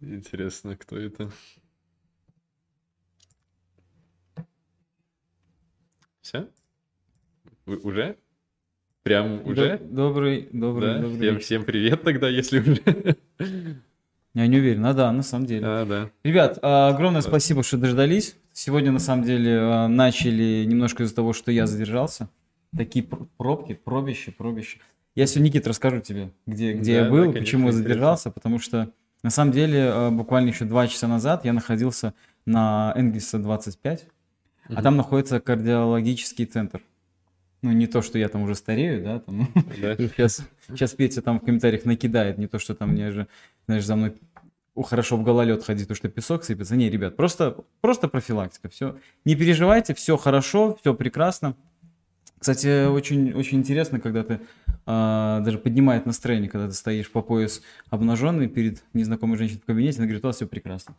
Интересно, кто это? Все? Уже? Прям уже? Добрый, добрый, да? добрый. Всем, всем привет тогда, если уже. Я не уверен. А да, на самом деле. А, да. Ребят, а, огромное спасибо, что дождались. Сегодня, на самом деле, а, начали немножко из-за того, что я задержался. Такие пробки, пробище, пробище. Я сегодня, Никит, расскажу тебе, где, где да, я был, да, почему задержался, потому что, на самом деле, а, буквально еще два часа назад я находился на Энгельса 25, угу. а там находится кардиологический центр. Ну, не то, что я там уже старею, да, там, да. сейчас, сейчас Петя там в комментариях накидает, не то, что там мне же, знаешь, за мной хорошо в гололед ходить, то что песок сыпется. Не, ребят, просто, просто профилактика, все. Не переживайте, все хорошо, все прекрасно. Кстати, очень, очень интересно, когда ты а, даже поднимает настроение, когда ты стоишь по пояс обнаженный перед незнакомой женщиной в кабинете, она говорит, у вас все прекрасно.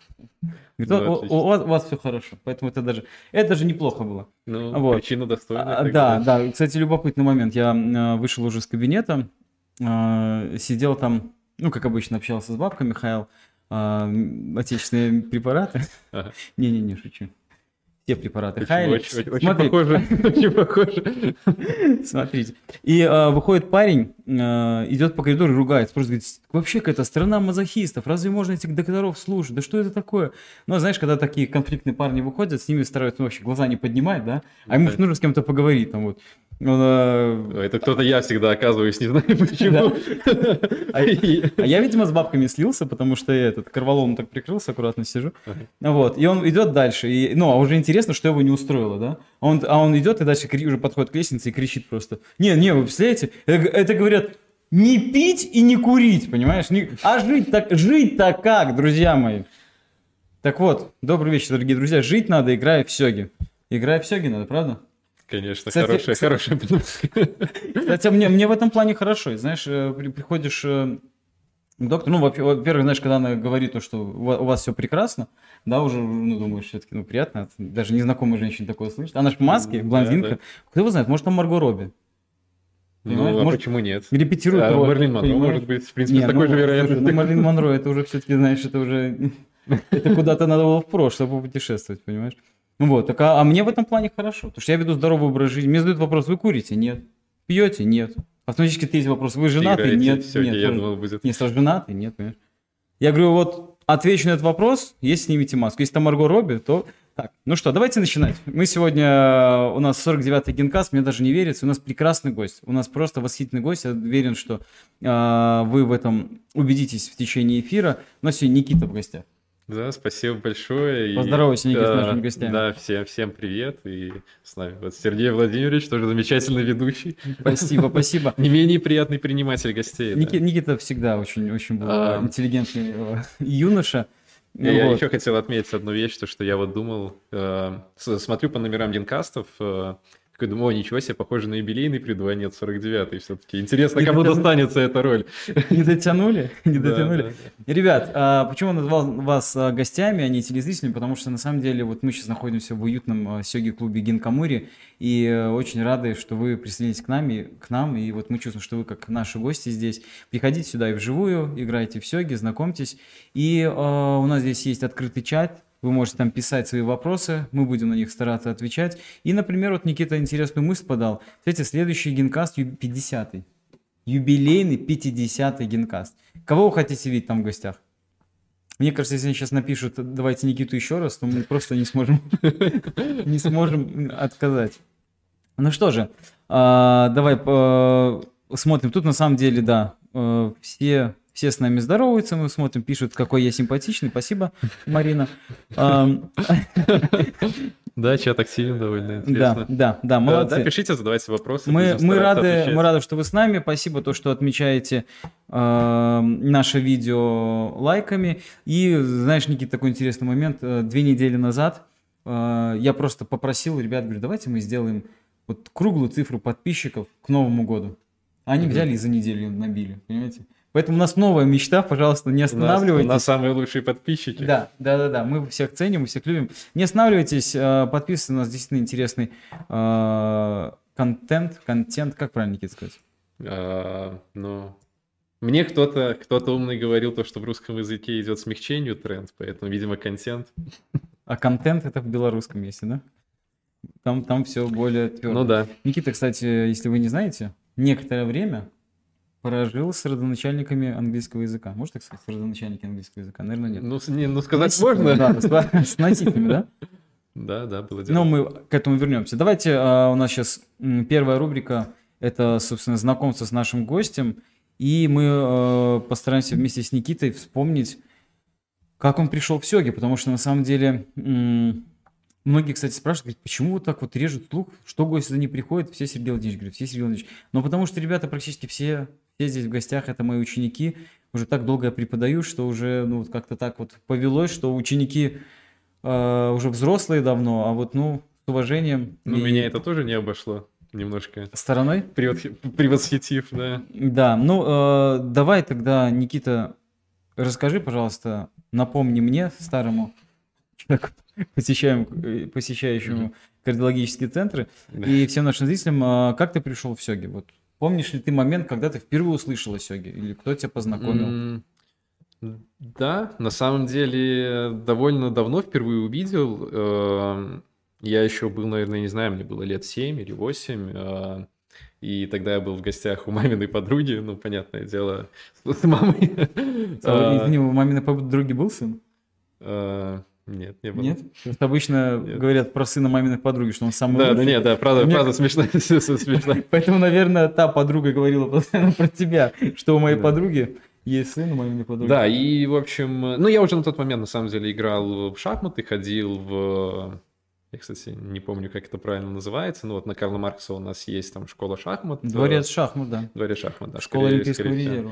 Говорит, да, у, у, у, у вас все хорошо. Поэтому это даже, это даже неплохо было. Ну, вот. причина достойная. А, да, да. Кстати, любопытный момент. Я а, вышел уже из кабинета, а, сидел там, ну, как обычно, общался с бабкой Михаил, а, отечественные препараты. Не-не-не, ага. шучу те препараты Хайли. Очень, очень, очень похоже. Очень похоже. Смотрите. И э, выходит парень, идет по коридору и ругается. Просто говорит, вообще какая-то страна мазохистов. Разве можно этих докторов слушать? Да что это такое? Ну, знаешь, когда такие конфликтные парни выходят, с ними стараются ну, вообще глаза не поднимать, да? А ему нужно с кем-то поговорить. Там вот он, а... Это кто-то я всегда оказываюсь, не знаю почему. А, а я, видимо, с бабками слился, потому что этот корвалом так прикрылся, аккуратно сижу. Вот. И он идет дальше. Ну, а уже интересно, что его не устроило, да? А он, а идет и дальше уже подходит к лестнице и кричит просто. Не, не, вы представляете? Это, это говорят, не пить и не курить, понимаешь? Не... А жить так, жить-то как, друзья мои? Так вот, добрый вечер, дорогие друзья. Жить надо, играя в сёги. Играя в сёги надо, правда? Конечно, кстати, хорошая, кстати, хорошая Кстати, мне, мне в этом плане хорошо. Знаешь, э, приходишь э, к доктору, ну, во-первых, знаешь, когда она говорит то, что у вас все прекрасно, да, уже, ну, думаешь, все-таки, ну, приятно, даже незнакомая женщина такое слышит. Она же в маске, блондинка. Да, да. Кто его знает, может, там Марго Робби. Ну, а может, почему нет? Репетирует а, роль. Марлин Монро, может быть, в принципе, не, с такой ну, же вероятностью. Ну, Марлин Монро, это уже все-таки, знаешь, это уже... Это куда-то надо было в прошлое попутешествовать, понимаешь? Вот, так, а, а мне в этом плане хорошо, потому что я веду здоровый образ жизни. Мне задают вопрос, вы курите? Нет. Пьете? Нет. Автоматически третий вопрос, вы женаты? Играете, нет. Все, нет. Я думал, будет... Нет, женаты? Нет, понимаешь? Я говорю, вот отвечу на этот вопрос, если снимете маску. Если там Марго Робби, то так, ну что, давайте начинать. Мы сегодня, э, у нас 49-й генкаст, мне даже не верится, у нас прекрасный гость. У нас просто восхитительный гость, я уверен, что э, вы в этом убедитесь в течение эфира. У нас сегодня Никита в гостях. Да, спасибо большое. Поздоровайся, Никита, с нашими гостями. Да, всем, всем привет. И с нами вот Сергей Владимирович, тоже замечательный ведущий. Спасибо, спасибо. Не менее приятный приниматель гостей. Ники, да. Никита всегда очень, очень был а... интеллигентный э, юноша. Я вот. еще хотел отметить одну вещь, то, что я вот думал, э, смотрю по номерам генкастов, э, такой думаю, о, ничего себе, похоже на юбилейный приду, нет, 49-й все-таки. Интересно, кому достанется эта роль. Не дотянули? Не дотянули. Ребят, а почему я назвал вас а, гостями, а не телезрителями? Потому что, на самом деле, вот мы сейчас находимся в уютном а, сёги-клубе Гинкамури, и э, очень рады, что вы присоединились к нам, и, к нам, и вот мы чувствуем, что вы как наши гости здесь. Приходите сюда и вживую, играйте в сёги, знакомьтесь. И у нас здесь есть открытый чат, вы можете там писать свои вопросы, мы будем на них стараться отвечать. И, например, вот Никита интересную мысль подал. Кстати, следующий генкаст 50-й. Юбилейный 50-й генкаст. Кого вы хотите видеть там в гостях? Мне кажется, если они сейчас напишут, давайте Никиту еще раз, то мы просто не сможем, не сможем отказать. Ну что же, а, давай смотрим. Тут на самом деле, да, э, все все с нами здороваются, мы смотрим, пишут, какой я симпатичный. Спасибо, Марина. Да, чат активен довольно интересно. Да, да, да, молодцы. Да, пишите, задавайте вопросы. Мы, мы, рады, мы рады, что вы с нами. Спасибо, то, что отмечаете э, наше видео лайками. И, знаешь, Никита, такой интересный момент. Э, две недели назад э, я просто попросил ребят, говорю, давайте мы сделаем вот круглую цифру подписчиков к Новому году. Они взяли и за неделю набили, понимаете? Поэтому у нас новая мечта, пожалуйста, не останавливайтесь. У нас, у нас самые лучшие подписчики. Да, да, да, да. Мы всех ценим, мы всех любим. Не останавливайтесь, э, подписывайтесь, у нас действительно интересный э, контент, контент, как правильно, Никита, сказать? А, ну, Мне кто-то кто умный говорил то, что в русском языке идет смягчению тренд, поэтому, видимо, контент. А контент это в белорусском месте, да? Там, там все более твердо. Ну да. Никита, кстати, если вы не знаете, некоторое время прожил с родоначальниками английского языка. Может так сказать, с родоначальники английского языка? Наверное, нет. Ну, с- не, ну сказать можно. Да, с, с носителями, да? Да, да, было дело. Но мы к этому вернемся. Давайте, а, у нас сейчас первая рубрика, это, собственно, знакомство с нашим гостем, и мы э, постараемся вместе с Никитой вспомнить, как он пришел в Сёги, потому что на самом деле м, многие, кстати, спрашивают, говорят, почему вот так вот режут слух, что гость сюда не приходит, все Сергей Владимирович говорит, все Сергей Владимирович. Но потому что ребята практически все, все здесь в гостях, это мои ученики, уже так долго я преподаю, что уже ну, вот как-то так вот повелось, что ученики э, уже взрослые давно, а вот, ну, с уважением. Ну, и меня это тоже не обошло немножко. Стороной? Превосхи- Превосхитив, да. Да, ну, э, давай тогда, Никита, расскажи, пожалуйста, напомни мне, старому человеку, посещаем, э, посещающему кардиологические центры, и всем нашим зрителям, э, как ты пришел в Сёги? Вот помнишь ли ты момент, когда ты впервые услышал о Сёге? Или кто тебя познакомил? Да, на самом деле довольно давно впервые увидел. Эм, Я еще был, наверное, не знаю, мне было лет 7 или 8. э, И тогда я был в гостях у маминой подруги, ну, понятное дело, с мамой. А, Э, Извини, у маминой подруги был сын? Нет, не было. Нет? Просто обычно Нет. говорят про сына маминой подруги, что он самый Да, да, лучший. нет, да, правда, Мне- правда смешная, смешная. Поэтому, наверное, та подруга говорила постоянно про тебя, что у моей Да. подруги есть сын у моей подруги. Да, и, в общем, ну, я уже на тот момент, на самом деле, играл в шахматы, ходил в... Я, кстати, не помню, как это правильно называется, но вот на Карла Маркса у нас есть там школа шахмат. Дворец шахмат, да. Дворец шахмат, да. Школа скорее- Олимпийского резерва.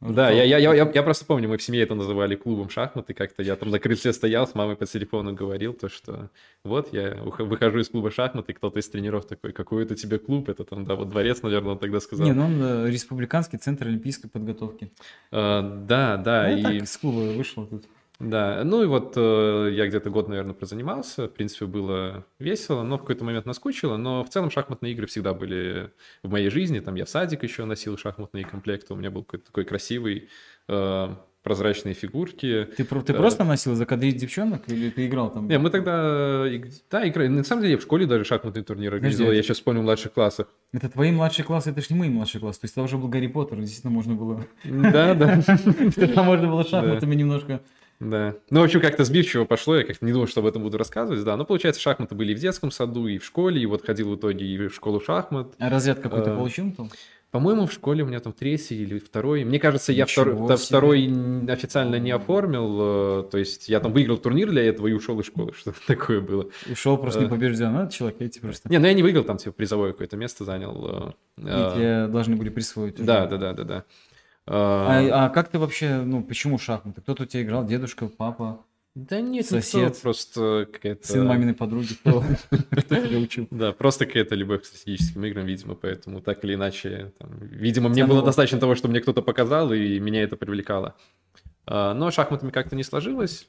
Да, я, я, я, я- просто помню, мы в семье это называли клубом шахмат, и как-то я там на крыльце стоял, с мамой по телефону говорил, то, что вот я выхожу из клуба шахмат, и кто-то из тренеров такой, какой это тебе клуб, это там, да, вот дворец, наверное, он тогда сказал. Не, ну он э, республиканский центр олимпийской подготовки. Э, да, да, Ну, и... так из клуба вышло тут. Да, ну и вот э, я где-то год, наверное, прозанимался. В принципе, было весело, но в какой-то момент наскучило. Но в целом шахматные игры всегда были в моей жизни. Там я в садик еще носил шахматные комплекты. У меня был какой-то такой красивый э, прозрачные фигурки. Ты, ты Да. просто носил закадрить девчонок или ты играл там? Не, мы тогда, да, играли. На самом деле, я в школе даже шахматный турнир организовал. Я сейчас вспомнил в младших классах. Это твои младшие классы, это ж не мои младшие классы. То есть это уже был Гарри Поттер, действительно можно было... Да, да. Тогда можно было шахматами немножко... Да. Ну, в общем, как-то сбивчиво пошло, я как-то не думал, что об этом буду рассказывать, да. Но, получается, шахматы были и в детском саду, и в школе, и вот ходил в итоге и в школу шахмат. А разряд какой-то Э, получил там? По-моему, в школе у меня там третий или второй. Мне кажется, я Ничего втор- да, второй официально не оформил. э, То есть я там выиграл турнир для этого и ушел из школы. Что-то такое было. Ушел просто э, не побежден. Ну, это человек, эти просто. Не, ну я не выиграл, там типа призовое какое-то место занял. И тебе должны были присвоить. уже. Да, да, да, да, да. Э, А, а как ты вообще, ну, почему шахматы? Кто-то у тебя играл? Дедушка, папа, Да нет, сосед, никто, просто какая-то... сын маминой подруги? Кто, тебя учил? Да, просто какая-то любовь к стратегическим играм, видимо, поэтому так или иначе, видимо, мне было достаточно того, что мне кто-то показал, и меня это привлекало. А, Но шахматами как-то не сложилось.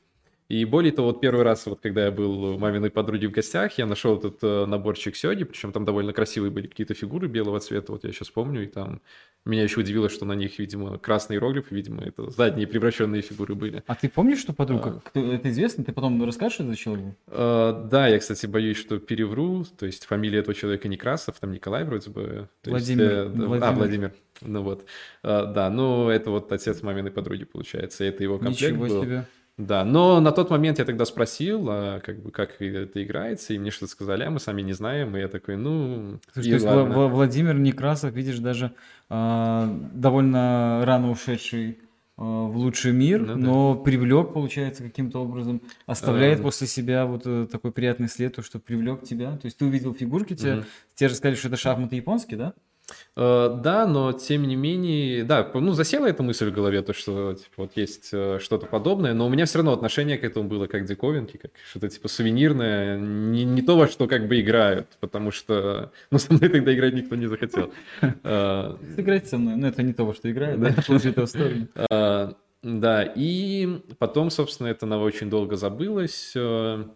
И более того, вот первый раз, вот когда я был у маминой подруги в гостях, я нашел этот э, наборчик Сёги, причем там довольно красивые были какие-то фигуры белого цвета, вот я сейчас помню, и там меня еще удивило, что на них, видимо, красные иероглифы, видимо, это задние превращенные фигуры были. А ты помнишь, что подруга? А. Это известно? Ты потом расскажешь, это за человек? был? Э, Да, я, кстати, боюсь, что перевру. То есть фамилия этого человека Некрасов, там Николай вроде бы. То есть, Владимир. э, да, Владимир. А, Владимир. Ну вот. Э, Да, ну это вот отец маминой подруги, получается. Это его комплект Ничего был. себе. Да, но на тот момент я тогда спросил, а, как бы, как это играется, и мне что-то сказали, а мы сами не знаем, и я такой, ну, Слушай, то есть ладно. Вла- Владимир Некрасов, видишь, даже а, довольно рано ушедший а, в лучший мир, Ну да. но привлек, получается, каким-то образом, оставляет Эм. после себя вот э, такой приятный след, то, что привлек тебя. То есть ты увидел фигурки, тебе, Мгм. тебе рассказали, что это шахматы японские, да? Э, Да, но тем не менее, да, ну засела эта мысль в голове, то, что типа, вот есть э, что-то подобное, но у меня все равно отношение к этому было как к диковинке, как что-то типа сувенирное, не, не то, во что как бы играют, потому что, ну, со мной тогда играть никто не захотел. Э, Сыграть со мной, но это не то, во что играет, Да. положи это в сторону. Да, и потом, собственно, это на очень долго забылось. Ну,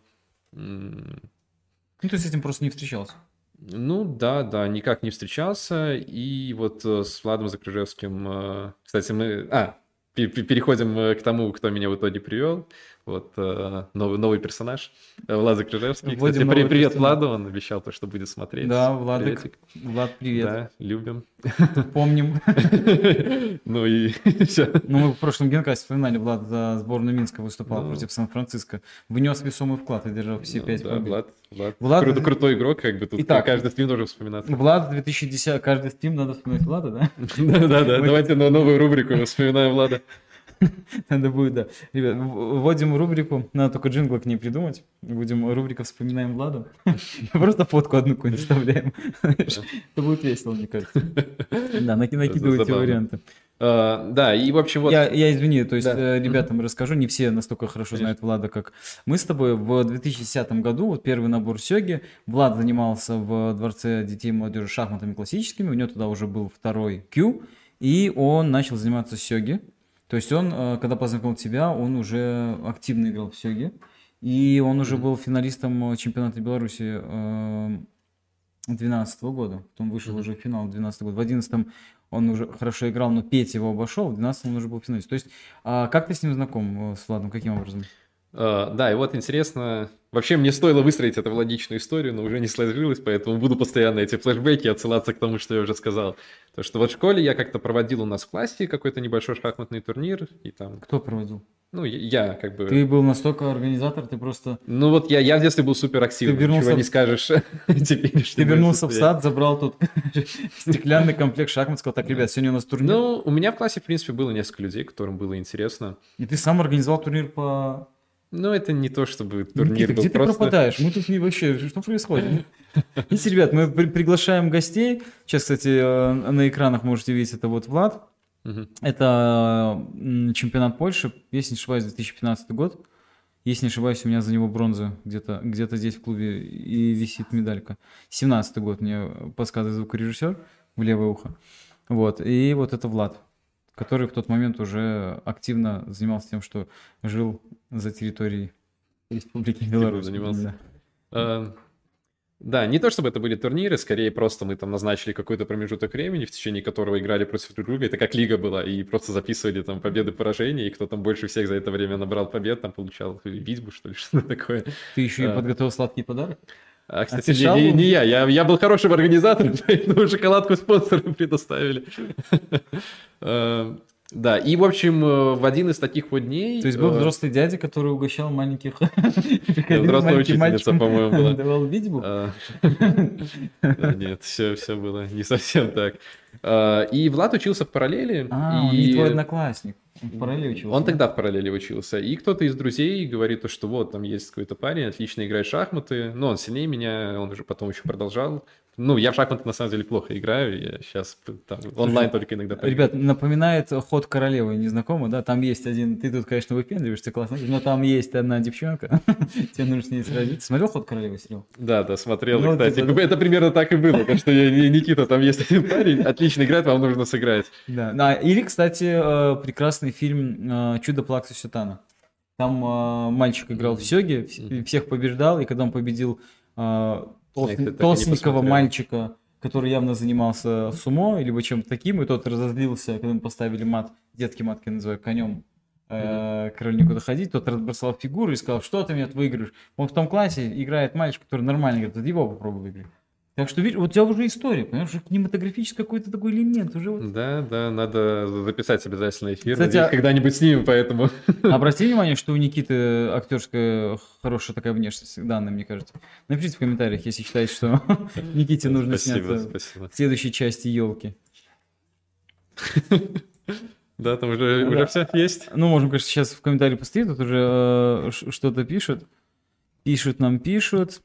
ты с этим просто не встречался. Ну да, да, никак не встречался. И вот э, с Владом Закрыжевским, э, кстати, мы... А, переходим э, к тому, кто меня в итоге привел. Вот э, новый, новый персонаж э, Влад Закрыжевский. Кстати, при, привет Владу, он обещал то, что будет смотреть. Да, Владик. Влад, привет. Да, любим. Помним. Ну и все. Ну мы в прошлом генкасте вспоминали, Влад за сборную Минска выступал ну. против Сан-Франциско. Внес весомый вклад и держал все ну пять побед. Влад, Влад. Влад... Кру- крутой игрок, как бы тут Итак, каждый стрим должен вспоминаться. Влад 2010, каждый стрим надо вспоминать Влада, да? Да-да-да, давайте на новую рубрику вспоминаем Влада. Надо будет, да. Ребят, вводим рубрику, надо только джингл к ней придумать. Будем рубрика «Вспоминаем Влада». Просто фотку одну какую-нибудь вставляем. Это будет весело, мне кажется. Да, накидывайте варианты. Uh, да, и в общем вот... Я, я извини, то есть да. Э, ребятам mm-hmm. расскажу, не все настолько хорошо Конечно. знают Влада, как мы с тобой. В 2010 году, вот первый набор Сёги, Влад занимался в Дворце детей и молодежи шахматами классическими, у него туда уже был второй Q, и он начал заниматься Сёги. То есть он, э, когда познакомил тебя, он уже активно играл в Сёге. И он уже был финалистом чемпионата Беларуси 2012 э, года. Он вышел уже в финал 2012 года. В 2011 он уже хорошо играл, но Петя его обошел. В 2012 он уже был финалист. То есть, а как ты с ним знаком, э, с Владом? Каким образом? Uh, да, и вот интересно, вообще мне стоило выстроить это в логичную историю, но уже не сложилось, поэтому буду постоянно эти флешбеки отсылаться к тому, что я уже сказал. То, что вот в школе я как-то проводил у нас в классе какой-то небольшой шахматный турнир, и там... Кто проводил? Ну, я как бы... Ты был настолько организатор, ты просто... Ну вот я, я в детстве был супер активный, ты вернулся... чего не скажешь теперь. Ты вернулся в сад, забрал тут стеклянный комплект шахмат, сказал, так, ребят, сегодня у нас турнир. Ну, у меня в классе, в принципе, было несколько людей, которым было интересно. И ты сам организовал турнир по ну, это не то, чтобы турнир Никита, был где просто... ты пропадаешь? Мы тут не вообще... Что происходит? Видите, ребят, мы при приглашаем гостей. Сейчас, кстати, э, на экранах можете видеть, это вот Влад. Угу. Это чемпионат Польши, если не ошибаюсь, 2015 год. Если не ошибаюсь, у меня за него бронза где-то где здесь в клубе и висит медалька. 17 год мне подсказывает звукорежиссер в левое ухо. Вот, и вот это Влад который в тот момент уже активно занимался тем, что жил за территорией Республики Беларусь. Занимался. Да. А, да, не то чтобы это были турниры, скорее просто мы там назначили какой-то промежуток времени, в течение которого играли против друг друга. Это как лига была, и просто записывали там победы, поражения, и кто там больше всех за это время набрал побед, там получал битву, что ли, что-то такое. Ты еще а... и подготовил сладкий подарок? А, кстати, а не, не, не я. я. Я был хорошим организатором, поэтому шоколадку спонсоры предоставили. Э, да, и, в общем, э, в один из таких вот дней... То есть был э, взрослый дядя, который угощал маленьких... Взрослая учительница, по-моему, была. Давал видимо? Нет, все было не совсем так. И Влад учился в параллели. А, он не твой одноклассник. В параллели учился. Он тогда в параллели учился. И кто-то из друзей говорит, что вот там есть какой-то парень, отлично играет в шахматы. Но он сильнее меня, он уже потом еще продолжал. Ну, я в шахматы на самом деле плохо играю, я сейчас там онлайн только иногда. Ребят, напоминает ход королевы, незнакомо, да? Там есть один, ты тут, конечно, выпендриваешься классно, но там есть одна девчонка, тебе нужно с ней сразиться. Смотрел ход королевы сериал? Да, да, смотрел, ну, кстати. Типа, это примерно так и было, так что я, Никита, там есть один парень, отлично играет, вам нужно сыграть. Да, да. или, кстати, э, прекрасный фильм э, «Чудо Плакса Сютана». Там э, мальчик играл в Сёге, всех побеждал, и когда он победил толст... толстенького мальчика, который явно занимался сумо, либо чем-то таким, и тот разозлился, когда мы поставили мат, детки матки называю, конем э, король никуда ходить, тот разбросал фигуру и сказал, что ты меня выиграешь. Он в том классе играет мальчик, который нормально играет, его попробуй выиграть. Так что, видишь, вот у тебя уже история, понимаешь, уже кинематографический какой-то такой элемент. Уже вот... Да, да, надо записать обязательно эфир. Кстати, а... когда-нибудь снимем, поэтому... Обрати внимание, что у Никиты актерская хорошая такая внешность, данная, мне кажется. Напишите в комментариях, если считаете, что Никите нужно спасибо, сняться спасибо. в следующей части елки. Да, там уже, уже все есть. Ну, можем, конечно, сейчас в комментарии посмотреть, тут уже э, что-то пишут. Пишут нам, пишут.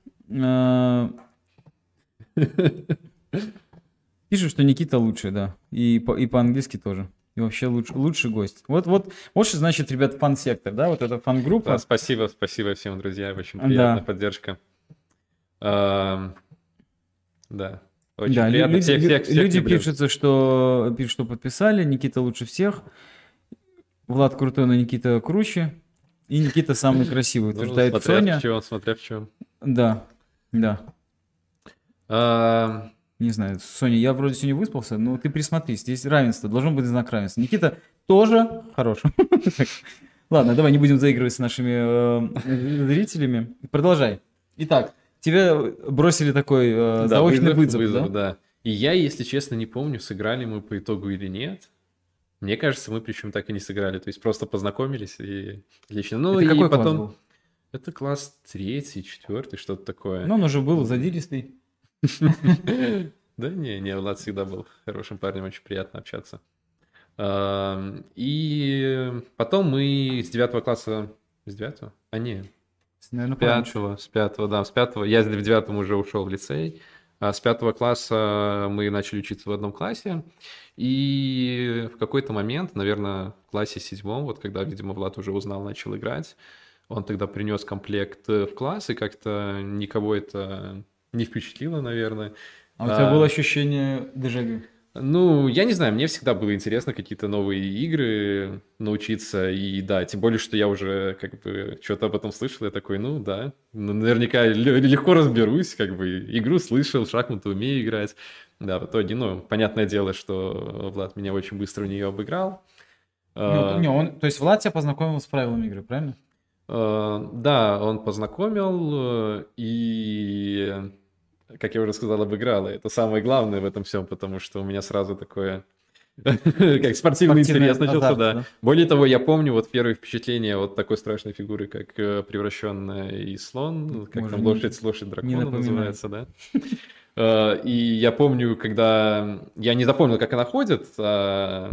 Пишут, что Никита лучший, да. И, по, и по-английски тоже. И вообще луч, лучший гость. Вот, вот, вот что значит, ребят, фан-сектор, да? Вот эта фан-группа. Да, спасибо, спасибо всем, друзья. Очень приятная да. поддержка. А, да. Очень да, приятно. Люди, всех, всех, всех люди пишутся, что, пишут, что подписали. Никита лучше всех. Влад крутой, но Никита круче. И Никита самый красивый, утверждает ну, смотря Соня. В чем, смотря в чем. Да, да. А, Не знаю, Соня, я вроде сегодня выспался, но ты присмотрись, здесь равенство, должен быть знак равенства. Никита тоже хорош. Ладно, давай не будем заигрывать с нашими э, зрителями. Продолжай. Итак, тебя бросили такой э, заочный вызов, да? да. И я, если честно, не помню, сыграли мы по итогу или нет. Мне кажется, мы причем так и не сыграли. То есть просто познакомились и лично. Ну Это и какой класс потом... был? Это класс третий, четвертый, что-то такое. Ну, он уже был задиристый. Да не, не, Влад всегда был хорошим парнем, очень приятно общаться. И потом мы с девятого класса... С девятого? А не, с пятого, с пятого, да, с пятого. Я в девятом уже ушел в лицей. А с пятого класса мы начали учиться в одном классе. И в какой-то момент, наверное, в классе седьмом, вот когда, видимо, Влад уже узнал, начал играть, он тогда принес комплект в класс, и как-то никого это не впечатлило, наверное. А у тебя А, было ощущение дежавю? Ну, я не знаю, мне всегда было интересно какие-то новые игры научиться, и да, тем более, что я уже как бы что-то об этом слышал, я такой, ну да, ну, наверняка легко разберусь, как бы игру слышал, шахматы умею играть. Да, в итоге, ну, понятное дело, что Влад меня очень быстро в нее обыграл. А, Ну, не, он, то есть Влад тебя познакомил с правилами игры, правильно? Э, Да, он познакомил, э, и, как я уже сказал, обыграл. И это самое главное в этом всем, потому что у меня сразу такое, как спортивный интерес начался, да. Более того, я помню вот первые впечатления от такой страшной фигуры, как э, превращенная и слон, как Боже, там лошадь, лошадь дракона называется, да. Э, И я помню, когда я не запомнил, как она ходит, а,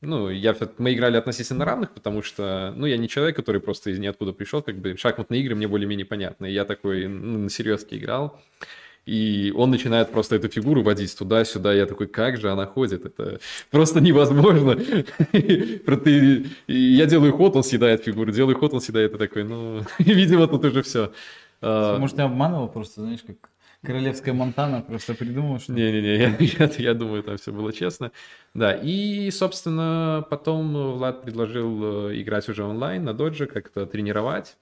ну, я, мы играли относительно равных, потому что, ну, я не человек, который просто из ниоткуда пришел, как бы шахматные игры мне более-менее понятны. Я такой, ну, на серьезке играл, и он начинает просто эту фигуру водить туда-сюда, я такой, как же она ходит, это просто невозможно. Я делаю ход, он съедает фигуру, делаю ход, он съедает, и такой, ну, видимо, тут уже все. Может, ты обманывал просто, знаешь, как королевская Монтана, просто придумал, что... Не-не-не, я, я- я думаю, там все было честно. Да, и, собственно, потом Влад предложил э, играть уже онлайн на додже, как-то тренировать.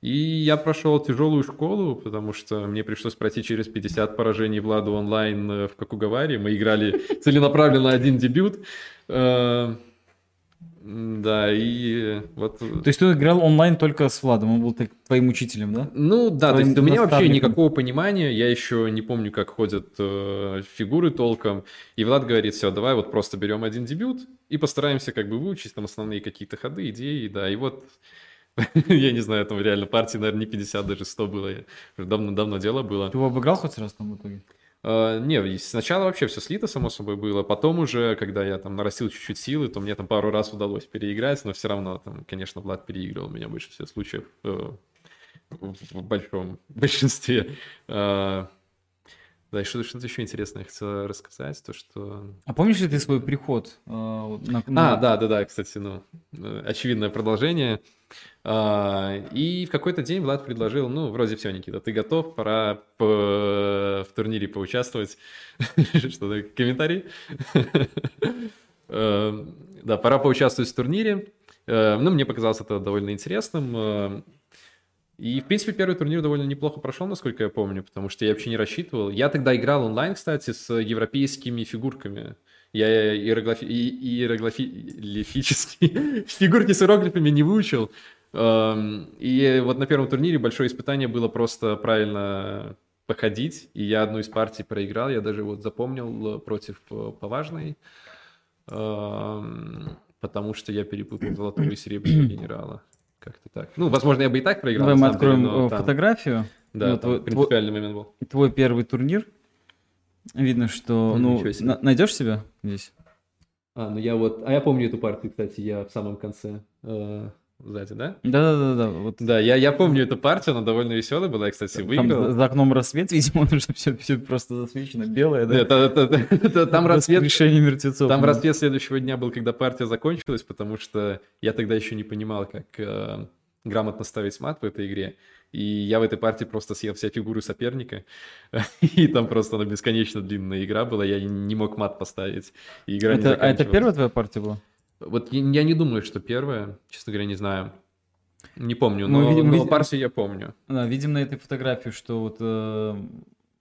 И я прошел тяжелую школу, потому что мне пришлось пройти через 50 поражений Владу онлайн э, в Какугаваре. Мы играли целенаправленно один дебют. Э, Да, и вот... То есть ты играл онлайн только с Владом, он был так- твоим учителем, да? Ну да, то Твоим есть у меня вообще никакого понимания, я еще не помню, как ходят э, фигуры толком. И Влад говорит, все, давай вот просто берем один дебют и постараемся как бы выучить там основные какие-то ходы, идеи, да. И вот, я не знаю, там реально партии, наверное, не 50, даже 100 было. Давно-давно дело было. Ты его обыграл хоть раз там в итоге? Э, Не, сначала вообще все слито, само собой, было. Потом уже, когда я там нарастил чуть-чуть силы, то мне там пару раз удалось переиграть, но все равно там, конечно, Влад переигрывал меня больше всех случаев э, в большом большинстве. Э, Да, и что- что-то еще интересное я хотел рассказать, то что... А помнишь ли ты свой приход? э, на- А, на- да, да, да, кстати, ну, э, очевидное продолжение. А, И в какой-то день Влад предложил, ну, вроде все, Никита, ты готов, пора по- в турнире поучаствовать. Что-то, комментарий? Э, Да, пора поучаствовать в турнире. Э, Ну, мне показалось это довольно интересным. И, в принципе, первый турнир довольно неплохо прошел, насколько я помню, потому что я вообще не рассчитывал. Я тогда играл онлайн, кстати, с европейскими фигурками. Я иероглифи... иероглифические фигурки с иероглифами не выучил. Эм, И вот на первом турнире большое испытание было просто правильно походить. И я одну из партий проиграл. Я даже вот запомнил э, против э, Поважной. Эм, Потому что я перепутал золотого и серебряного генерала. Как-то так. Ну, возможно, я бы и так проиграл. Давай мы самом деле, откроем но э, там- фотографию. Да, Ну, твой- принципиальный момент был. Твой первый турнир. Видно, что... Ну, Ну, на- найдешь себя здесь? А, ну я вот... А я помню эту партию, кстати, я в самом конце э, сзади, да? Да-да-да. Вот Да, я, я помню эту партию, она довольно веселая была, я, кстати, Там выиграл. за, за окном рассвет, видимо, потому что все, все просто засвечено белое, да? Это- это- это- там рассвет... Воскрешение мертвецов. Там да. рассвет следующего дня был, когда партия закончилась, потому что я тогда еще не понимал, как э, грамотно ставить мат в этой игре. И я в этой партии просто съел все фигуры соперника. И там просто она бесконечно длинная игра была, я не мог мат поставить. И игра не Это, а это первая твоя партия была? Вот я, я не думаю, что первая, честно говоря, не знаю. Не помню, Ну, но, видимо, но видимо- партию я помню. Да, видим на этой фотографии, что вот э,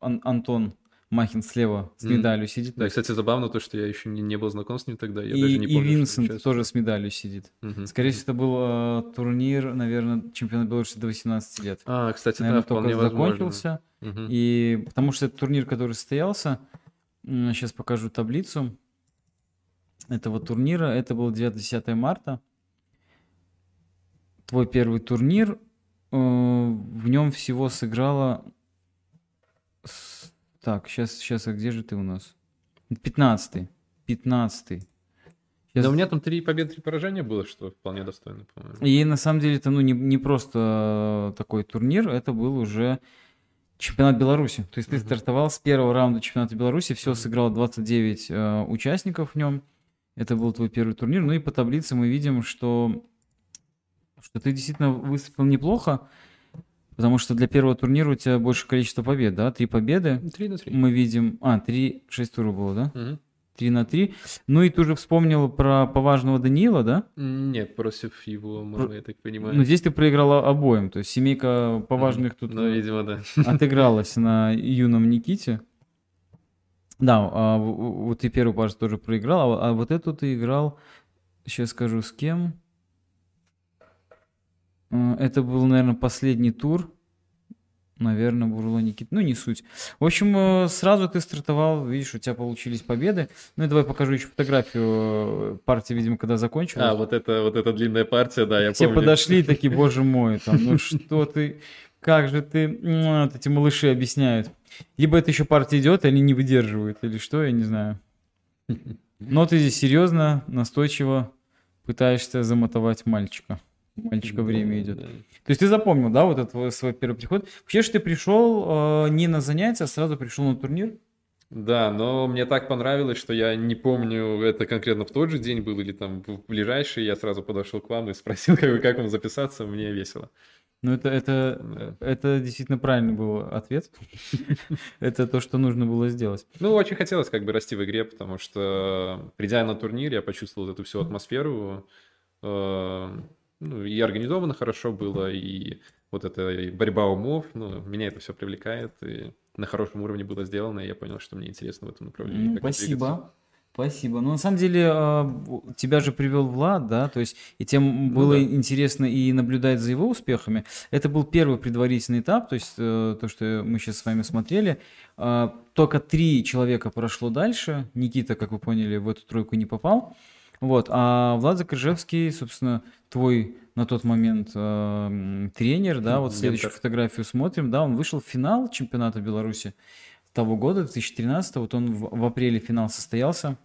Ан- Антон Махин слева с медалью сидит. Да, кстати, забавно то, что я еще не, не был знаком с ним тогда. Я и, даже не и помню, он Винсент тоже с медалью сидит. Мгм. Скорее всего, это был э, турнир, наверное, чемпионат Беларуси до 18 лет. А, кстати, наверное, да, только закончился. Мгм. И потому что это турнир, который состоялся, сейчас покажу таблицу этого турнира. Это было 9-10 марта. Твой первый турнир. э, В нем всего сыграло... Так, сейчас, сейчас, а где же ты у нас? 15 15 Да у меня там три победы, три поражения было, что вполне достойно, по-моему. И на самом деле это ну, не, не просто такой турнир, это был уже чемпионат Беларуси. То есть ты Мгм. стартовал с первого раунда чемпионата Беларуси, все сыграло 29 э, участников в нем. Это был твой первый турнир. Ну и по таблице мы видим, что, что ты действительно выступил неплохо, потому что для первого турнира у тебя больше количество побед, да? Три победы. Три на три. Мы видим... А, три, шесть туров было, да? Три на три. Ну и ты уже вспомнил про поважного Даниила, да? Нет, против его, можно, я так понимаю. Ну, здесь ты проиграла обоим. То есть семейка поважных тут Ну, видимо, да. отыгралась на юном Никите. Да, а, вот ты первую партию тоже проиграл, а, а вот эту ты играл, сейчас скажу, с кем. Э, Это был, наверное, последний тур. Наверное, Бурло Никит. Ну, не суть. В общем, э, сразу ты стартовал, видишь, у тебя получились победы. Ну и давай покажу еще фотографию э, партии, видимо, когда закончилась. А, вот это, вот эта длинная партия, да, я Все помню. подошли такие, боже мой, там, ну что ты, как же ты, вот эти малыши объясняют. Либо это еще партия идет, или не выдерживают, или что, я не знаю. Но ты здесь серьезно, настойчиво пытаешься замотовать мальчика. Мальчика время идет. То есть ты запомнил, да, вот этот свой- первый приход. Вообще же ты пришел э, не на занятия, а сразу пришел на турнир. Да, но мне так понравилось, что я не помню, это конкретно в тот же день был или там в ближайший. Я сразу подошел к вам и спросил, как, как вам записаться, мне весело. Ну это, это, это действительно правильный был ответ. Это то, что нужно было сделать. Ну, очень хотелось как бы расти в игре, потому что, придя на турнир, я почувствовал эту всю атмосферу. э, Ну, и организовано хорошо было, и вот эта и борьба умов, ну, меня это все привлекает, и на хорошем уровне было сделано, и я понял, что мне интересно в этом направлении. Ну, как-то двигаться. Спасибо. Ну, на самом деле, а, тебя же привел Влад, да, то есть, и тем Ну было да. интересно и наблюдать за его успехами. Это был первый предварительный этап, то есть, э, то, что мы сейчас с вами смотрели. А, Только три человека прошло дальше. Никита, как вы поняли, в эту тройку не попал. Вот, а Влад Закрыжевский, собственно, твой на тот момент э, тренер, да, вот следующую фотографию смотрим, да, он вышел в финал чемпионата Беларуси того года, 2013, вот он в, в апреле финал состоялся.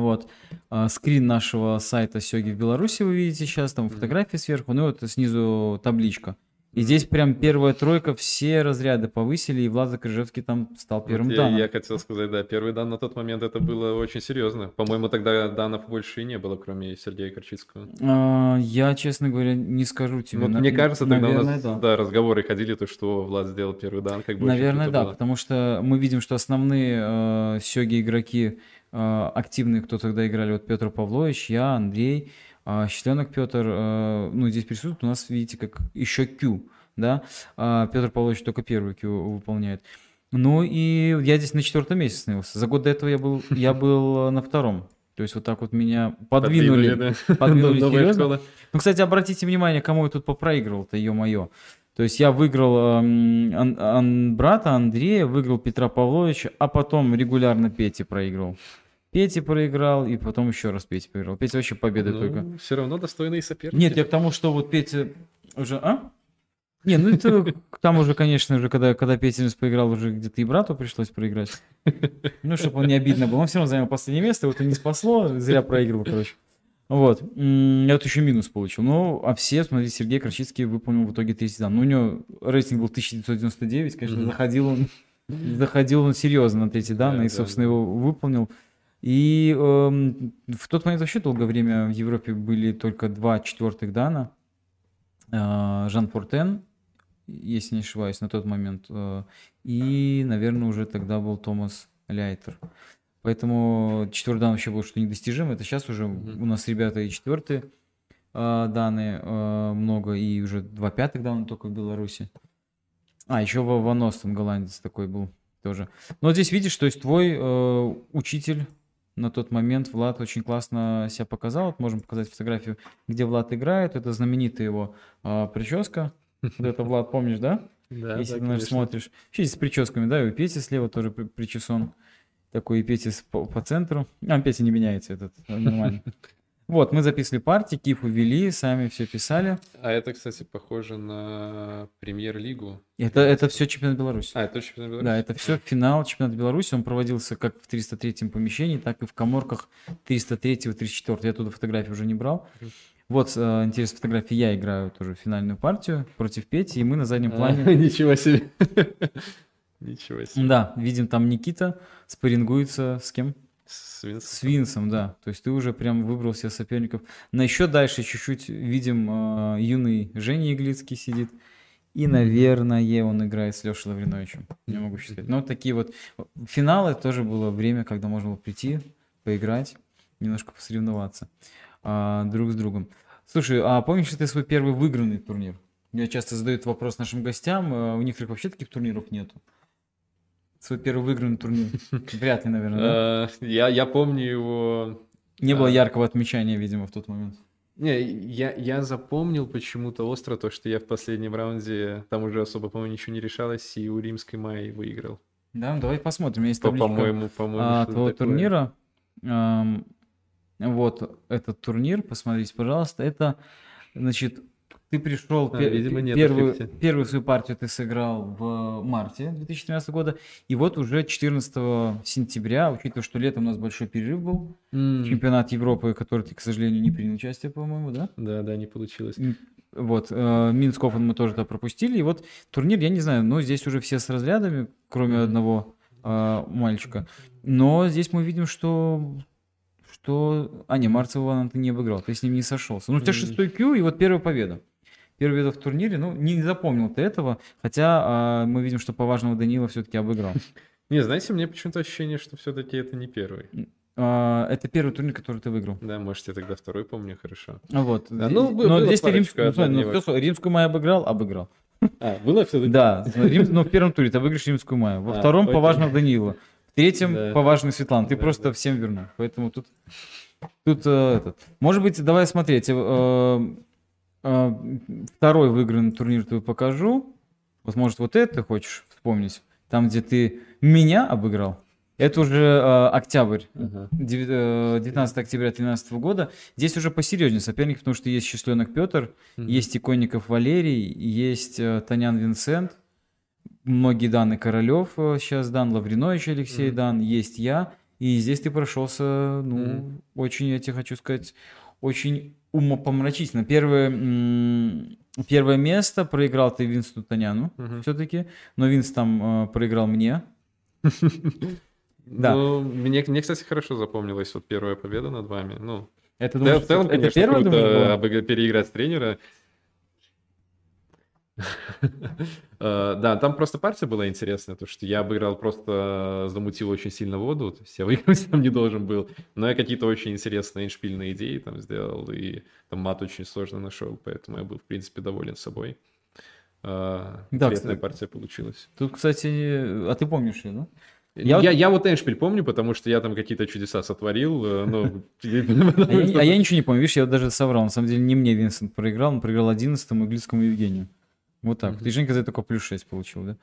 Вот. А, скрин нашего сайта Сёги в Беларуси вы видите сейчас, там фотографии сверху, ну вот снизу табличка. И здесь прям первая тройка, все разряды повысили, и Влад Закрыжевский там стал Вот первым я, данным. я хотел сказать, да, первый дан на тот момент это было очень серьезно. По-моему, тогда данов больше и не было, кроме Сергея Корчицкого. А, я, честно говоря, не скажу тебе. Вот На- мне кажется, тогда у наверное, нас да. да, разговоры ходили, то, что Влад сделал первый дан, как бы Наверное, да, было. потому что мы видим, что основные э, сёги игроки активные, кто тогда играли, вот Петр Павлович, я, Андрей, э, Щетленок Петр, э, ну, здесь присутствует, у нас, видите, как еще Q, да, Петр Павлович только первый Q выполняет. Ну и я здесь на четвертом месте становился. За год до этого я был, я был э, на втором. То есть вот так вот меня подвинули. да. подвинули серьезно. школа. Ну, кстати, обратите внимание, кому я тут попроигрывал-то, ё-моё. То есть я выиграл эм, Ан- Ан- брата Андрея, выиграл Петра Павловича, а потом регулярно Пете проиграл. Пете проиграл, и потом еще раз Пете проиграл. Петя вообще победы только. все равно достойные соперники. Нет, я к тому, что вот Петя уже... А? Не, ну это там уже, конечно, уже когда, когда Петя поиграл, уже где-то и брату пришлось проиграть. Ну, чтобы он не обидно был. Он все равно занял последнее место, вот и не спасло, зря проигрывал, короче. Вот. Я вот еще минус получил. Ну, а все, смотри, Сергей Крачицкий выполнил в итоге третий дан. Ну, у него рейтинг был 1999, конечно, Мгм. заходил он, заходил он серьезно на третий дан, Да, и, собственно, да. его выполнил. И эм, в тот момент вообще долгое время в Европе были только два четвертых дана. Э, Жан Фортен, если не ошибаюсь, на тот момент. э, И, наверное, уже тогда был Томас Ляйтер. Поэтому четвертый дан вообще был что недостижимо. Это сейчас уже Мгм. у нас ребята и четвертые э, даны э, много, и уже два пятых дана только в Беларуси. А, еще Ван Остен, голландец такой был тоже. Но здесь видишь, то есть твой э, учитель на тот момент, Влад, очень классно себя показал. Вот можем показать фотографию, где Влад играет. Это знаменитая его э, прическа. Вот это, Влад, помнишь, да? Да, Если да, ты, наверное, смотришь. Вообще с прическами, да, и у Пети слева тоже при- причесон. Такой с- по, по центру. А, Петя не меняется, этот э, нормально. Вот, мы записывали партии, Кифу вели, сами все писали. А это, кстати, похоже на премьер-лигу. Это, это все чемпионат Беларуси. А, это чемпионат Беларуси? Да, это все финал чемпионата Беларуси. Он проводился как в 303-м помещении, так и в коморках 303-го, 34 Я туда фотографии уже не брал. Вот, э, интересная фотография. Я играю тоже финальную партию против Пети, и мы на заднем А, плане... Ничего себе. Ничего себе. Да, видим там Никита спаррингуется с кем? С Винсентом. С Винсом, да. То есть ты уже прям выбрал себе соперников. На еще дальше чуть-чуть видим э, юный Женя Иглицкий сидит. И, наверное, он играет с Лешей Лавриновичем. Не могу сейчас сказать. Но такие вот финалы тоже было время, когда можно было прийти, поиграть, немножко посоревноваться а, друг с другом. Слушай, а помнишь ты свой первый выигранный турнир? Я часто задаю этот вопрос нашим гостям. э, У некоторых вообще таких турниров нету. Свой первый выигранный турнир. Вряд ли, наверное, да? А, Я, я помню его... Не было а. яркого отмечания, видимо, в тот момент. Не, я, я запомнил почему-то остро то, что я в последнем раунде, там уже особо, по-моему, ничего не решалось, и у Римской Майи выиграл. Да, ну давай посмотрим. Есть По- табличка По-моему, по-моему, а, твоего такое. турнира. Ам, вот этот турнир, посмотрите, пожалуйста. Это, значит, ты пришел, А, пе- видимо, нет первую, первую свою партию ты сыграл в марте 2013 года, и вот уже 14 сентября, учитывая, что летом у нас большой перерыв был, М, чемпионат Европы, который ты, к сожалению, не принял участие, по-моему, да? Да, да, не получилось. Вот, э, Минск Open мы тоже туда пропустили. И вот турнир, я не знаю, но здесь уже все с разрядами, кроме Мгм. одного э, мальчика. Но здесь мы видим, что... что... А, не, Марцева ты не обыграл, ты с ним не сошелся. Ну, у тебя шестой Q, и вот первая победа. Первая победа в турнире, ну, не запомнил ты этого, хотя а, мы видим, что поважного Данила все-таки обыграл. Не, знаете, меня почему-то ощущение, что все-таки это не первый. А, это первый турнир, который ты выиграл. Да, может, я тогда второй помню хорошо. А Вот. Да, ну, Но здесь ты римскую, ну, смотри, ну, всё, римскую май обыграл, обыграл. А, было все-таки? Да, Рим- но в первом туре ты выиграешь римскую маю. Во А, втором окей. поважно Данила. В третьем Да. поважный Светлана. Ты Да, просто да. всем вернул. Поэтому тут, тут э, этот. Может быть, давай смотреть. э, э, второй выигранный турнир тебе покажу. Вот может вот это хочешь вспомнить? Там, где ты меня обыграл. Это уже э, октябрь. Э, 19 октября 2013 года. Здесь уже посерьезнее соперник, потому что есть Счастленок Петр, Мгм. есть Иконников Валерий, есть э, Танян Винсент, многие данные Королев сейчас дан, Лавринович Алексей Мгм. дан, есть я. И здесь ты прошелся, ну, Мгм. очень, я тебе хочу сказать, очень умопомрачительно. Первое, первое место проиграл ты Винсту Таняну Мгм. все-таки, но Винс там э, проиграл мне. Да. Ну, мне, мне, кстати, хорошо запомнилась вот первая победа над вами. Ну, Это, да, думаешь, в целом, это конечно, первое, круто думаешь, было? переиграть тренера. Э, Да, там просто партия была интересная, то что я обыграл просто, э, замутил очень сильно воду, то есть я выиграть там не должен был, но я какие-то очень интересные иншпильные идеи там сделал, и там мат очень сложно нашел, поэтому я был, в принципе, доволен собой. Э, Да, Интересная партия получилась. Тут, кстати, а ты помнишь ее, да? Я, Я я, вот- вот Эншпиль помню, потому что я там какие-то чудеса сотворил, ну, А я, а я ничего не помню, видишь, я вот даже соврал. На самом деле не мне Винсент проиграл, он проиграл 11-му английскому Евгению. Вот так. вот. И Женька за это только плюс 6 получил, да?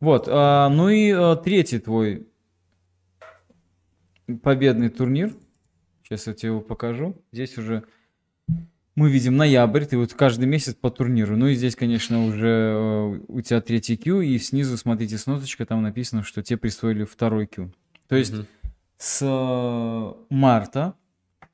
Вот, а, ну и а, третий твой победный турнир. Сейчас я тебе его покажу. Здесь уже мы видим ноябрь, ты вот каждый месяц по турниру. Ну и здесь, конечно, уже э, у тебя третий Q, и снизу, смотрите, с ноточкой, там написано, что тебе присвоили второй Q. То есть Мгм. с э, марта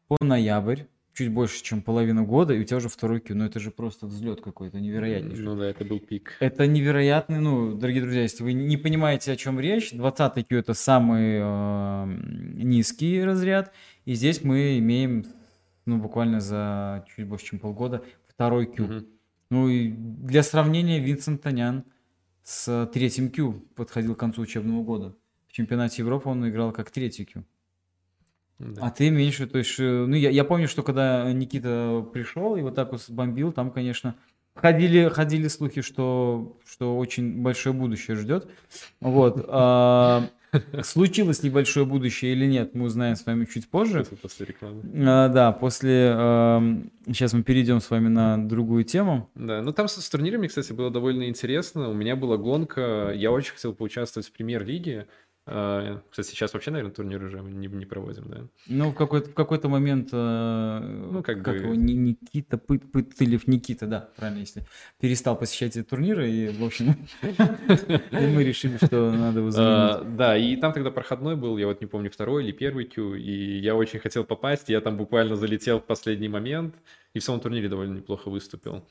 по ноябрь, чуть больше, чем половину года, и у тебя уже второй Q. Ну это же просто взлет какой-то невероятнейший. Ну да, это был пик. Это невероятный, ну, дорогие друзья, если вы не понимаете, о чем речь, 20 Q это самый э, низкий разряд, и здесь мы имеем, ну, буквально за чуть больше, чем полгода, второй Q. Мгм. Ну и для сравнения, Винсент Танян с третьим Q подходил к концу учебного года. В чемпионате Европы он играл как третий Q. Да. А ты меньше, то есть, э, ну я, я помню, что когда Никита пришел и вот так вот бомбил, там, конечно, ходили, ходили слухи, что, что очень большое будущее ждет. Вот. А, случилось ли большое будущее или нет, мы узнаем с вами чуть позже. После рекламы. А, да, после... А, сейчас мы перейдем с вами на другую тему. Да, ну там с, с турнирами, кстати, было довольно интересно. У меня была гонка, я очень хотел поучаствовать в премьер-лиге. А, кстати, сейчас вообще, наверное, турнир уже не, не проводим, да? Ну, в какой-то, в какой-то момент, э, Ну, как как бы- Никита Пыт, Пытылев, Никита, да, правильно, если перестал посещать эти турниры, и, в общем, мы решили, что надо его А, заменить. да, и там тогда проходной был, я вот не помню, второй или первый кью, и я очень хотел попасть, я там буквально залетел в последний момент, и в самом турнире довольно неплохо выступил.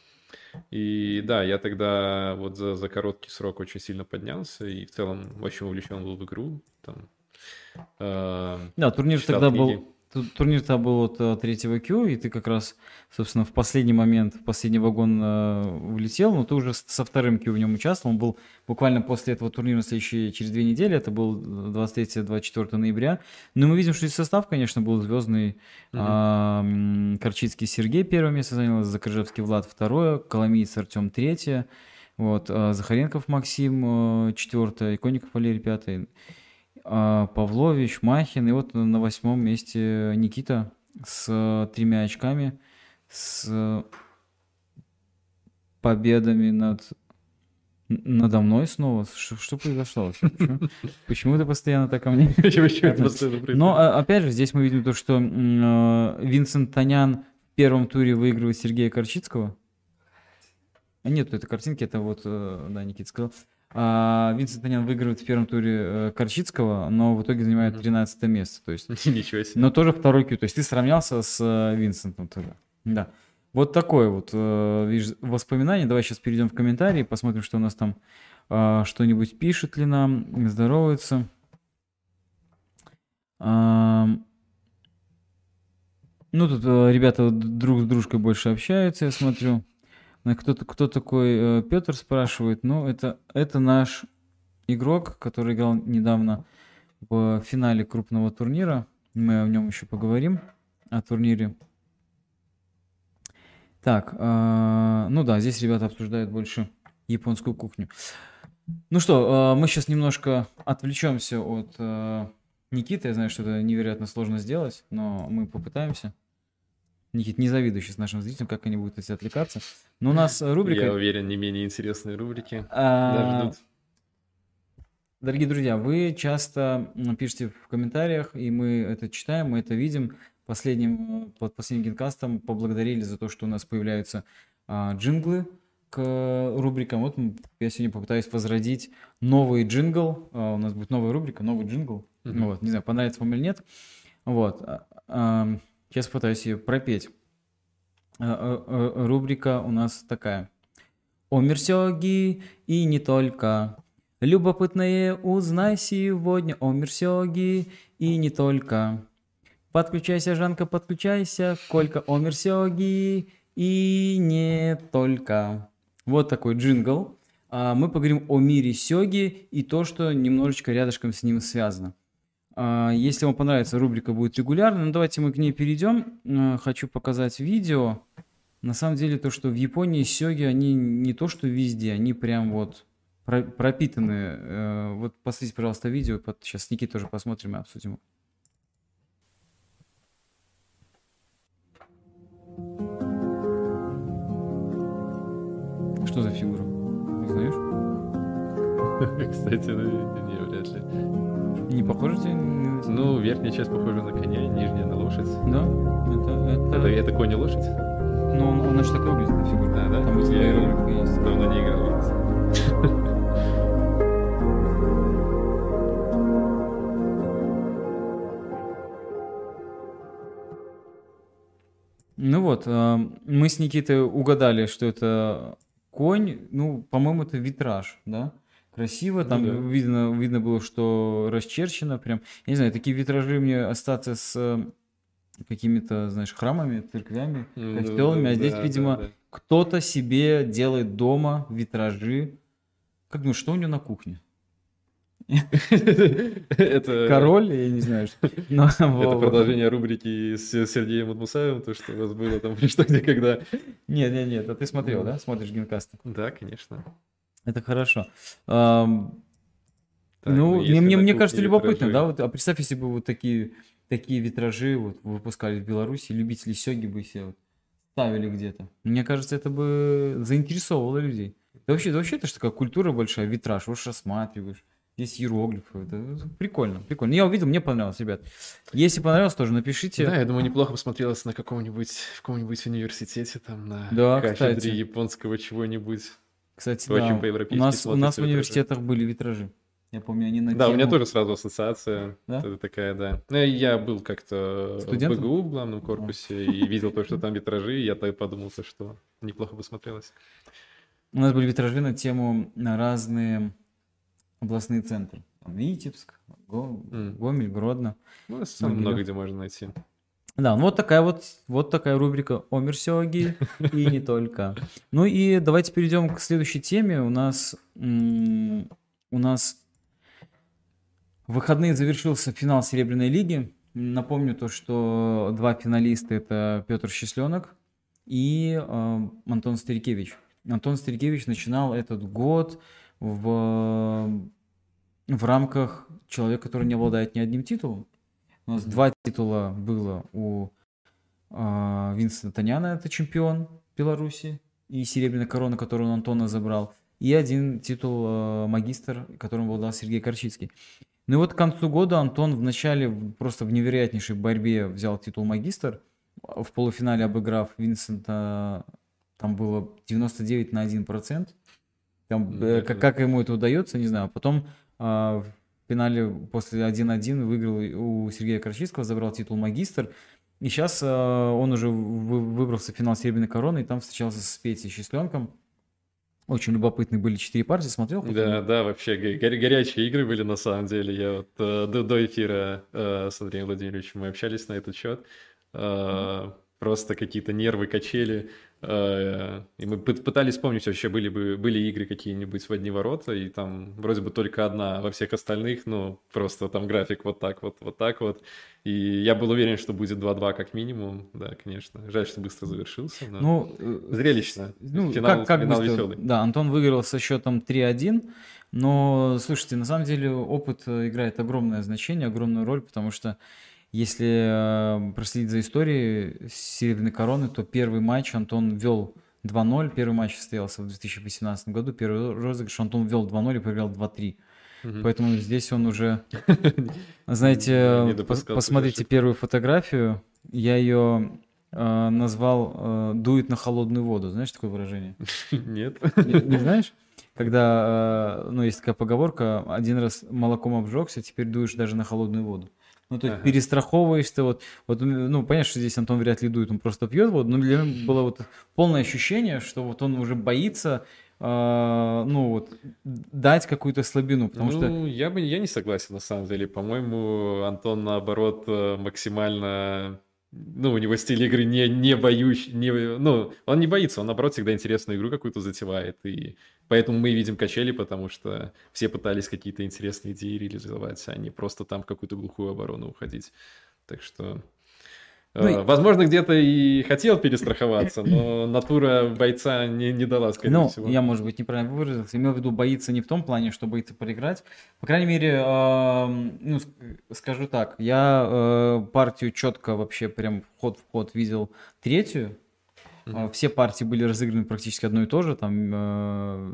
И да, я тогда вот за, за короткий срок очень сильно поднялся, и в целом очень увлечен был в игру. Там, а, Да, турнир тогда книги. был, ту- турнир тогда был от э, третьего Q, и ты как раз, собственно, в последний момент, в последний вагон э, влетел, но ты уже со вторым Q в нем участвовал, он был буквально после этого турнира, следующие, через две недели, это был 23-24 ноября. Но мы видим, что и состав, конечно, был звездный. А, м, Корчицкий Сергей первое место занял, Закрыжевский Влад второе, Коломиец Артем третье, вот, а, Захаренков Максим э, четвертое, Иконников Валерий пятый, Павлович, Махин, и вот на восьмом месте Никита с э, тремя очками, с победами над надо мной снова. Что, что произошло? Почему, почему ты постоянно так ко мне? Но а, опять же, здесь мы видим то, что э, Винсент Танян в первом туре выигрывает Сергея Корчицкого. А нет, это картинки, это вот, э, да, Никита сказал. А Винсент Танян выигрывает в первом туре э, Корчицкого, но в итоге занимает Мгм. 13 место. То есть, Ничего себе. но тоже второй кью. То есть ты сравнялся с э, Винсентом тоже. Да. Вот такое вот э, видишь, воспоминание. Давай сейчас перейдем в комментарии, посмотрим, что у нас там а, что-нибудь пишет ли нам, здоровается. Ам, Ну, тут ребята друг с дружкой больше общаются, я смотрю. Ну, Кто, кто такой Петр спрашивает? Ну, это, это наш игрок, который играл недавно в финале крупного турнира. Мы о нем еще поговорим, о турнире. Так, а, ну да, здесь ребята обсуждают больше японскую кухню. Ну что, а, мы сейчас немножко отвлечемся от а, Никиты. Я знаю, что это невероятно сложно сделать, но мы попытаемся. Никит, не завидуй сейчас нашим зрителям, как они будут эти отвлекаться. Но у нас э, рубрика... Я уверен, не менее интересные рубрики. а, ждут. Дорогие друзья, вы часто пишете в комментариях, и мы это читаем, мы это видим. Последним, э, под последним генкастом поблагодарили за то, что у нас появляются а, джинглы к рубрикам. Вот я сегодня попытаюсь возродить новый джингл. А, у нас будет новая рубрика, новый джингл. Мгм. Вот, не знаю, понравится вам или нет. Вот. а, Сейчас пытаюсь ее пропеть. А, а, а, Рубрика у нас такая. О Мерсёги и не только. Любопытное узнай сегодня о Мерсёги и не только. Подключайся, Жанка, подключайся, Колька о Мерсёги и не только. Вот такой джингл. А, Мы поговорим о мире Сёги и то, что немножечко рядышком с ним связано. А, Если вам понравится, рубрика будет регулярно. Ну, давайте мы к ней перейдем. А, Хочу показать видео. На самом деле, то, что в Японии сёги, они не то, что везде, они прям вот про- пропитаны. Э, Вот посмотрите, пожалуйста, видео. Сейчас с Никитой тоже посмотрим и обсудим. Что за фигура? Узнаешь? Кстати, ну, не, вряд ли. Не похоже тебе? Ну, верхняя часть похожа на коня, нижняя на лошадь. Да? Это, Это, это... это конь и лошадь? Ну, он, он, значит, такой выглядит, эта фигура. Да, да? Там Я рубрика есть. давно не играл. Ну вот, а, мы с Никитой угадали, что это конь. Ну, по-моему, это витраж, да? Красиво, там Ну да. видно, видно было, что расчерчено прям. Я не знаю, такие витражи мне остаться с э, какими-то, знаешь, храмами, церквями, Ну, костелами, а здесь, да, видимо, да, да. кто-то себе делает дома витражи. Как думаешь, что у него на кухне? Это Король, я не знаю. что- но- это продолжение рубрики с Сергеем Мутмусаевым, то, что у вас было там что где когда. Нет, нет, нет, а ты смотрел, Ну. да? Смотришь генкасты. Да, конечно. Это хорошо. Ам, Так, ну, есть мне, мне, мне кажется, любопытно, витражи. да? Вот, а представь, если бы вот такие, такие витражи вот выпускали в Беларуси, любители сёги бы все вот ставили где-то. Мне кажется, это бы заинтересовывало людей. Да вообще, да вообще это же такая культура большая, витраж, вот рассматриваешь. Здесь иероглифы. Это прикольно, прикольно. Я увидел, мне понравилось, ребят. Если понравилось, тоже напишите. Да, я думаю, неплохо бы смотрелось на каком-нибудь, в каком-нибудь университете, там, на Да, кафедре кстати. японского чего-нибудь. Кстати, Очень да. У по-европейски нас, у нас в витражи. университетах были витражи. Я помню, они на Да, у меня тему- тоже сразу ассоциация Да? это такая, да. Ну, Я был как-то в Студентом? БГУ в главном корпусе и видел то, что там витражи, и я так подумал, то, что неплохо бы смотрелось. У нас были витражи на тему на разные областные центры. Витебск. Гомель, Гродно. Ну, много где можно найти. Да, ну вот такая вот, вот такая рубрика Омер Сёги и не только. Ну и давайте перейдем к следующей теме. У нас, у нас выходные завершился финал Серебряной лиги. Напомню то, что два финалиста это Петр Счастленок и э, Антон Старикевич. Антон Старикевич начинал этот год в, в рамках человека, который не обладает ни одним титулом. У нас два титула было у а, Винсента Таняна, это чемпион Беларуси, и серебряная корона, которую он Антона забрал, и один титул а, магистр, которым обладал Сергей Корчицкий. Ну и вот к концу года Антон в начале просто в невероятнейшей борьбе взял титул магистр, в полуфинале обыграв Винсента, там было 99 на 1%. Там, М, э, это- как, как ему это удается, не знаю. Потом в финале после 1-1 выиграл у Сергея Корчинского, забрал титул магистр. И сейчас он уже вы- выбрался в финал Серебряной короны, и там встречался с Петей Счастленком. Очень любопытные были четыре партии, смотрел? Да, да, вообще го- горя- горячие игры были на самом деле. Я вот э, до, до эфира э, с Андреем Владимировичем мы общались на этот счет. Э, Просто какие-то нервы, качели. Э, И мы пыт- пытались вспомнить, вообще были бы были игры какие-нибудь в одни ворота, и там вроде бы только одна, а во всех остальных, ну, просто там график вот так вот, вот так вот. И я был уверен, что будет 2-2 как минимум. Да, конечно. Жаль, что быстро завершился. но Ну, э, Зрелищно. Ну, Финал- как, как финал быстро? веселый. Да, Антон выиграл со счетом 3-1. Но, слушайте, на самом деле опыт играет огромное значение, огромную роль, потому что если э, проследить за историей Серебряной короны, то первый матч Антон вел 2-0. Первый матч состоялся в 2018 году. Первый розыгрыш Антон вел 2-0 и проиграл 2-3. Мгм. Поэтому здесь он уже, знаете, допускал посмотрите первую фотографию. Я ее э, назвал э, «дует на холодную воду». Знаешь такое выражение? Нет. Не, не знаешь? Когда, э, ну, есть такая поговорка, один раз молоком обжегся, теперь дуешь даже на холодную воду. Ну, то есть Ага. перестраховываешься, вот, вот, ну, понятно, что здесь Антон вряд ли дует, он просто пьет воду, но для меня было вот полное ощущение, что вот он уже боится, э, ну, вот, дать какую-то слабину, потому что... Ну, я бы я не согласен на самом деле. По-моему, Антон наоборот максимально, ну, у него стиль игры не не боющий, не, ну, он не боится, он наоборот всегда интересную игру какую-то затевает, и поэтому мы и видим качели, потому что все пытались какие-то интересные идеи реализовать, а не просто там в какую-то глухую оборону уходить. Так что, э, Ну возможно, где-то и хотел перестраховаться, но натура бойца не, не дала, скорее Ну, всего. я, может быть, неправильно выразился. Имел в виду боится не в том плане, что боится проиграть. По крайней мере, эм, ну, ск- скажу так, я э, партию четко вообще прям вход в ход видел третью. Э, Все партии были разыграны практически одно и то же. Там э,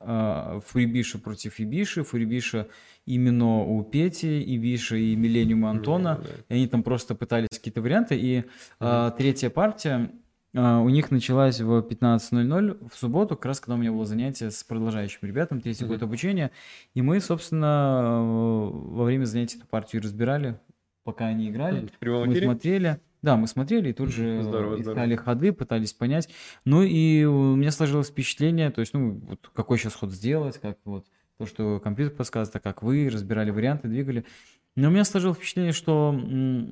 э, Фурибиша против Ибиши, Фурибиша именно у Пети, Ибиша и Миллениума Антона. Да. И они там просто пытались какие-то варианты. И а, третья партия а, у них началась в 15.00 в субботу, как раз когда у меня было занятие с продолжающим ребятам, третий год Мгм. обучения. И мы, собственно, э, во время занятий эту партию разбирали, пока они играли. В прямом Мы эфире? смотрели. Да, мы смотрели и тут же Здорово, искали здорово. ходы, пытались понять. Ну и у меня сложилось впечатление, то есть, ну, вот какой сейчас ход сделать, как вот то, что компьютер подсказывает, а как вы разбирали варианты, двигали. Но у меня сложилось впечатление, что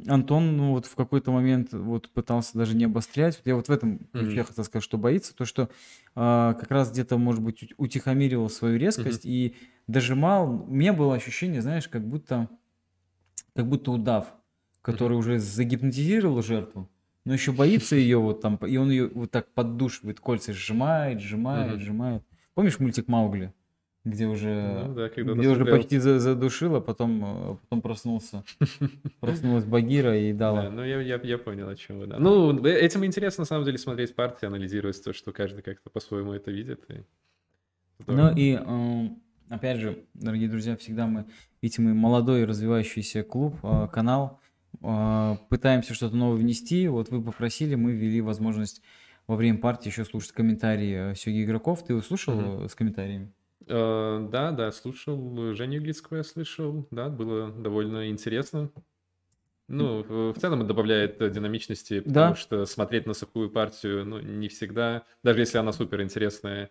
Антон ну, вот в какой-то момент вот пытался даже не обострять. Вот я вот в этом ключе Мгм. хотел сказать, что боится, то что а, как раз где-то, может быть, ут- утихомиривал свою резкость и дожимал. У меня было ощущение, знаешь, как будто, как будто удав, который уже загипнотизировал жертву, но еще боится ее вот там, и он ее вот так поддушивает, кольца сжимает, сжимает, Мгм. сжимает. Помнишь мультик Маугли? Где уже, Ну да, когда где уже почти за- задушил, а потом, э, потом проснулся. Проснулась Багира и Да, дала. ну я, я, я понял, о чем вы, да. Ну, э, этим интересно, на самом деле, смотреть партии, анализировать то, что каждый как-то по-своему это видит. И... Ну и, э, опять же, дорогие друзья, всегда мы, видите, мы молодой развивающийся клуб, э, канал, э, пытаемся что-то новое внести. Вот вы попросили, мы ввели возможность во время партии еще слушать комментарии э, Сёги игроков. Ты его слушал Мгм. э, с комментариями? Э, да, да, слушал. Женю Иглицкого я слышал. Да, было довольно интересно. Ну, в целом это добавляет э, динамичности, потому Да. что смотреть на сухую партию, ну, не всегда, даже если она супер интересная,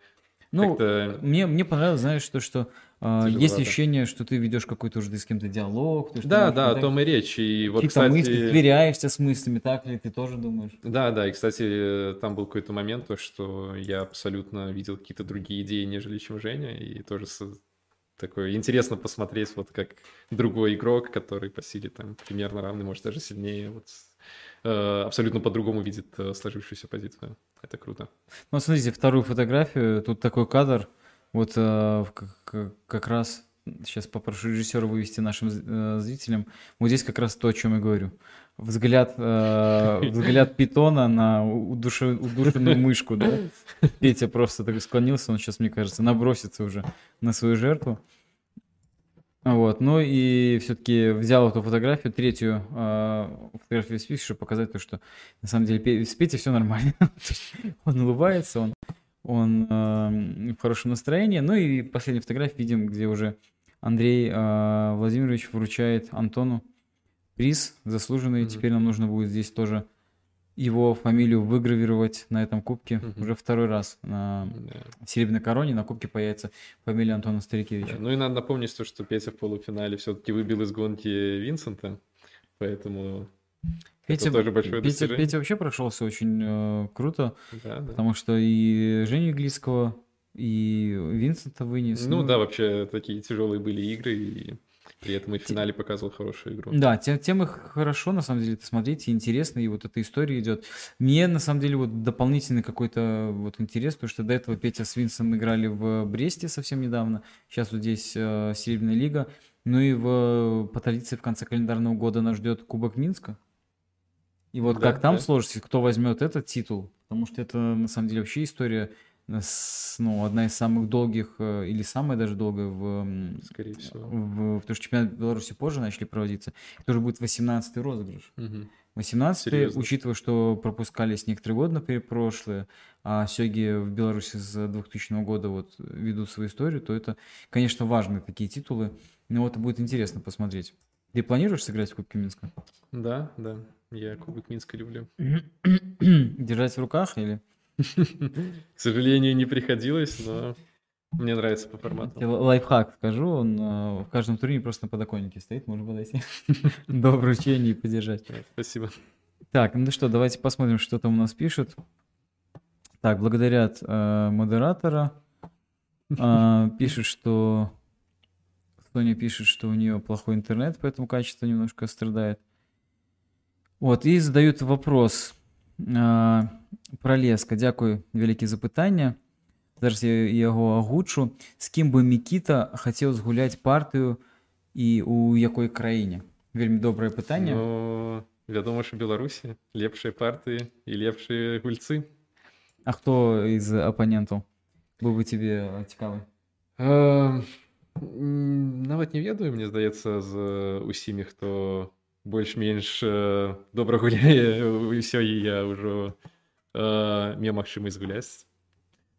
Ну, мне, мне понравилось, знаешь, то, что э, есть ощущение, что ты ведешь какой-то уже с кем-то диалог. то, Да, да, о том и речь. И вот, какие-то мысли, кстати... сверяешься с мыслями, так ли ты тоже думаешь? Да, да, и, кстати, там был какой-то момент, то, что я абсолютно видел какие-то другие идеи, нежели чем Женя, и тоже такое интересно посмотреть, вот как другой игрок, который по силе там примерно равный, может даже сильнее, вот абсолютно по-другому видит э, сложившуюся позицию. Это круто. Ну, смотрите, вторую фотографию. Тут такой кадр. Вот э, как, раз сейчас попрошу режиссера вывести нашим э, зрителям. Вот здесь как раз то, о чем я говорю. Взгляд, э, взгляд питона на удуши- удушенную мышку, да? Петя просто так склонился, он сейчас, мне кажется, набросится уже на свою жертву. Вот, ну и все-таки взял эту фотографию, третью э, фотографию из чтобы показать то, что на самом деле с Петей все нормально. Он улыбается, он, он э, в хорошем настроении. Ну и последняя фотография видим, где уже Андрей э, Владимирович вручает Антону приз заслуженный. Мгм. Теперь нам нужно будет здесь тоже его фамилию выгравировать на этом кубке Мгм. уже второй раз. На Да. серебряной короне на кубке появится фамилия Антона Старикевича. Да, Ну и надо напомнить, то, что Петя в полуфинале все-таки выбил из гонки Винсента, поэтому Петя, тоже большое Петя, достижение. Петя вообще прошелся очень э, круто, да, да. потому что и Женю Иглицкого, и Винсента вынес. Ну да, вообще такие тяжелые были игры, и при этом и в финале показывал хорошую игру. Да, тем, тем и хорошо, на самом деле, это смотреть, и интересно, и вот эта история идет. Мне, на самом деле, вот дополнительный какой-то вот интерес, потому что до этого Петя с Винсом играли в Бресте совсем недавно, сейчас вот здесь э, Серебряная лига, ну и в, по традиции в конце календарного года нас ждет Кубок Минска. И вот Да, как там да. сложится, кто возьмет этот титул, потому что это, на самом деле, вообще история, с- ну, одна из самых долгих, э, или самая даже долгая в, Скорее всего. в, потому что чемпионат Беларуси позже начали проводиться. Это уже будет 18-й розыгрыш. Мгм. 18 Серьезно? учитывая, что пропускались некоторые годы, например, прошлые, а Сёги в Беларуси с 2000 года вот ведут свою историю, то это, конечно, важные такие титулы. Но вот будет интересно посмотреть. Ты планируешь сыграть в Кубке Минска? Да, да, я Кубок Минска люблю. Держать в руках или? К сожалению, не приходилось, но мне нравится по формату. Лайфхак скажу, он э, в каждом турнире просто на подоконнике стоит, можно подойти до вручения и подержать. Спасибо. Так, ну что, давайте посмотрим, что там у нас пишут. Так, благодарят э, модератора. А, пишет, что... Соня пишет, что у нее плохой интернет, поэтому качество немножко страдает. Вот, і задають вопрос пра леска дзякую вялікі запытання зараз я яго агучу. З кім бы мікіта хацеў згуляць партыю і у якой краіне? Вельмі добрае пытанне. Ну, вядома ж у беларусі лепшыя партыі і лепшыя гульцы. А хто з апанентаў? Быў бы цябе цікавы. Нават не ведаю мне здаецца з усімі хто больш-менш э, добра гуляе ўсё і я ўжо э, меў магчымасць гуляць.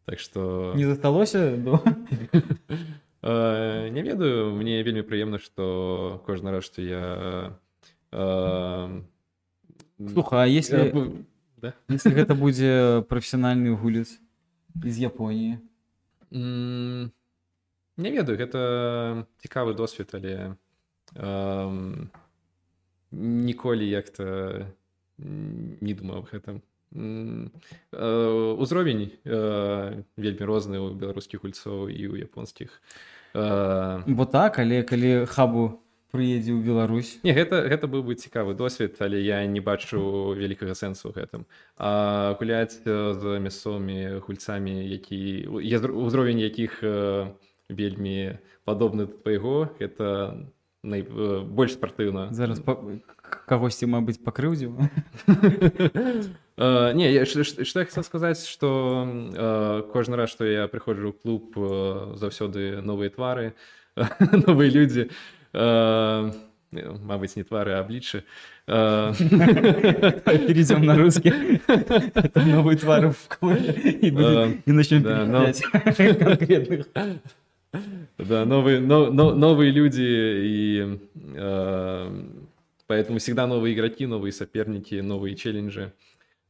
Так што Не засталося? до- Э, не ведаю, мне вельмі прыемна, што кожны раз, што я э, Слухай, а э, если, бу- да? если гэта будзе прафесіянальны гулец из Японии? М, Не ведаю, гэта цікавы досвед, але ніколі як-то не думаў аб гэтым узровень вельмі розны у беларускіх гульцоў і ў японскіх. Бо так але калі хабу прыедзе ў Беларусь? Не гэта гэта быў бы цікавы досвед але я не бачу вялікага сэнсу ў гэтым. А гуляць з мясцовымі гульцамі які узровень якіх вельмі падобны твайго это най... больш спартыўна зараз па... кагосьці мабыць пакрыўдзіў не что я хотел сказаць что кожны раз што я прыходжу ў клуб заўсёды новыя твары новыя людзі мабыць не твары абліччы перейдем на русский. Новые твары и начнем да новые новые люди и поэтому всегда новые игроки новые соперники новые челленджи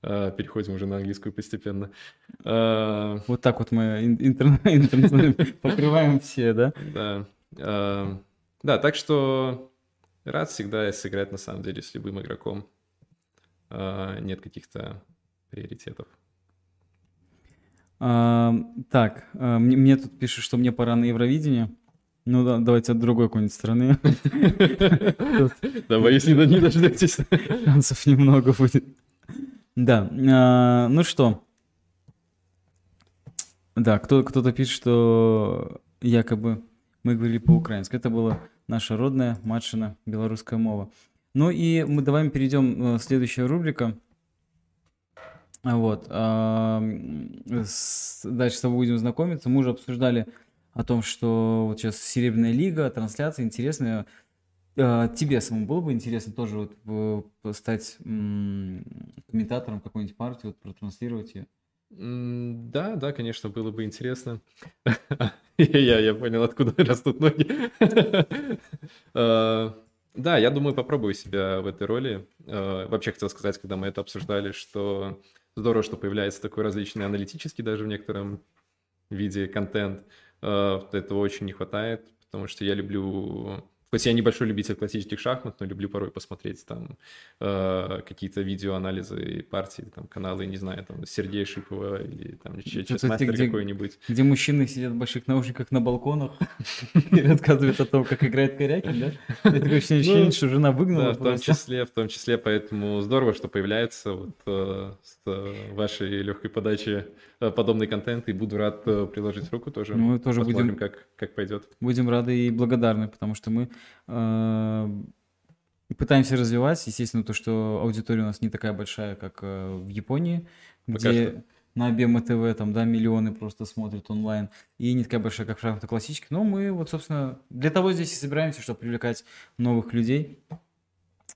переходим уже на английскую постепенно. Вот так вот мы интернет покрываем все, да? Да. Да, так что рад всегда сыграть на самом деле с любым игроком. А, нет каких-то приоритетов. А, так, а, мне, мне тут пишут, что мне пора на Евровидение. Ну да, давайте от другой какой-нибудь страны. Давай, если не дождетесь. Шансов немного будет. Да, ну что. Да, кто-то пишет, что якобы мы говорили по-украински. Это было наша родная матчина белорусская мова. Ну и мы давай перейдем в следующая рубрика. Вот. Дальше с тобой будем знакомиться. Мы уже обсуждали о том, что вот сейчас Серебряная лига, трансляция интересная. Тебе самому было бы интересно тоже вот стать комментатором какой-нибудь партии, вот протранслировать ее? Да, да, конечно, было бы интересно. Я, я понял, откуда растут ноги. А, да, я думаю, попробую себя в этой роли. А, вообще хотел сказать, когда мы это обсуждали, что здорово, что появляется такой различный аналитический даже в некотором виде контент. А, этого очень не хватает, потому что я люблю Хоть я небольшой любитель классических шахмат, но люблю порой посмотреть там э, какие-то видеоанализы партий, там каналы, не знаю, там Сергея Шипова или там честмастер какой-нибудь. Где мужчины сидят в больших наушниках на балконах и рассказывают о том, как играет Корякин, да? Это такое ощущение, ну, что жена выгнала. в том числе, в том числе, поэтому здорово, что появляется вот э, с э, вашей легкой подачи подобный контент, и буду рад приложить руку тоже. Мы тоже будем, как, как пойдет. Будем рады и благодарны, потому что мы Э, пытаемся развивать. Естественно, то, что аудитория у нас не такая большая, как э, в Японии, где на Бема ТВ там, да, миллионы просто смотрят онлайн, и не такая большая, как шахматы классические. Но мы вот, собственно, для того здесь и собираемся, чтобы привлекать новых людей.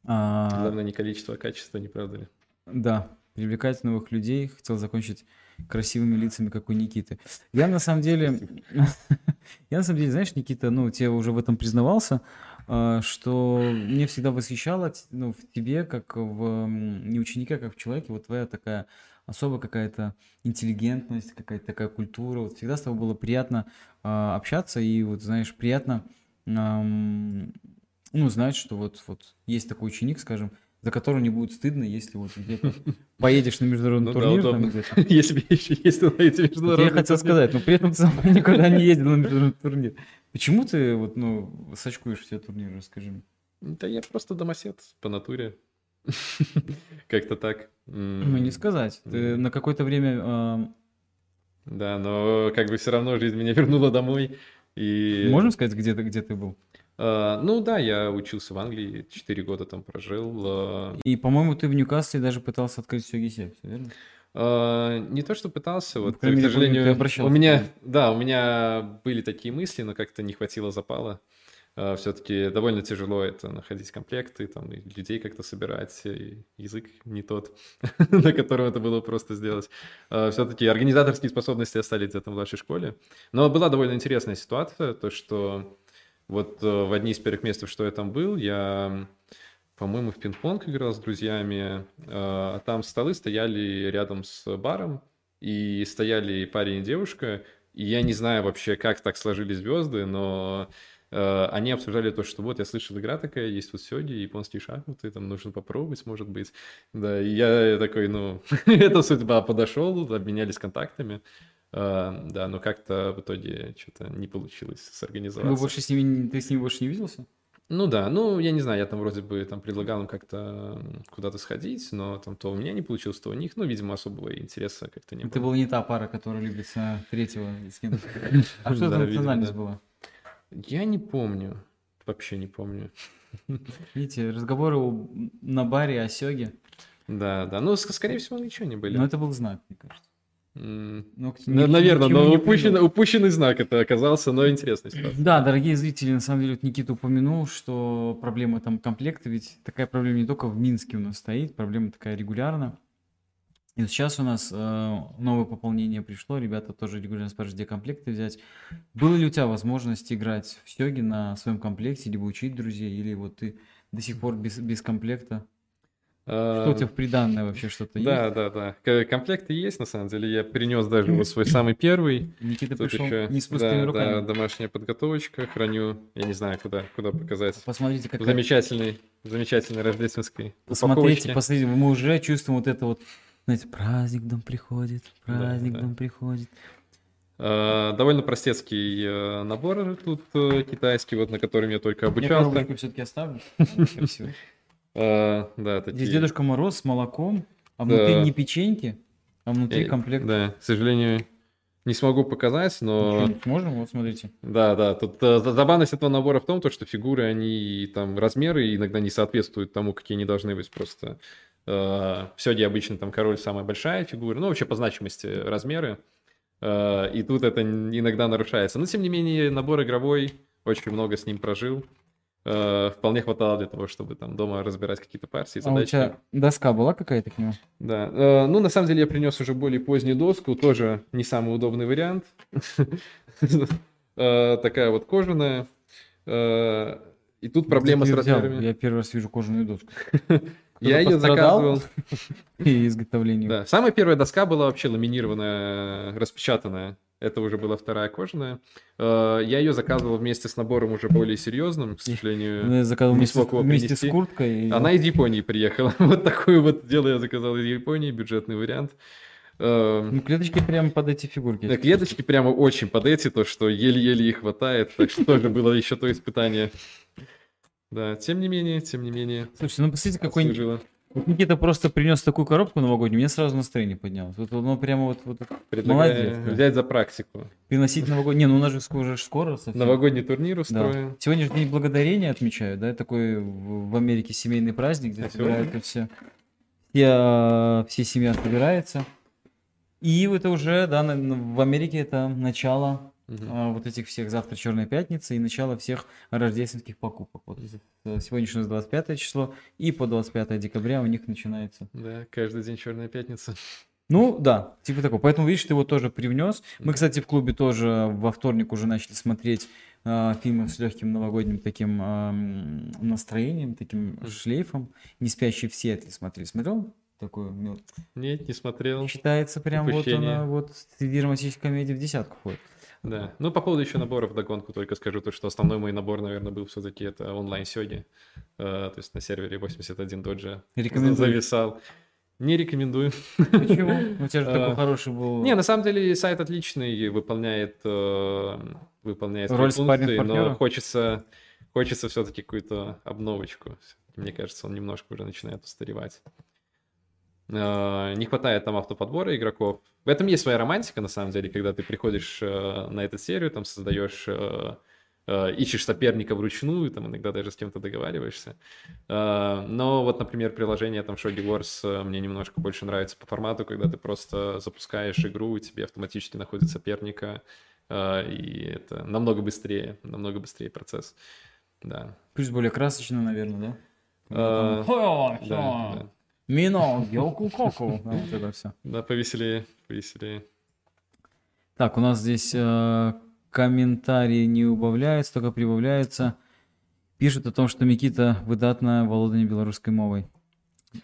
А, Главное не количество, а качество, не правда ли? Да, привлекать новых людей. Хотел закончить красивыми лицами, как у Никиты. Я на самом деле, я на самом деле, знаешь, Никита, ну, тебе уже в этом признавался, а, что мне всегда восхищало ну, в тебе, как в не ученика, как в человеке, вот твоя такая особая какая-то интеллигентность, какая-то такая культура. Вот всегда с тобой было приятно э, общаться и вот, знаешь, приятно, ну, знать, что вот, вот есть такой ученик, скажем, за которого не будет стыдно, если вот где-то поедешь на международный ну, турнир. Да, там где-то. Если еще есть на эти международные Я хотел сказать, но при этом ты сам никогда не ездил на международный турнир. Почему ты вот, ну, сачкуешь все турниры, расскажи мне. Да я просто домосед по натуре. Как-то так. Ну, не сказать. Ты на какое-то время... Да, но как бы все равно жизнь меня вернула домой. И... Можем сказать, где ты, где ты был? Uh, ну да, я учился в Англии, 4 года там прожил. Uh... И, по-моему, ты в Ньюкасле даже пытался открыть Сёги секцию, верно? Uh, не то, что пытался, вот, к сожалению, у меня, да, у меня были такие мысли, но как-то не хватило запала. Все-таки довольно тяжело это находить комплекты, там, и людей как-то собирать, и язык не тот, на котором это было просто сделать. Все-таки организаторские способности остались где-то в младшей школе. Но была довольно интересная ситуация, то, что вот э, в одни из первых мест, что я там был, я, по-моему, в пинг-понг играл с друзьями, э, а там столы стояли рядом с баром, и стояли парень и девушка, и я не знаю вообще, как так сложились звезды, но э, они обсуждали то, что вот я слышал, игра такая, есть вот Сёги, японские шахматы, там нужно попробовать, может быть. Да, и я такой, ну, это судьба, подошел, обменялись контактами. Uh, да, но как-то в итоге что-то не получилось сорганизоваться. Вы больше с ними, ты с ними больше не виделся? Ну да, ну я не знаю, я там вроде бы там предлагал им как-то куда-то сходить, но там то у меня не получилось, то у них, ну, видимо, особого интереса как-то не было. Ты был не та пара, которая любит третьего. А что за национальность была? Я не помню, вообще не помню. Видите, разговоры на баре о Сёге. Да, да, ну, скорее всего, ничего не были. Но это был знак, мне кажется. Ну, Наверное, но упущенный, упущенный знак это оказался, но интересный ситуация. Да, дорогие зрители, на самом деле, вот Никита упомянул, что проблема там комплекта, ведь такая проблема не только в Минске у нас стоит, проблема такая регулярно. И вот сейчас у нас э, новое пополнение пришло, ребята тоже регулярно спрашивают, где комплекты взять. Была ли у тебя возможность играть в Сёге на своем комплекте, либо учить друзей, или вот ты до сих пор без, без комплекта? Что у тебя в приданное вообще что-то да, есть? Да, да, да. Комплекты есть, на самом деле. Я принес даже вот свой самый первый. Никита Тут пришел еще, не с пустыми да, руками. Да, домашняя подготовочка. Храню, я не знаю, куда, куда показать. Посмотрите, как замечательный, замечательный рождественский Посмотрите, посмотрите, мы уже чувствуем вот это вот, знаете, праздник дом приходит, праздник да, дом да. приходит. Uh, довольно простецкий uh, набор тут uh, китайский, вот на котором я только обучался. Я все-таки оставлю. А, да, такие... Здесь Дедушка Мороз с молоком, а внутри да. не печеньки, а внутри Я, комплект. Да, к сожалению, не смогу показать, но... Можем, вот смотрите. Да, да, тут uh, забавность этого набора в том, то, что фигуры, они там размеры иногда не соответствуют тому, какие они должны быть просто. Uh, все, где обычно там король самая большая фигура, ну вообще по значимости размеры. Uh, и тут это иногда нарушается. Но тем не менее набор игровой, очень много с ним прожил. Э, вполне хватало для того, чтобы там дома разбирать какие-то партии, задачи. А у тебя доска была какая-то к нему? Да. Э, ну, на самом деле, я принес уже более позднюю доску, тоже не самый удобный вариант. Э, такая вот кожаная. И тут проблема с размерами. Я первый раз вижу кожаную доску. Я ее заказывал. И изготовление. Да. Самая первая доска была вообще ламинированная, распечатанная. Это уже была вторая кожаная. Э, я ее заказывал вместе с набором уже более серьезным, к сожалению. Я заказывал вместе, вместе с курткой. Она из Японии приехала. вот такое вот дело я заказал из Японии, бюджетный вариант. Э, ну, клеточки прямо под эти фигурки. Да, клеточки прямо очень под эти, то, что еле-еле их хватает. Так что тоже было еще то испытание. Да, тем не менее, тем не менее. Слушайте, ну посмотрите, какой вот Никита просто принес такую коробку новогоднюю, мне сразу настроение поднялось. Вот оно прямо вот, вот молодец. взять за практику. Приносить новогодний, не, ну у нас же скоро, скоро совсем. Новогодний турнир устроим. Да. Сегодня же День Благодарения отмечают, да, такой в Америке семейный праздник, где а собираются все, все, а, все семья собирается. И это уже, да, в Америке это начало угу. вот этих всех завтра Черная пятница и начало всех рождественских покупок. Вот сегодня у нас 25 число, и по 25 декабря у них начинается. Да, каждый день Черная пятница. Ну да, типа такого. Поэтому, видишь, ты его тоже привнес. Мы, кстати, в клубе тоже во вторник уже начали смотреть э, фильмы с легким новогодним таким э, настроением, таким шлейфом. Не спящий в Сиэтле смотрели. Смотрел? такую мед? Нет, не смотрел. Считается прям Упущение. вот она вот среди романтических комедий в десятку входит. Да. Ну, по поводу еще наборов догонку только скажу, то, что основной мой набор, наверное, был все-таки это онлайн сёги. Uh, то есть на сервере 81 доджа зависал. Не рекомендую. Почему? У тебя же такой хороший был... Не, на самом деле сайт отличный, выполняет, э, выполняет роль функции, но хочется, хочется все-таки какую-то обновочку. Мне кажется, он немножко уже начинает устаревать. Э, не хватает там автоподбора игроков. В этом есть своя романтика, на самом деле, когда ты приходишь э, на эту серию, там создаешь, э, ищешь соперника вручную, там иногда даже с кем-то договариваешься. Но вот, например, приложение там Shogi Wars мне немножко больше нравится по формату, когда ты просто запускаешь игру, и тебе автоматически находит соперника, и это намного быстрее, намного быстрее процесс. Да. Плюс более красочно, наверное, да? Да, да. Мино, Йоку Коку. Вот это все. Да, повеселее, повеселее. Так, у нас здесь э, комментарии не убавляются, только прибавляются. Пишут о том, что Микита выдатна володание белорусской мовой.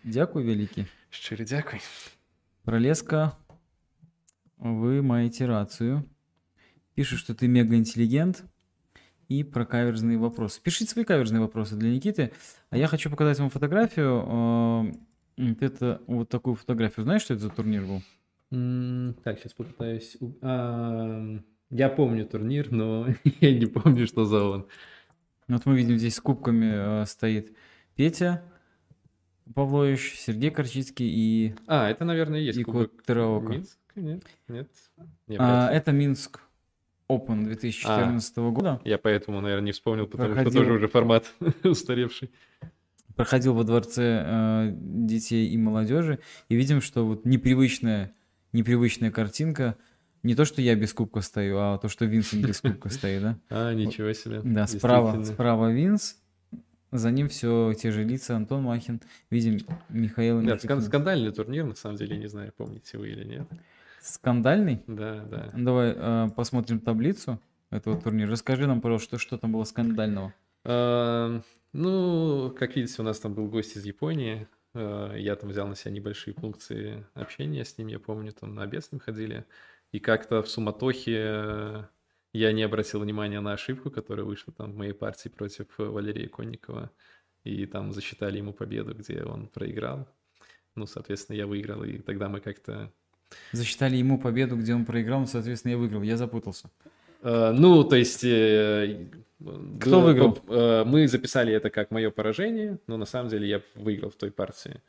Дякую, великий. Щиро дякую. Пролеска, вы маете рацию. Пишут, что ты мега интеллигент. и про каверзные вопросы. Пишите свои каверзные вопросы для Никиты. А я хочу показать вам фотографию. А, это вот такую фотографию. Знаешь, что это за турнир был? Так, сейчас попытаюсь... А, я помню турнир, но я не помню, что за он. Вот мы видим, здесь с кубками стоит Петя Павлович, Сергей Корчицкий и... А, это, наверное, и есть кубок Минск? Нет, нет. а, это Минск Open 2014 а, года. Я поэтому, наверное, не вспомнил, потому Проходил... что тоже уже формат устаревший. Проходил во дворце э, детей и молодежи, и видим, что вот непривычная, непривычная картинка, не то, что я без кубка стою, а то, что Винсент без кубка стоит, да? А, ничего себе. Да, справа, справа Винс, за ним все те же лица, Антон Махин, видим Михаил Да, скандальный турнир, на самом деле, не знаю, помните вы или нет. Скандальный? Да, да. Давай э, посмотрим таблицу этого турнира. Расскажи нам, пожалуйста, что, что там было скандального. Ну, как видите, у нас там был гость из Японии. А, я там взял на себя небольшие функции общения с ним, я помню, там на обед с ним ходили. И как-то в суматохе я не обратил внимания на ошибку, которая вышла там в моей партии против Валерия Конникова. И там засчитали ему победу, где он проиграл. Ну, соответственно, я выиграл, и тогда мы как-то... Засчитали ему победу, где он проиграл, ну, соответственно, я выиграл. Я запутался. Uh, ну, то есть... Uh, Кто выиграл? Uh, мы записали это как мое поражение, но на самом деле я выиграл в той партии.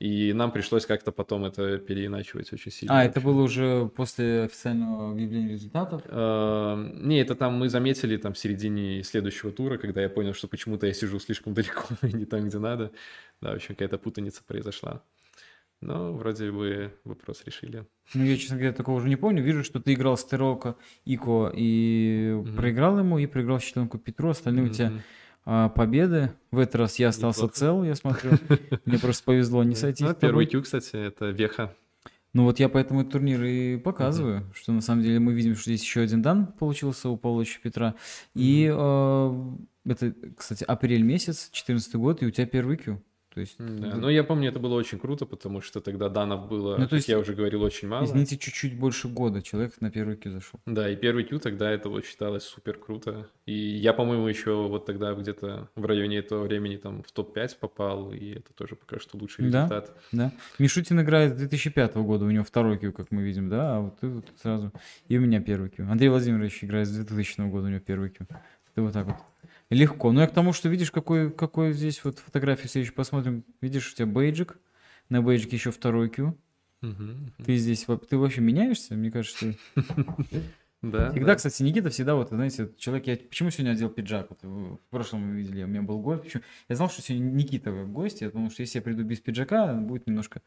И нам пришлось как-то потом это переиначивать очень сильно. А, это было уже после официального объявления результатов? Uh, не, это там мы заметили там в середине следующего тура, когда я понял, что почему-то я сижу слишком далеко и не там, где надо. Да, в общем, какая-то путаница произошла. Но вроде бы вопрос решили. Ну, я, честно говоря, такого уже не помню. Вижу, что ты играл с Терока Ико и mm-hmm. проиграл ему, и проиграл Щитонку Петру. Остальные mm-hmm. у тебя а, победы. В этот раз я остался Неплохо. цел, я смотрю. Мне просто повезло не сойти. Ну, первый кью, кстати, это Веха. Ну вот я поэтому этот турнир и показываю, uh-huh. что на самом деле мы видим, что здесь еще один дан получился у Павловича Петра. И э, это, кстати, апрель месяц, 14 год, и у тебя первый кью. То есть, да. Но я помню, это было очень круто, потому что тогда данов было, ну, то есть, как я уже говорил, очень мало. Извините, чуть-чуть больше года человек на первый кью зашел. Да, и первый кью тогда это вот считалось супер круто. И я, по-моему, еще вот тогда где-то в районе этого времени там в топ-5 попал, и это тоже пока что лучший результат. Да, да. Мишутин играет с 2005 года, у него второй кью, как мы видим, да, а вот ты вот сразу... И у меня первый кью. Андрей Владимирович играет с 2000 года, у него первый кью. Ты вот так вот легко. Но я к тому, что видишь, какой, какой здесь вот фотографию следующую посмотрим. Видишь, у тебя бейджик, на бейджике еще второй Q. Ты здесь, ты вообще меняешься? Мне кажется, Да. Всегда, да. кстати, Никита всегда, вот, знаете, человек, я почему сегодня одел пиджак? Вот, в прошлом мы видели, у меня был гость. Почему? Я знал, что сегодня Никита гость, потому что если я приду без пиджака, будет немножко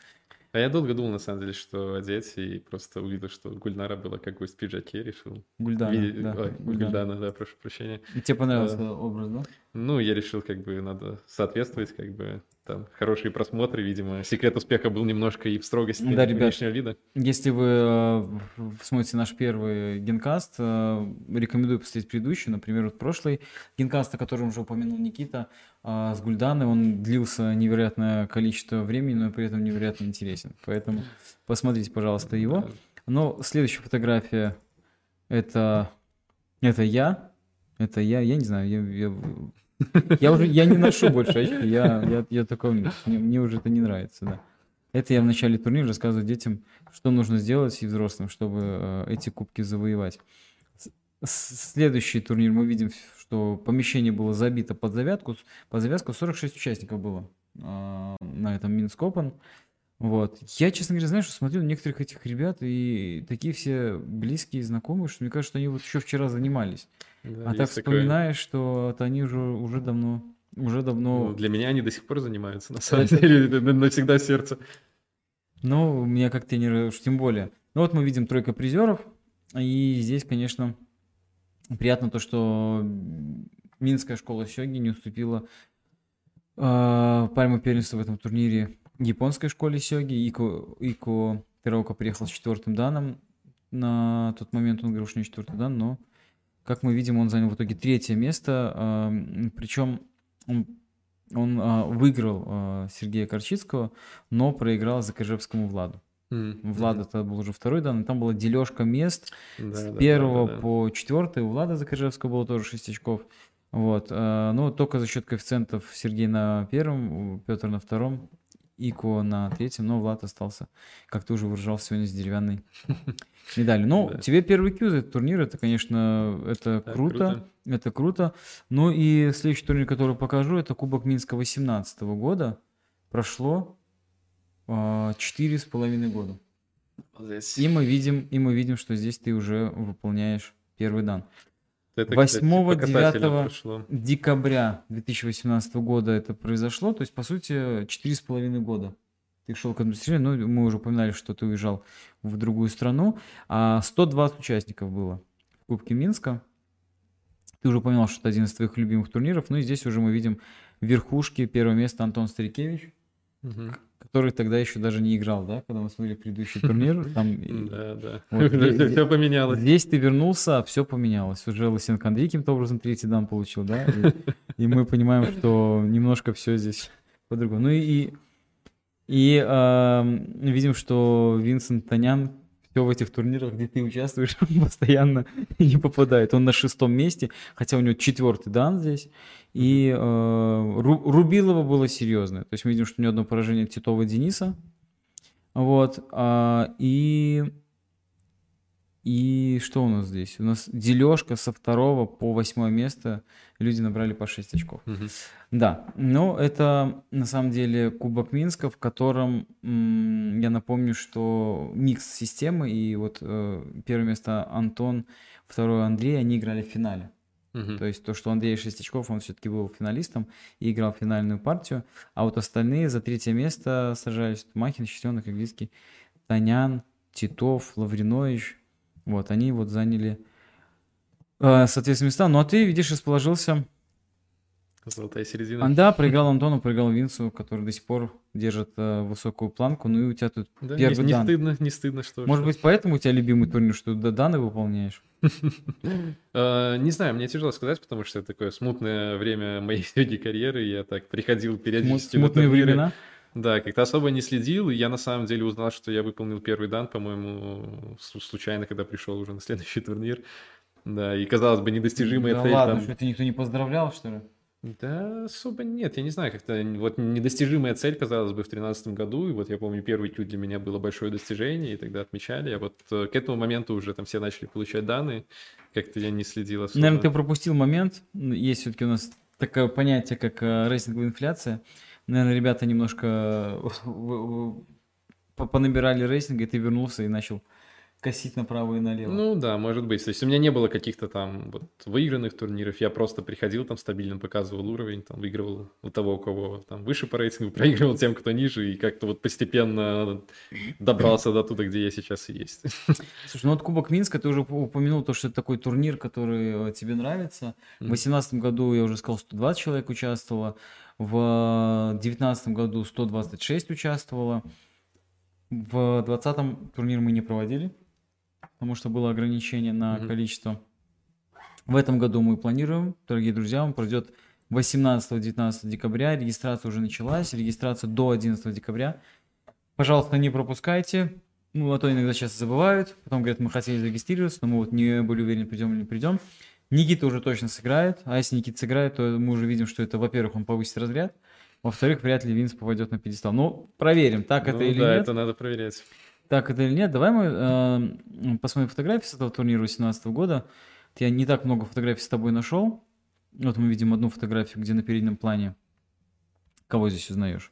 а я долго думал, на самом деле, что одеть, и просто увидел, что Гульнара была как гость в пиджаке, решил. Гульдана, видеть... да. Ой, Гульдана. Гульдана, да, прошу прощения. И тебе понравился а, образ, да? Ну, я решил, как бы, надо соответствовать, как бы, там хорошие просмотры, видимо. Секрет успеха был немножко и в строгости да, ребят, внешнего вида. Если вы э, смотрите наш первый генкаст, э, рекомендую посмотреть предыдущий, например, вот прошлый генкаст, о котором уже упомянул Никита, э, с Гульданой, он длился невероятное количество времени, но при этом невероятно интересен. Поэтому посмотрите, пожалуйста, его. Но следующая фотография это, это я. Это я, я не знаю, я, я я уже я не ношу больше очки, я, я, я такой, мне, мне уже это не нравится, да. Это я в начале турнира рассказываю детям, что нужно сделать и взрослым, чтобы э, эти кубки завоевать. Следующий турнир мы видим, что помещение было забито под завязку, под завязку 46 участников было э, на этом Минск Open. Вот. Я, честно говоря, знаешь, смотрю на некоторых этих ребят, и такие все близкие, знакомые, что мне кажется, что они вот еще вчера занимались. Да, а так вспоминаешь, такое... что вот они уже, уже давно, уже давно... Ну, для меня они до сих пор занимаются, на самом деле, навсегда сердце. Ну, у меня как тренер уж тем более. Ну вот мы видим тройка призеров, и здесь, конечно, приятно то, что Минская школа Сёги не уступила э, пальму первенства в этом турнире японской школе сёги. Ико, Ико Терока приехал с четвертым данным. На тот момент он говорил, что не четвертый дан, но, как мы видим, он занял в итоге третье место. А, Причем он, он а, выиграл а, Сергея Корчицкого, но проиграл Закажевскому Владу. Mm-hmm. Влада это был уже второй дан, и там была дележка мест да, с да, первого да, да, по четвертый. У Влада Закаржевского было тоже 6 очков. Вот. Э, ну, только за счет коэффициентов Сергей на первом, Петр на втором, Ико на третьем, но Влад остался, как ты уже выражал сегодня, с деревянной медалью. Ну, да. тебе первый кью за этот турнир, это, конечно, это да, круто, круто, это круто. Ну и следующий турнир, который покажу, это Кубок Минска 18 года. Прошло а, четыре с половиной года. Здесь. И мы видим, и мы видим, что здесь ты уже выполняешь первый дан. 8-9 декабря 2018 года это произошло, то есть, по сути, четыре с половиной года ты шел к администрированию, ну, мы уже упоминали, что ты уезжал в другую страну, а 120 участников было в Кубке Минска. Ты уже упоминал, что это один из твоих любимых турниров, ну и здесь уже мы видим верхушки, первое место Антон Старикевич, угу который тогда еще даже не играл, да, когда мы смотрели предыдущий турнир. Там, да, да. Вот, здесь, все поменялось. Здесь ты вернулся, а все поменялось. Уже Лысенко Андрей каким-то образом третий дан получил, да, и, и мы понимаем, что немножко все здесь по-другому. Ну и, и э, видим, что Винсент Танян все в этих турнирах, где ты участвуешь, постоянно не попадает. Он на шестом месте, хотя у него четвертый дан здесь. И э, Рубилова было серьезное. То есть мы видим, что у него одно поражение Титова Дениса. Вот. А, и, и что у нас здесь? У нас дележка со второго по восьмое место. Люди набрали по 6 очков. Угу. Да, но это на самом деле Кубок Минска, в котором я напомню, что микс системы. И вот э, первое место Антон, второе Андрей, они играли в финале. Угу. То есть то, что Андрей Шестичков, он все-таки был финалистом и играл финальную партию, а вот остальные за третье место сажались Махин, Щетенок, Иглицкий, Танян, Титов, Лавринович. Вот, они вот заняли, э, соответственно, места. Ну, а ты, видишь, расположился Золотая середина. Да, проиграл Антону, проиграл Винсу, который до сих пор держит э, высокую планку. Ну и у тебя тут да, первый не, дан. Не стыдно, не стыдно, что Может что. быть, поэтому у тебя любимый турнир, что ты даны выполняешь? Э, не знаю, мне тяжело сказать, потому что это такое смутное время моей среди карьеры. Я так приходил периодически Смутные времена? Да, как-то особо не следил, и я на самом деле узнал, что я выполнил первый дан, по-моему, случайно, когда пришел уже на следующий турнир. Да, и казалось бы, недостижимая да цель. ладно, там... что тебя никто не поздравлял, что ли? Да, особо нет. Я не знаю, как-то вот недостижимая цель, казалось бы, в 2013 году. И вот я помню, первый тюд для меня было большое достижение, и тогда отмечали. А вот э, к этому моменту уже там все начали получать данные. Как-то я не следил особо. Наверное, ты пропустил момент. Есть все-таки у нас такое понятие, как э, рейтинговая инфляция. Наверное, ребята немножко э, понабирали рейтинга, и ты вернулся и начал косить направо и налево. Ну да, может быть. То есть у меня не было каких-то там вот выигранных турниров. Я просто приходил там стабильно, показывал уровень, там выигрывал у того, у кого там выше по рейтингу, проигрывал тем, кто ниже, и как-то вот постепенно добрался до туда, где я сейчас и есть. Слушай, ну вот Кубок Минска, ты уже упомянул то, что это такой турнир, который э, тебе нравится. В 2018 году, я уже сказал, 120 человек участвовало. В 2019 году 126 участвовало. В 2020 турнир мы не проводили, потому что было ограничение на mm-hmm. количество. В этом году мы планируем, дорогие друзья, он пройдет 18-19 декабря. Регистрация уже началась, регистрация до 11 декабря. Пожалуйста, не пропускайте. Ну, а то иногда сейчас забывают. Потом говорят, мы хотели зарегистрироваться, но мы вот не были уверены, придем или не придем. Никита уже точно сыграет. А если Никита сыграет, то мы уже видим, что это, во-первых, он повысит разряд. Во-вторых, вряд ли Винс попадет на пьедестал. Ну, проверим, так ну, это или да, нет. Да, это надо проверять. Так это или нет. Давай мы э, посмотрим фотографии с этого турнира 2018 года. Я не так много фотографий с тобой нашел. Вот мы видим одну фотографию, где на переднем плане. Кого здесь узнаешь?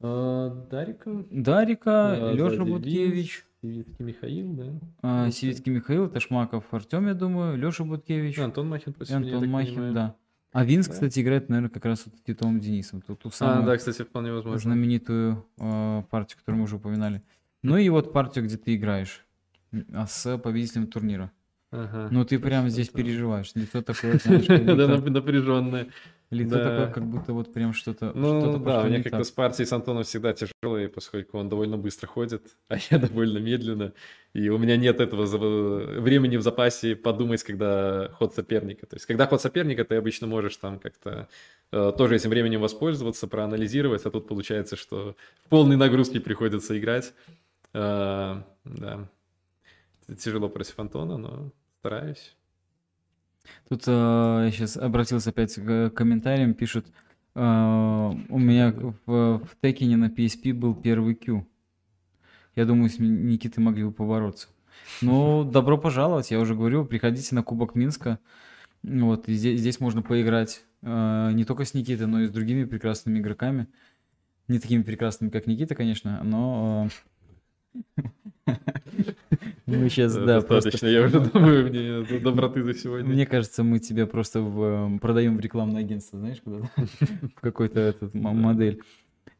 А, Дарика. Дарика, а, Леша Буткевич. Сивицкий Михаил, да? А, Сивицкий Михаил, Ташмаков Артем, я думаю, Леша Буткевич. Антон Махин после Антон Махин, да. А Винс, да? кстати, играет, наверное, как раз вот Титовым Денисом. Ту, ту самую а, да, кстати, вполне возможно. знаменитую э, партию, которую мы уже упоминали. Ну и вот партию, где ты играешь а с победителем турнира. Ага. Ну ты прям здесь переживаешь. Лицо такое, знаешь, Да, напряженное. Лицо такое, как будто вот прям что-то Ну да, у меня как-то с партией с Антоном всегда тяжелые, поскольку он довольно быстро ходит, а я довольно медленно. И у меня нет этого времени в запасе подумать, когда ход соперника. То есть, когда ход соперника, ты обычно можешь там как-то э, тоже этим временем воспользоваться, проанализировать, а тут получается, что в полной нагрузке приходится играть. Э, Да. Тяжело против Антона, но стараюсь. Тут э, я сейчас обратился опять к комментариям, пишут, э, у меня в, в Текине на PSP был первый Q. Я думаю, с Ни- Никитой могли бы побороться. Ну, добро пожаловать, я уже говорю, приходите на Кубок Минска. Вот, и здесь, здесь можно поиграть э, не только с Никитой, но и с другими прекрасными игроками. Не такими прекрасными, как Никита, конечно, но... э, Мы сейчас, Э, да. Достаточно, я уже думаю, мне доброты за сегодня. Мне кажется, мы тебя просто в, э, продаем в рекламное агентство, знаешь, куда в какой-то этот модель.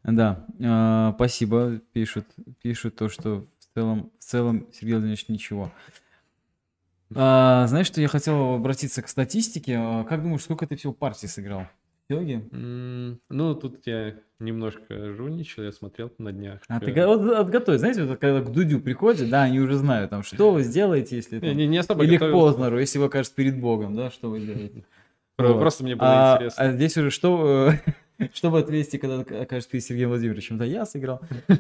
Да, а, спасибо, пишут, пишут то, что в целом, в целом, Сергей Владимирович, ничего. А, знаешь, что я хотел обратиться к статистике. А, Как думаешь, сколько ты всего партий сыграл? М, Ну, тут я немножко жульничал, я смотрел на днях. А ты Э, го- вот отготовь, знаете, вот когда к Дудю приходят, да, они уже знают, там, что вы сделаете, если там, не, не особо или к. Познеру, если вы окажетесь перед Богом, да, что вы делаете? Про- Вот. Просто мне было А, интересно. а здесь уже что, э, что вы ответите, когда окажется перед Сергеем Владимировичем? Да, я сыграл. Э,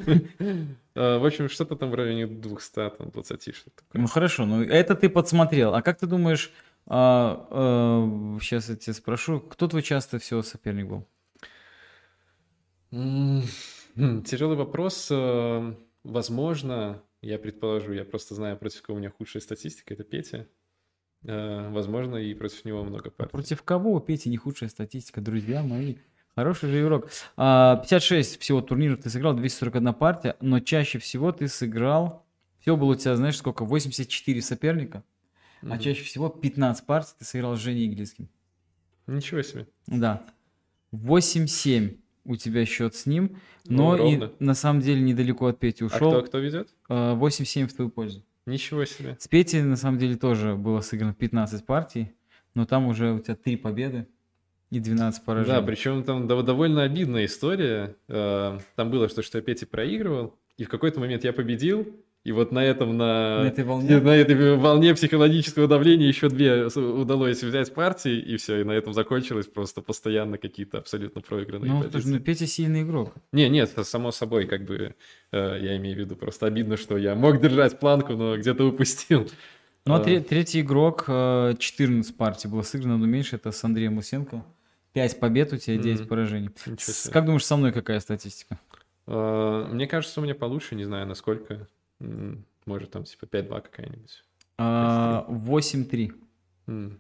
В общем, что-то там в районе 200, там, 20, что-то такое. Ну хорошо, ну это ты подсмотрел. А как ты думаешь, сейчас я тебя спрошу, кто твой часто всего соперник был? Тяжелый вопрос. Э, Возможно, я предположу, я просто знаю, против кого у меня худшая статистика, это Петя. Э, Возможно, и против него много партий. Против кого у Пети не худшая статистика, друзья мои? Хороший же игрок. А, 56 всего турниров ты сыграл, 241 партия, но чаще всего ты сыграл... Всего было у тебя, знаешь, сколько? 84 соперника, а Мгм. чаще всего 15 партий ты сыграл с Женей Иглицким. Ничего себе. Да. 8-7 у тебя счет с ним, но Ну, и на самом деле недалеко от Пети А ушел. кто, кто ведет? А, 8-7 в твою пользу. Ничего себе. С Петей на самом деле тоже было сыграно 15 партий, но там уже у тебя 3 победы и 12 поражений. Да, причем там дов- довольно обидная история. Э, Там было, что, что я Пете проигрывал, и в какой-то момент я победил, и вот на этом, на, На этой волне? на этой волне психологического давления еще две удалось взять партии, и все, и на этом закончилось просто постоянно какие-то абсолютно проигранные Ну, позиции. слушай, ну Петя сильный игрок. Не, нет, само собой, как бы, э, я имею в виду, просто обидно, что я мог держать планку, но где-то упустил. Ну, а А. тре- третий игрок, э, 14 партий было сыграно, но меньше, это с Андреем Лысенко. 5 побед у тебя, 9 Мгм. поражений. С-. Как думаешь, со мной какая статистика? Э, Мне кажется, у меня получше, не знаю, насколько. Может, там типа 5-2 какая-нибудь. А, 8-3. М.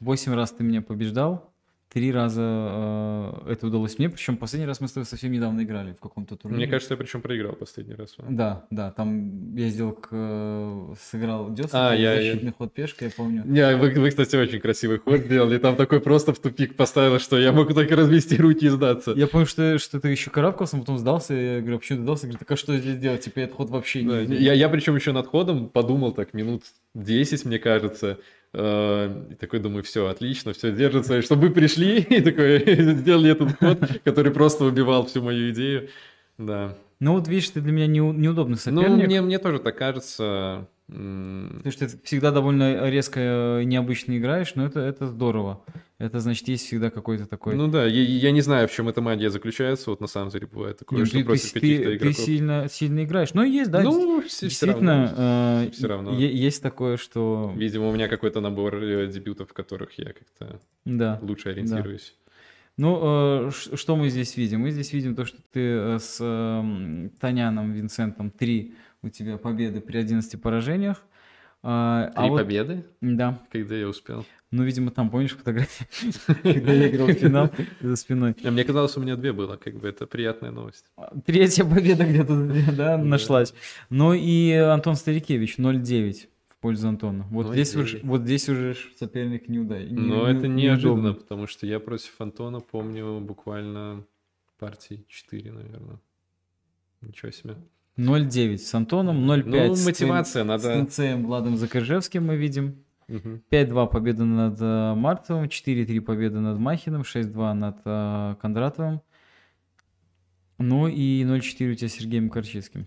8 раз ты меня побеждал, три раза э, это удалось мне, причем последний раз мы с тобой совсем недавно играли в каком-то турнире. Мне кажется, я причем проиграл последний раз. Да, да, там я сделал, к, э, сыграл Дёсова, А, я- защитный ход пешкой, я помню. Не, вы, вы, кстати, очень красивый ход сделали. Там такой просто в тупик поставил, что я мог только развести руки и сдаться. Я помню, что, что ты еще карабкался, потом сдался, я говорю, а почему ты сдался? Говорит, так а что здесь делать? Типа, этот ход вообще Да, не... я, я причем еще над ходом подумал так минут 10, мне кажется. Э, И такой думаю, все, отлично, все держится. И чтобы вы пришли и такой сделали этот ход, который просто убивал всю мою идею. Да. Ну вот видишь, ты для меня неу- неудобный Ну, соперник. мне, мне тоже так кажется. Потому что ты всегда довольно резко э, необычно играешь, но это, это здорово. Это значит, есть всегда какой-то такой... Ну да, я, я не знаю, в чем эта магия заключается. Вот на самом деле бывает такое, Не, что ты, против ты- каких-то ты игроков. сильно, сильно играешь. Ну, есть, да, ну, все, действительно, э, всё равно. есть такое, что... Видимо, у меня какой-то набор э, дебютов, в которых я как-то Да. лучше ориентируюсь. Ну, э, что мы здесь видим? Мы здесь видим то, что ты с эм, Таняном Винсентом 3 у тебя победы при 11 поражениях. А, а Три вот- победы, Да. когда я успел. Ну, видимо, там, помнишь фотографии, когда я играл в финал за спиной. А мне казалось, у меня две было, как бы это приятная новость. Третья победа где-то да, нашлась. Ну и Антон Старикевич 0-9 в пользу Антона. Вот здесь, 0-9. уже, вот здесь уже соперник не удай. Но это неожиданно, потому что я против Антона помню буквально партий 4, наверное. Ничего себе. 0-9 с Антоном, 0-5 Ну, с мотивация, твоим- надо- с НЦМ Владом Закаржевским мы видим. Мгм. 5-2 победа над э, Мартовым, 4-3 победа над Махиным, 6-2 над э, Кондратовым. Ну и 0-4 у тебя с Сергеем Корчевским.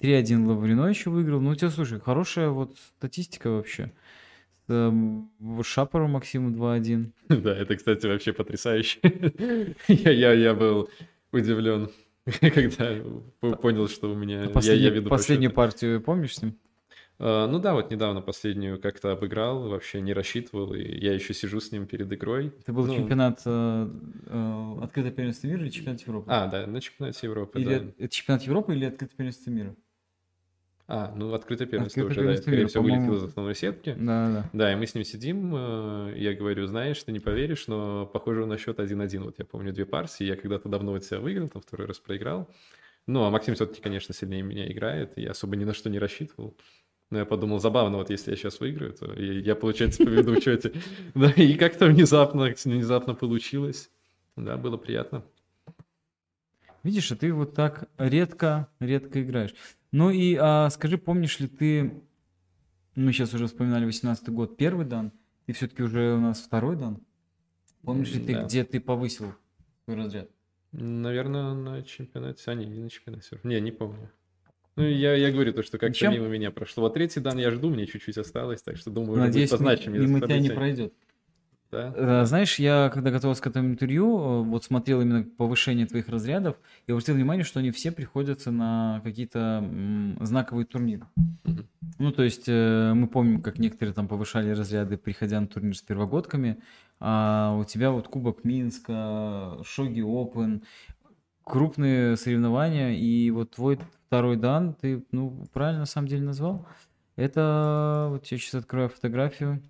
3-1 Лаврино еще выиграл. Ну, у тебя, слушай, хорошая вот статистика вообще. С, эм, Шапору Максиму 2-1. Да, это, кстати, вообще потрясающе. Я, я, я был удивлен. когда понял, что у меня... Послед... Я, веду Последнюю партию помнишь с ним? Uh, ну да, вот недавно последнюю как-то обыграл, вообще не рассчитывал, и я еще сижу с ним перед игрой. Это был ну... чемпионат э, э, открытый первенство мира или чемпионат Европы? А, да, на чемпионате Европы, или да. Это чемпионат Европы или открытый первенство мира? А, ну открытое первенство открытое уже, первенство да, скорее всего, вылетел из основной сетки. Да, да. Да, и мы с ним сидим, э, я говорю, знаешь, ты не поверишь, но похоже на счет 1-1. Вот я помню две партии, я когда-то давно вот себя выиграл, там второй раз проиграл. Ну, а Максим все-таки, конечно, сильнее меня играет, я особо ни на что не рассчитывал. Но я подумал, забавно, вот если я сейчас выиграю, то я, получается, поведу в счете. Да, и как-то внезапно, внезапно получилось. Да, было приятно. Видишь, а ты вот так редко, редко играешь. Ну и а, скажи, помнишь ли ты, мы сейчас уже вспоминали 18 год, первый дан, и все-таки уже у нас второй дан. Помнишь ли ты, где ты повысил свой разряд? Наверное, на чемпионате. А, не, не на чемпионате. Не, не помню. Ну, я, я говорю то, что как-то мимо меня прошло. Вот третий дан я жду, мне чуть-чуть осталось, так что думаю, Надеюсь, будет мимо тебя не пройдет. Да? Э, знаешь, я когда готовился к этому интервью, э, вот смотрел именно повышение твоих разрядов, и обратил внимание, что они все приходятся на какие-то знаковые турниры. Mm-hmm. Ну, то есть э, мы помним, как некоторые там повышали разряды, приходя на турнир с первогодками, а у тебя вот Кубок Минска, Шоги Опен, крупные соревнования, и вот твой второй дан, ты, ну, правильно на самом деле назвал, это, вот я сейчас открою фотографию,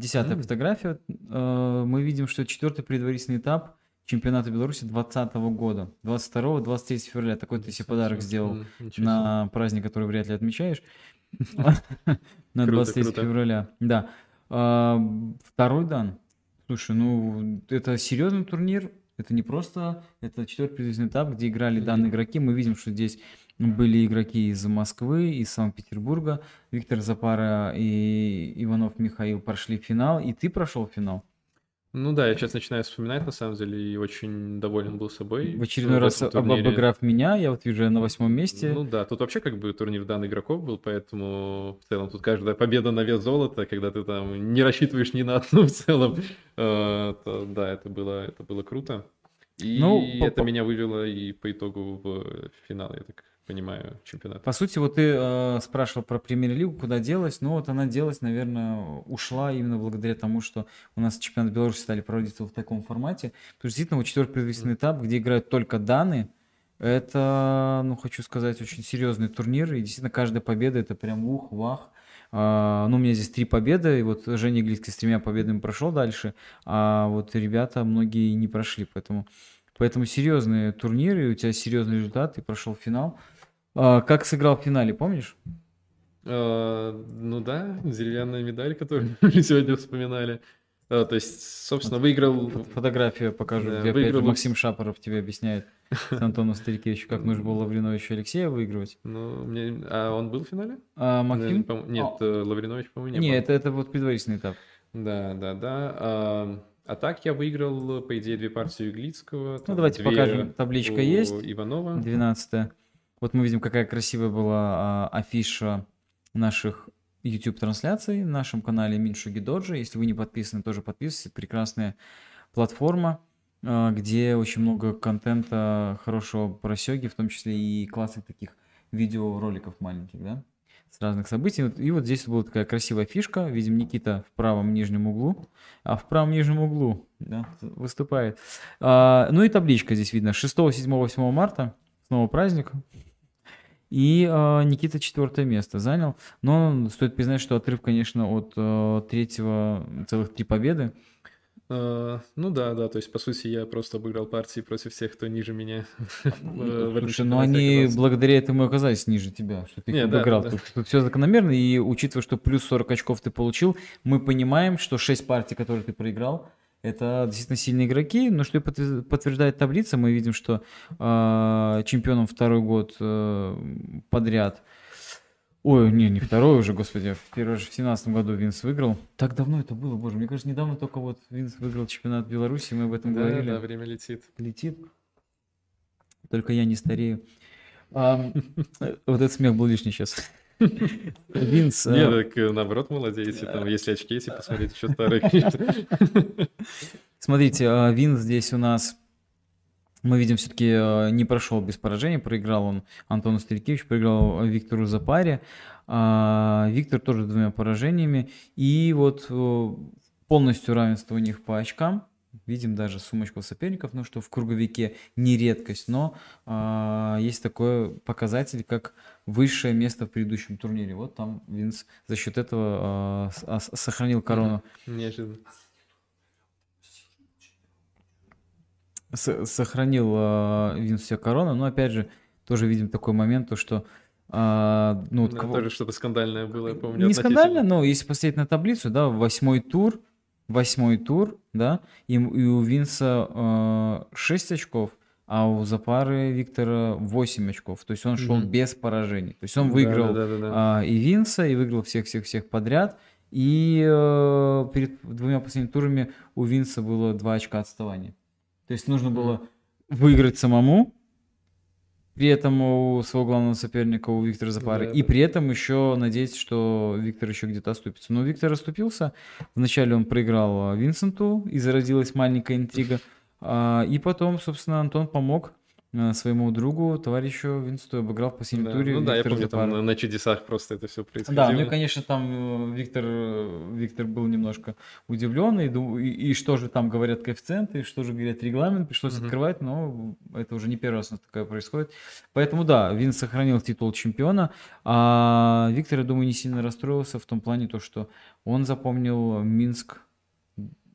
Десятая mm. фотография. Э, мы видим, что четвертый предварительный этап чемпионата Беларуси 2020 года. 22-23 февраля. Такой ты себе подарок сделал на праздник, который вряд ли отмечаешь. На 23 февраля. Да. А, второй дан. Слушай, ну это серьезный турнир. Это не просто, это четвертый предварительный этап, где играли данные игроки. Мы видим, что здесь были игроки из Москвы, из Санкт-Петербурга. Виктор Запара и Иванов Михаил прошли финал, и ты прошел финал. Ну да, я сейчас начинаю вспоминать, на самом деле, и очень доволен был собой. В очередной в раз турнире. обыграв меня, я вот вижу, я на восьмом месте. Ну да, тут вообще как бы турнир данных игроков был, поэтому в целом тут каждая победа на вес золота, когда ты там не рассчитываешь ни на одну в целом, э, то да, это было, это было круто. И ну, это по... меня вывело и по итогу в финал, я так понимаю, чемпионата. По сути, вот ты э, спрашивал про премьер-лигу, куда делась. Ну, вот она делась, наверное, ушла именно благодаря тому, что у нас чемпионат Беларуси стали проводиться в таком формате. То есть, действительно, вот четвертый предварительный этап, где играют только данные, это, ну, хочу сказать, очень серьезный турнир. И действительно, каждая победа это прям ух, вах. Uh, ну, у меня здесь три победы, и вот Женя Глицкий с тремя победами прошел дальше, а вот ребята многие не прошли, поэтому, поэтому серьезные турниры, у тебя серьезный результат, ты прошел финал. А, как сыграл в финале, помнишь? А, ну да, деревянная медаль, которую мы сегодня вспоминали. А, то есть, собственно, вот выиграл... Фотографию покажу, да, где выиграл... Максим Шапоров тебе объясняет с Антоном Старикевичем, как нужно было Лавриновичу Алексея выигрывать. Ну, мне... А он был в финале? А, Максим? Нет, а... Лавринович, по-моему, не Нет, это, это вот предварительный этап. Да, да, да. А, а так я выиграл, по идее, две партии Иглицкого. Ну, давайте покажем. Табличка есть. Иванова. 12 вот мы видим, какая красивая была а, афиша наших YouTube-трансляций на нашем канале Миншуги Доджи. Если вы не подписаны, тоже подписывайтесь. Прекрасная платформа, а, где очень много контента хорошего про сёги, в том числе и классных таких видеороликов маленьких, да, с разных событий. И вот здесь была такая красивая фишка. Видим Никита в правом нижнем углу, а в правом нижнем углу да, выступает. А, ну и табличка здесь видно. 6, 7, 8 марта. Снова праздник. И э, Никита четвертое место занял. Но стоит признать, что отрыв, конечно, от э, третьего целых три победы. Uh, ну да, да, то есть, по сути, я просто обыграл партии против всех, кто ниже меня. Слушай, ну они благодаря этому оказались ниже тебя, что ты их обыграл. Тут все закономерно, и учитывая, что плюс 40 очков ты получил, мы понимаем, что 6 партий, которые ты проиграл, это действительно сильные игроки, но что и подтверждает таблица, мы видим, что э, чемпионом второй год э, подряд. Ой, не, не второй уже, господи, в первый же в семнадцатом году Винс выиграл. Так давно это было, боже, мне кажется, недавно только вот Винс выиграл чемпионат Беларуси, мы об этом да, говорили. Да, время летит. Летит. Только я не старею. А, вот этот смех был лишний сейчас. Винс... Не, э, так э, наоборот молодеете, там, если очки, если посмотреть, еще старые, Смотрите, э, Винс здесь у нас мы видим, все-таки э, не прошел без поражения, проиграл он Антону Старикевичу, проиграл Виктору Запаре, а Виктор тоже двумя поражениями, и вот полностью равенство у них по очкам, видим даже сумочку соперников, ну что в круговике не редкость, но а, есть такой показатель, как высшее место в предыдущем турнире. Вот там Винс за счет этого а, сохранил корону. Неожиданно. сохранил э, Винс себе корону, но опять же тоже видим такой момент, то что э, ну, да, кого... тоже что-то скандальное было, я помню. Не скандально, но если посмотреть на таблицу, да, восьмой тур, восьмой тур, да, и, и у Винса э, 6 очков, а у Запары Виктора 8 очков. То есть он шел mm-hmm. без поражений. То есть он выиграл да, да, да, да. Э, и Винса, и выиграл всех-всех-всех подряд. И э, перед двумя последними турами у Винса было 2 очка отставания. То есть нужно было выиграть самому, при этом у своего главного соперника, у Виктора Запары, да, и да. при этом еще надеяться, что Виктор еще где-то оступится. Но Виктор оступился. Вначале он проиграл Винсенту, и зародилась маленькая интрига. А, и потом, собственно, Антон помог своему другу, товарищу Винсту обыграл в последнем да. туре. Ну да, я помню, там на, на чудесах просто это все происходило. Да, ну и, конечно, там э, Виктор, э, Виктор был немножко удивлен, и, и, и что же там говорят коэффициенты, и что же говорят регламент, пришлось угу. открывать, но это уже не первый раз у нас такое происходит. Поэтому да, Вин сохранил титул чемпиона, а Виктор, я думаю, не сильно расстроился в том плане, то, что он запомнил Минск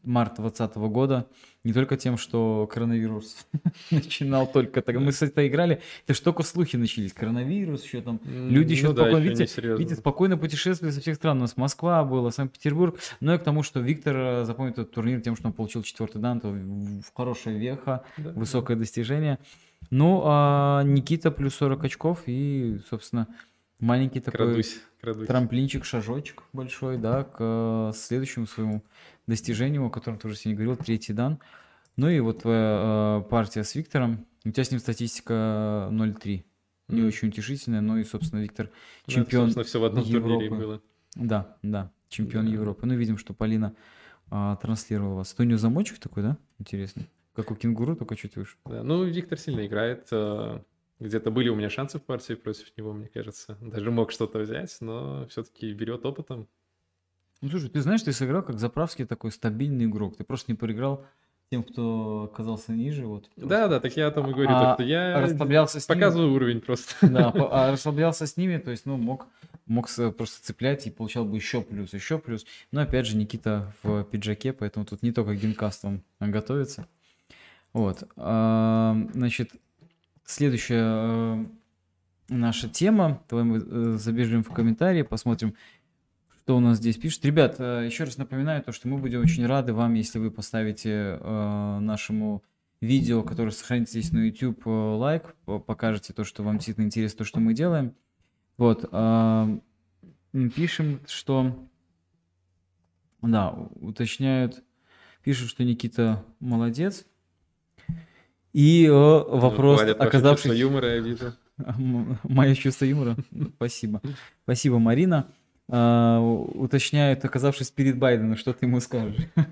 март 2020 года не только тем, что коронавирус начинал только так. Мы с этой играли, это ж только слухи начались. Коронавирус, еще там. Люди еще ну, спокойно, видите, видите, спокойно путешествовали со всех стран. У нас Москва была, Санкт-Петербург. Но и к тому, что Виктор э, запомнил этот турнир тем, что он получил четвертый дан, то в хорошая веха, да, высокое да. достижение. Ну, а Никита плюс 40 очков и, собственно, маленький такой крадусь, крадусь. трамплинчик, шажочек большой, да, к э, следующему своему достижению, о котором ты уже сегодня говорил, третий дан. Ну и вот твоя э, партия с Виктором. У тебя с ним статистика 0-3. Не mm. очень утешительная, но и, собственно, Виктор чемпион да, все в одном Европы. было. Да, да, чемпион да. Европы. Ну, видим, что Полина а, транслировала вас. То у нее замочек такой, да? Интересный. Как у кенгуру, только чуть выше. Да, ну, Виктор сильно играет. Э, где-то были у меня шансы в партии против него, мне кажется. Даже мог что-то взять, но все-таки берет опытом. Ну, слушай, ты знаешь, ты сыграл как заправский такой стабильный игрок. Ты просто не проиграл тем, кто оказался ниже. Вот, да, да, так я там и говорю, а, что я расслаблялся с показываю ними. уровень просто. Да, а расслаблялся с ними, то есть, ну, мог, мог просто цеплять и получал бы еще плюс, еще плюс. Но опять же, Никита в пиджаке, поэтому тут не только геймкаст он готовится. Вот. А, значит, следующая э, наша тема. Давай мы э, забежим в комментарии, посмотрим, что у нас здесь пишет. Ребят, э, еще раз напоминаю, то, что мы будем очень рады вам, если вы поставите э, нашему видео, которое сохранится здесь на YouTube, э, лайк, покажете то, что вам действительно интересно, то, что мы делаем. Вот. Э, пишем, что... Да, уточняют. Пишут, что Никита молодец. И э, вопрос, ну, оказавшись... юмора, я вижу. Мое чувство юмора? Спасибо. Спасибо, Марина э, уточняют, оказавшись перед Байденом, что ты ему скажешь?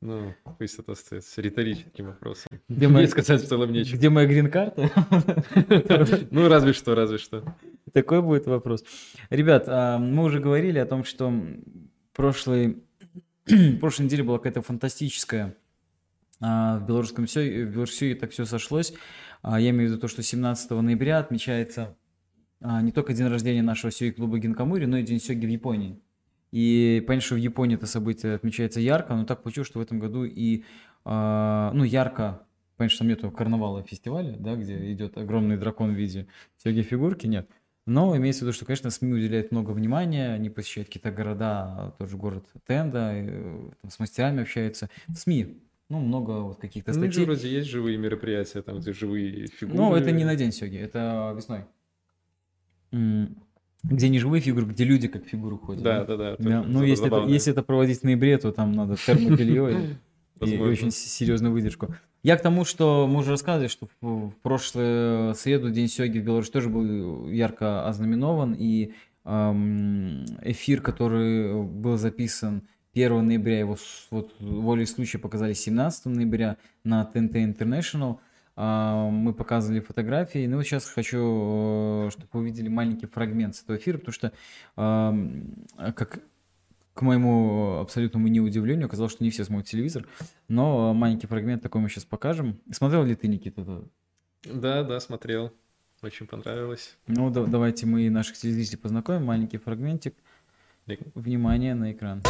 Ну, пусть это остается риторическим вопросом. Где моя... сказать в целом нечего. Где моя грин-карта? Ну, разве что, разве что. Такой будет вопрос. Ребят, а, мы уже говорили о том, что прошлой, прошлой неделе была какая-то фантастическая а, в белорусском все, в Беларуси так все сошлось. А, я имею в виду то, что 17 ноября отмечается а, не только день рождения нашего сёги-клуба Гинкамури, но и день сёги в Японии. И понятно, что в Японии это событие отмечается ярко, но так получилось, что в этом году и, э, ну, ярко, понятно, что там нету карнавала фестиваля, да, где идет огромный дракон в виде сёги-фигурки, нет. Но имеется в виду, что, конечно, СМИ уделяют много внимания, они посещают какие-то города, тот же город Тенда, э, там, с мастерами общаются. СМИ ну, много вот каких-то ну, статей. Ну, вроде есть живые мероприятия, там, где живые фигуры. Ну, это не на день сёги, это весной где не живые фигуры, где люди как фигуры ходят. Да, да, да. да. Ну, если это, если это проводить в ноябре, то там надо термобелье и, и очень серьезную выдержку. Я к тому, что мы уже рассказывали, что в прошлую среду День Сёги в Беларуси тоже был ярко ознаменован, и эфир, который был записан 1 ноября, его вот волей случая показали 17 ноября на TNT International. А, мы показывали фотографии. Ну, вот сейчас хочу, э, чтобы вы увидели маленький фрагмент с этого эфира, потому что, как к моему абсолютному неудивлению, оказалось, что не все смотрят телевизор. Но маленький фрагмент такой мы сейчас покажем. Смотрел ли ты, Никита? Да, да, смотрел. Очень понравилось. Ну, да, давайте мы наших телезрителей познакомим. Маленький фрагментик. Внимание на экран.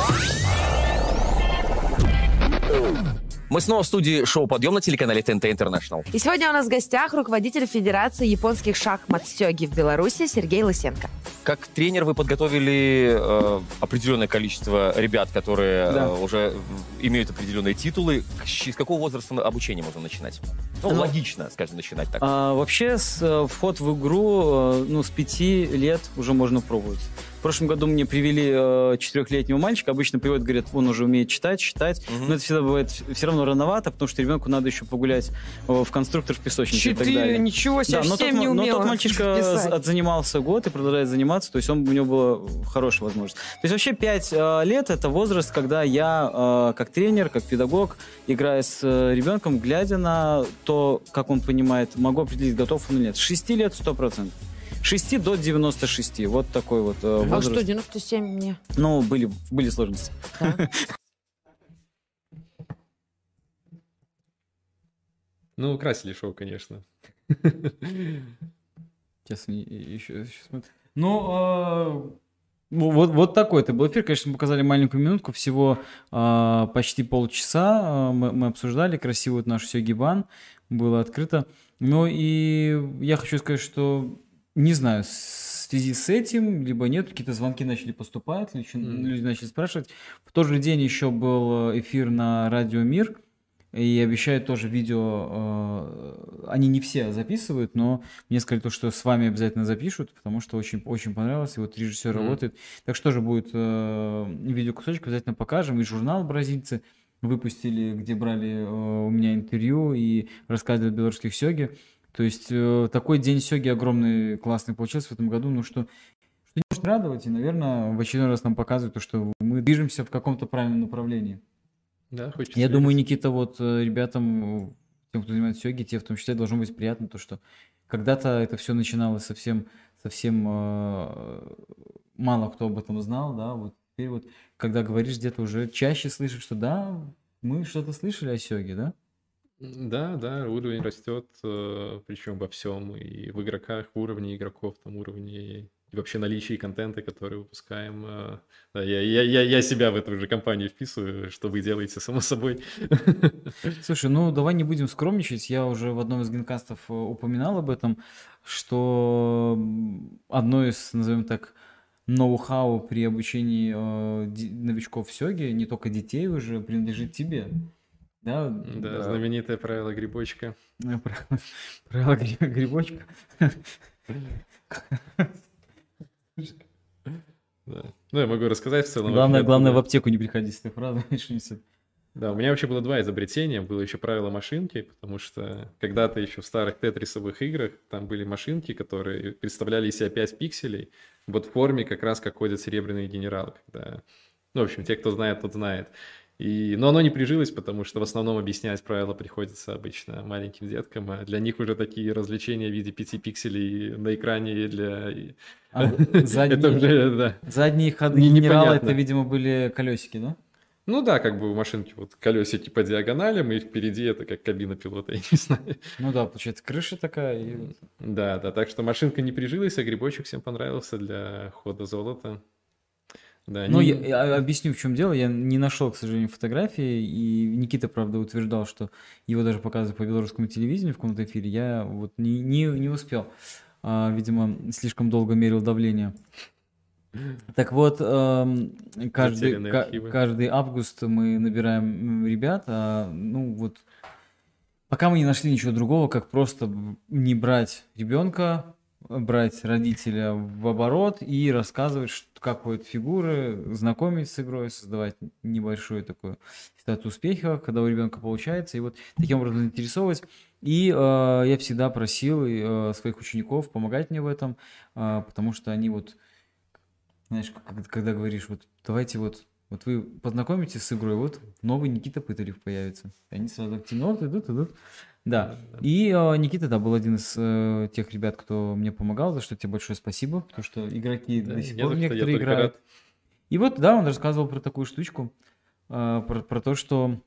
Мы снова в студии шоу «Подъем» на телеканале ТНТ Интернешнл. И сегодня у нас в гостях руководитель Федерации японских шахмат Сёги в Беларуси Сергей Лысенко. Как тренер вы подготовили э, определенное количество ребят, которые да. э, уже имеют определенные титулы. С какого возраста обучение можно начинать? Ну, ну логично, скажем, начинать так. А, вообще, с, э, вход в игру, э, ну, с пяти лет уже можно пробовать. В прошлом году мне привели э, четырехлетнего мальчика. Обычно приводят, говорят, он уже умеет читать, считать. Угу. Но это всегда бывает все равно рановато, потому что ребенку надо еще погулять в конструктор в песочнице Четыре, и так далее. ничего себе, да, но тот, не но тот мальчишка писать. отзанимался год и продолжает заниматься, то есть он, у него была хорошая возможность. То есть вообще пять э, лет это возраст, когда я э, как тренер, как педагог, играя с э, ребенком, глядя на то, как он понимает, могу определить, готов он или нет. С 6 лет 100%. 6 до 96. Вот такой вот э, возраст. А что, 97 мне? Ну, были, были сложности. Ну, красили шоу, конечно. Сейчас еще, еще смотрю. Ну, а, вот, вот такой это был эфир. Конечно, мы показали маленькую минутку, всего а, почти полчаса. А, мы, мы обсуждали красивую нашу Сёгибан. Было открыто. Ну и я хочу сказать, что не знаю, в связи с этим, либо нет, какие-то звонки начали поступать, люди, mm. люди начали спрашивать. В тот же день еще был э, эфир на Радио Мир, и обещают тоже видео, э, они не все записывают, но мне сказали то, что с вами обязательно запишут, потому что очень, очень понравилось, и вот режиссер mm. работает. Так что же будет э, видеокусочек, обязательно покажем, и журнал «Бразильцы» выпустили, где брали э, у меня интервью и рассказывали о белорусских сёге. То есть э, такой день сёги огромный, классный получился в этом году, ну что, что не может радовать, и, наверное, в очередной раз нам показывает то, что мы движемся в каком-то правильном направлении. Да, хочется. Я верить. думаю, Никита, вот э, ребятам, тем, кто занимается сёги, те в том числе, должно быть приятно то, что когда-то это все начиналось совсем, совсем э, мало кто об этом знал, да, вот теперь вот, когда говоришь где-то уже чаще слышишь, что да, мы что-то слышали о сёге, да? Да, да, уровень растет, э, причем во всем, и в игроках, уровне игроков, там уровне и вообще наличии контента, который выпускаем. Э, да, я, я, я, я себя в эту же компанию вписываю, что вы делаете, само собой. Слушай, ну давай не будем скромничать. Я уже в одном из генкастов э, упоминал об этом, что одно из, назовем так, ноу-хау при обучении новичков в Сёге, не только детей уже, принадлежит тебе. Да, да, знаменитое правило грибочка. Правило грибочка. Да. Ну, я могу рассказать в целом. Главное, главное в аптеку не приходить с этой фразой. Да, у меня вообще было два изобретения. Было еще правило машинки, потому что когда-то еще в старых тетрисовых играх там были машинки, которые представляли из себя 5 пикселей, вот в форме как раз как ходит серебряный генерал. Когда... Ну, в общем, те, кто знает, тот знает. И, но оно не прижилось, потому что в основном объяснять правила приходится обычно маленьким деткам, а для них уже такие развлечения в виде пяти пикселей на экране для... А задние, это уже, да. задние ходы не, генерала, это, видимо, были колесики, да? Ну да, как бы у машинки вот колесики по диагоналям, и впереди это как кабина пилота, я не знаю. Ну да, получается, крыша такая. И... Да, да, так что машинка не прижилась, а грибочек всем понравился для хода золота. Да, ну, не... я, я объясню, в чем дело. Я не нашел, к сожалению, фотографии, и Никита, правда, утверждал, что его даже показывали по белорусскому телевидению в каком-то эфире. Я вот не, не, не успел. А, видимо, слишком долго мерил давление. Так вот, эм, каждый, каждый август мы набираем ребят, а, ну вот, пока мы не нашли ничего другого, как просто не брать ребенка, брать родителя в оборот и рассказывать, что, как ходят фигуры, знакомить с игрой, создавать небольшую такую ситуацию успеха, когда у ребенка получается, и вот таким образом заинтересовывать. И э, я всегда просил э, своих учеников помогать мне в этом, э, потому что они вот, знаешь, когда, когда говоришь, вот давайте вот Вот вы познакомитесь с игрой, вот новый Никита Пытарев появится. Они сразу активно идут, идут. Да. И э, Никита, да, был один из э, тех ребят, кто мне помогал, за что тебе большое спасибо, потому что игроки Да, до сих пор некоторые играют. рад. И вот, да, он рассказывал про такую штучку, э, про, про то, что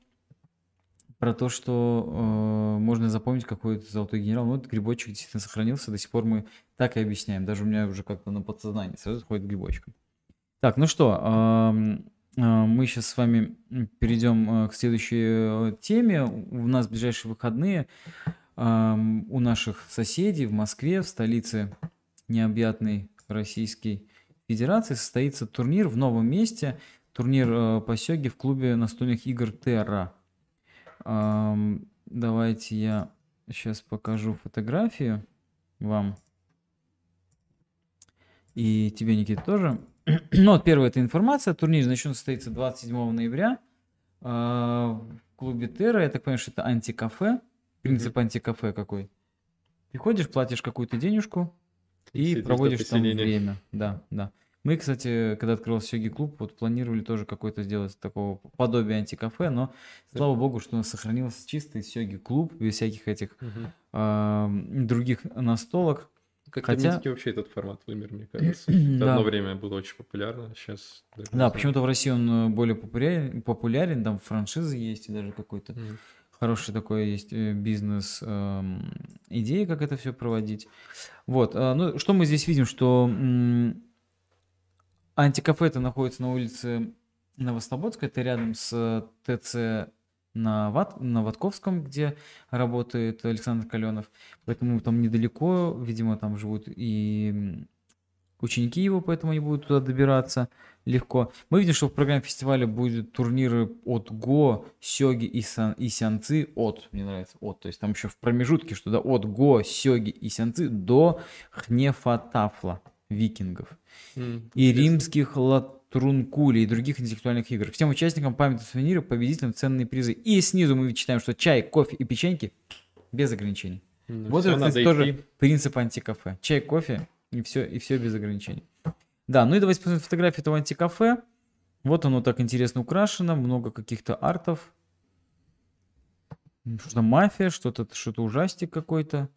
про то, что э, можно запомнить какой-то золотой генерал. Ну, вот грибочек действительно сохранился, до сих пор мы так и объясняем. Даже у меня уже как-то на подсознании сразу ходит грибочком. Так, ну что, а, мы сейчас с вами перейдем э, к следующей э, теме. У нас ближайшие выходные у наших соседей в Москве, в столице необъятной Российской Федерации, состоится турнир в новом месте. Турнир э, по сёге в клубе настольных игр Терра. Давайте я сейчас покажу фотографию вам. И тебе, Никита, тоже. Ну, вот первая эта информация. Турнир начнет состоится 27 ноября а, в клубе Терра. Я так понимаю, что это антикафе. Принцип антикафе какой? Приходишь, платишь какую-то денежку и Сидишь проводишь там время. Да, да. Мы, кстати, когда открылся Сёги клуб, вот планировали тоже какой-то сделать такого подобия антикафе, но слава богу, что у нас сохранился чистый Сёги клуб без всяких этих Мгм. а, других настолок. Как-то Хотя- вообще этот формат вымер, мне кажется. Да. Одно время было очень популярно, сейчас... не Да, знаю. почему-то в России он э, более популярен, популярен, там франшизы есть и даже какой-то Мгм. хороший такой есть э, бизнес эм, идеи, как это все проводить. Вот, э, ну что мы здесь видим, что м, антикафе это находится на улице Новослободска, это рядом с ТЦ на, Ват, на Ватковском, где работает Александр Каленов. Поэтому там недалеко, видимо, там живут и ученики его, поэтому они будут туда добираться легко. Мы видим, что в программе фестиваля будут турниры от Го, Сёги и, Сан, и Сянцы от, мне нравится, от, то есть там еще в промежутке, что да, от Го, Сёги и Сянцы до Хнефатафла викингов М, и интересно. римских латрункули и других интеллектуальных игр. Всем участникам памятных сувениров, победителям ценные призы. И снизу мы читаем, что чай, кофе и печеньки без ограничений. М, Вот это, кстати, тоже идти. принцип антикафе. Чай, кофе и все, и все без ограничений. Да, ну и давайте посмотрим фотографии этого антикафе. Вот оно так интересно украшено, много каких-то артов. Что-то мафия, что-то что ужастик какой-то.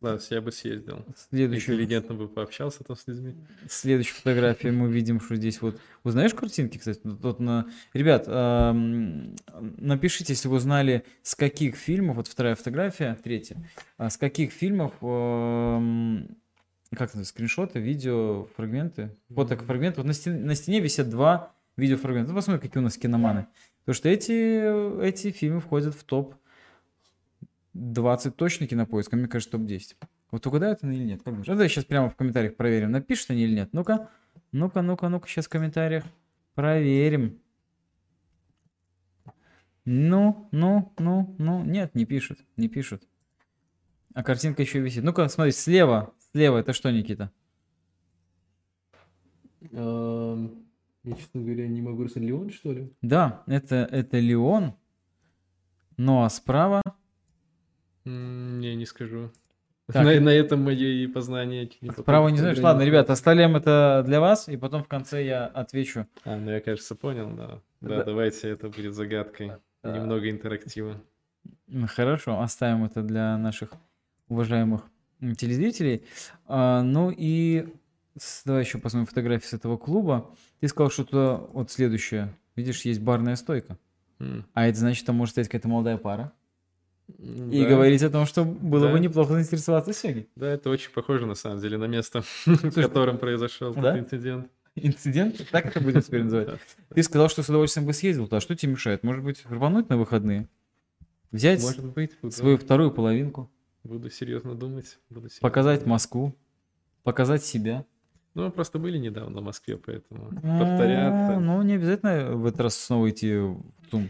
Да, я бы съездил. Следующую, Интеллигентно бы пообщался там с людьми. следующую фотографию мы видим, что здесь вот... Узнаешь картинки, кстати? Тут, на... Ребят, ам, напишите, если вы узнали, с каких фильмов, вот вторая фотография, третья, а с каких фильмов, ам, как это, скриншоты, видео, фрагменты, фотофрагменты. Вот на стене, на стене висят два видеофрагмента. Ну, посмотри, какие у нас киноманы. Потому что эти, эти фильмы входят в топ 20 точно кинопоиска, мне кажется, топ-10. Вот угадают они или нет? Как думаешь? Ну, давай сейчас прямо в комментариях проверим, напишут они или нет. Ну-ка, ну-ка, ну-ка, ну-ка, сейчас в комментариях проверим. Ну, ну, ну, ну, нет, не пишут, не пишут. А картинка еще висит. Ну-ка, смотри, слева, слева, это что, Никита? Я, честно говоря, не могу рассмотреть. Леон, что ли? Да, это, это Леон. Ну, а справа... Не, не скажу. Так, на, на этом мои познания. не Справа не знаешь? Ладно, ребята, оставляем это для вас, и потом в конце я отвечу. А, ну я, кажется, понял, да. Да, Да. давайте это будет загадкой. Да. Немного интерактива. Хорошо, оставим это для наших уважаемых телезрителей. А, ну и с- давай еще посмотрим фотографии с этого клуба. Ты сказал, что туда вот следующее. Видишь, есть барная стойка. М, А это значит, там может стоять какая-то молодая пара. М, И да. говорить о том, что было бы Да. неплохо заинтересоваться сёги. Да, это очень похоже, на самом деле, на место, в котором произошел Да? этот инцидент. Инцидент? Так это будем теперь называть. Ты сказал, что с удовольствием бы съездил туда. Что тебе мешает? Может быть, рвануть на выходные? Взять быть, свою вторую половинку, буду серьезно думать. буду серьезно показать думать. Москву, показать себя. Ну, мы просто были недавно в Москве, поэтому Ну, повторяться. Ну, не обязательно в этот раз снова идти в ТУМ.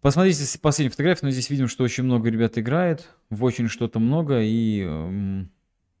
Посмотрите последнюю фотографию, но здесь видим, что очень много ребят играет, в очень что-то много, и,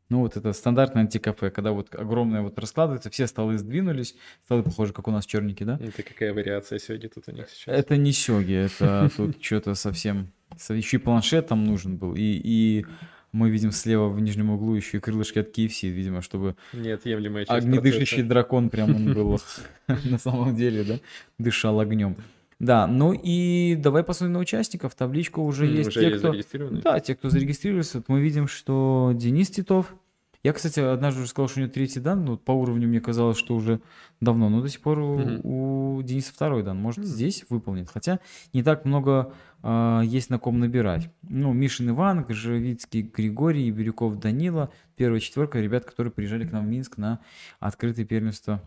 ну, вот это стандартное антикафе, когда вот огромное вот раскладывается, все столы сдвинулись, столы похожи, как у нас черники, да? Это какая вариация сегодня тут у них сейчас? Это не сёги, это тут что-то совсем... со- Еще и планшет там нужен был, и, и мы видим слева в нижнем углу еще и крылышки от KFC, видимо, чтобы неотъемлемая часть огнедышащий дракон прям он был на самом деле, да, дышал огнем. Да, ну и давай посмотрим на участников. Табличка уже М, есть. Уже те, есть кто... Да, те, кто зарегистрировался, вот мы видим, что Денис Титов. Я, кстати, однажды уже сказал, что у него третий дан, но по уровню мне казалось, что уже давно, но до сих пор у, Мгм. у Дениса второй дан. Может, М. здесь выполнит. Хотя не так много а, есть на ком набирать. Ну, Мишин Иван, Живицкий Григорий, Бирюков Данила. Первая четверка ребят, которые приезжали к нам в Минск на открытое первенство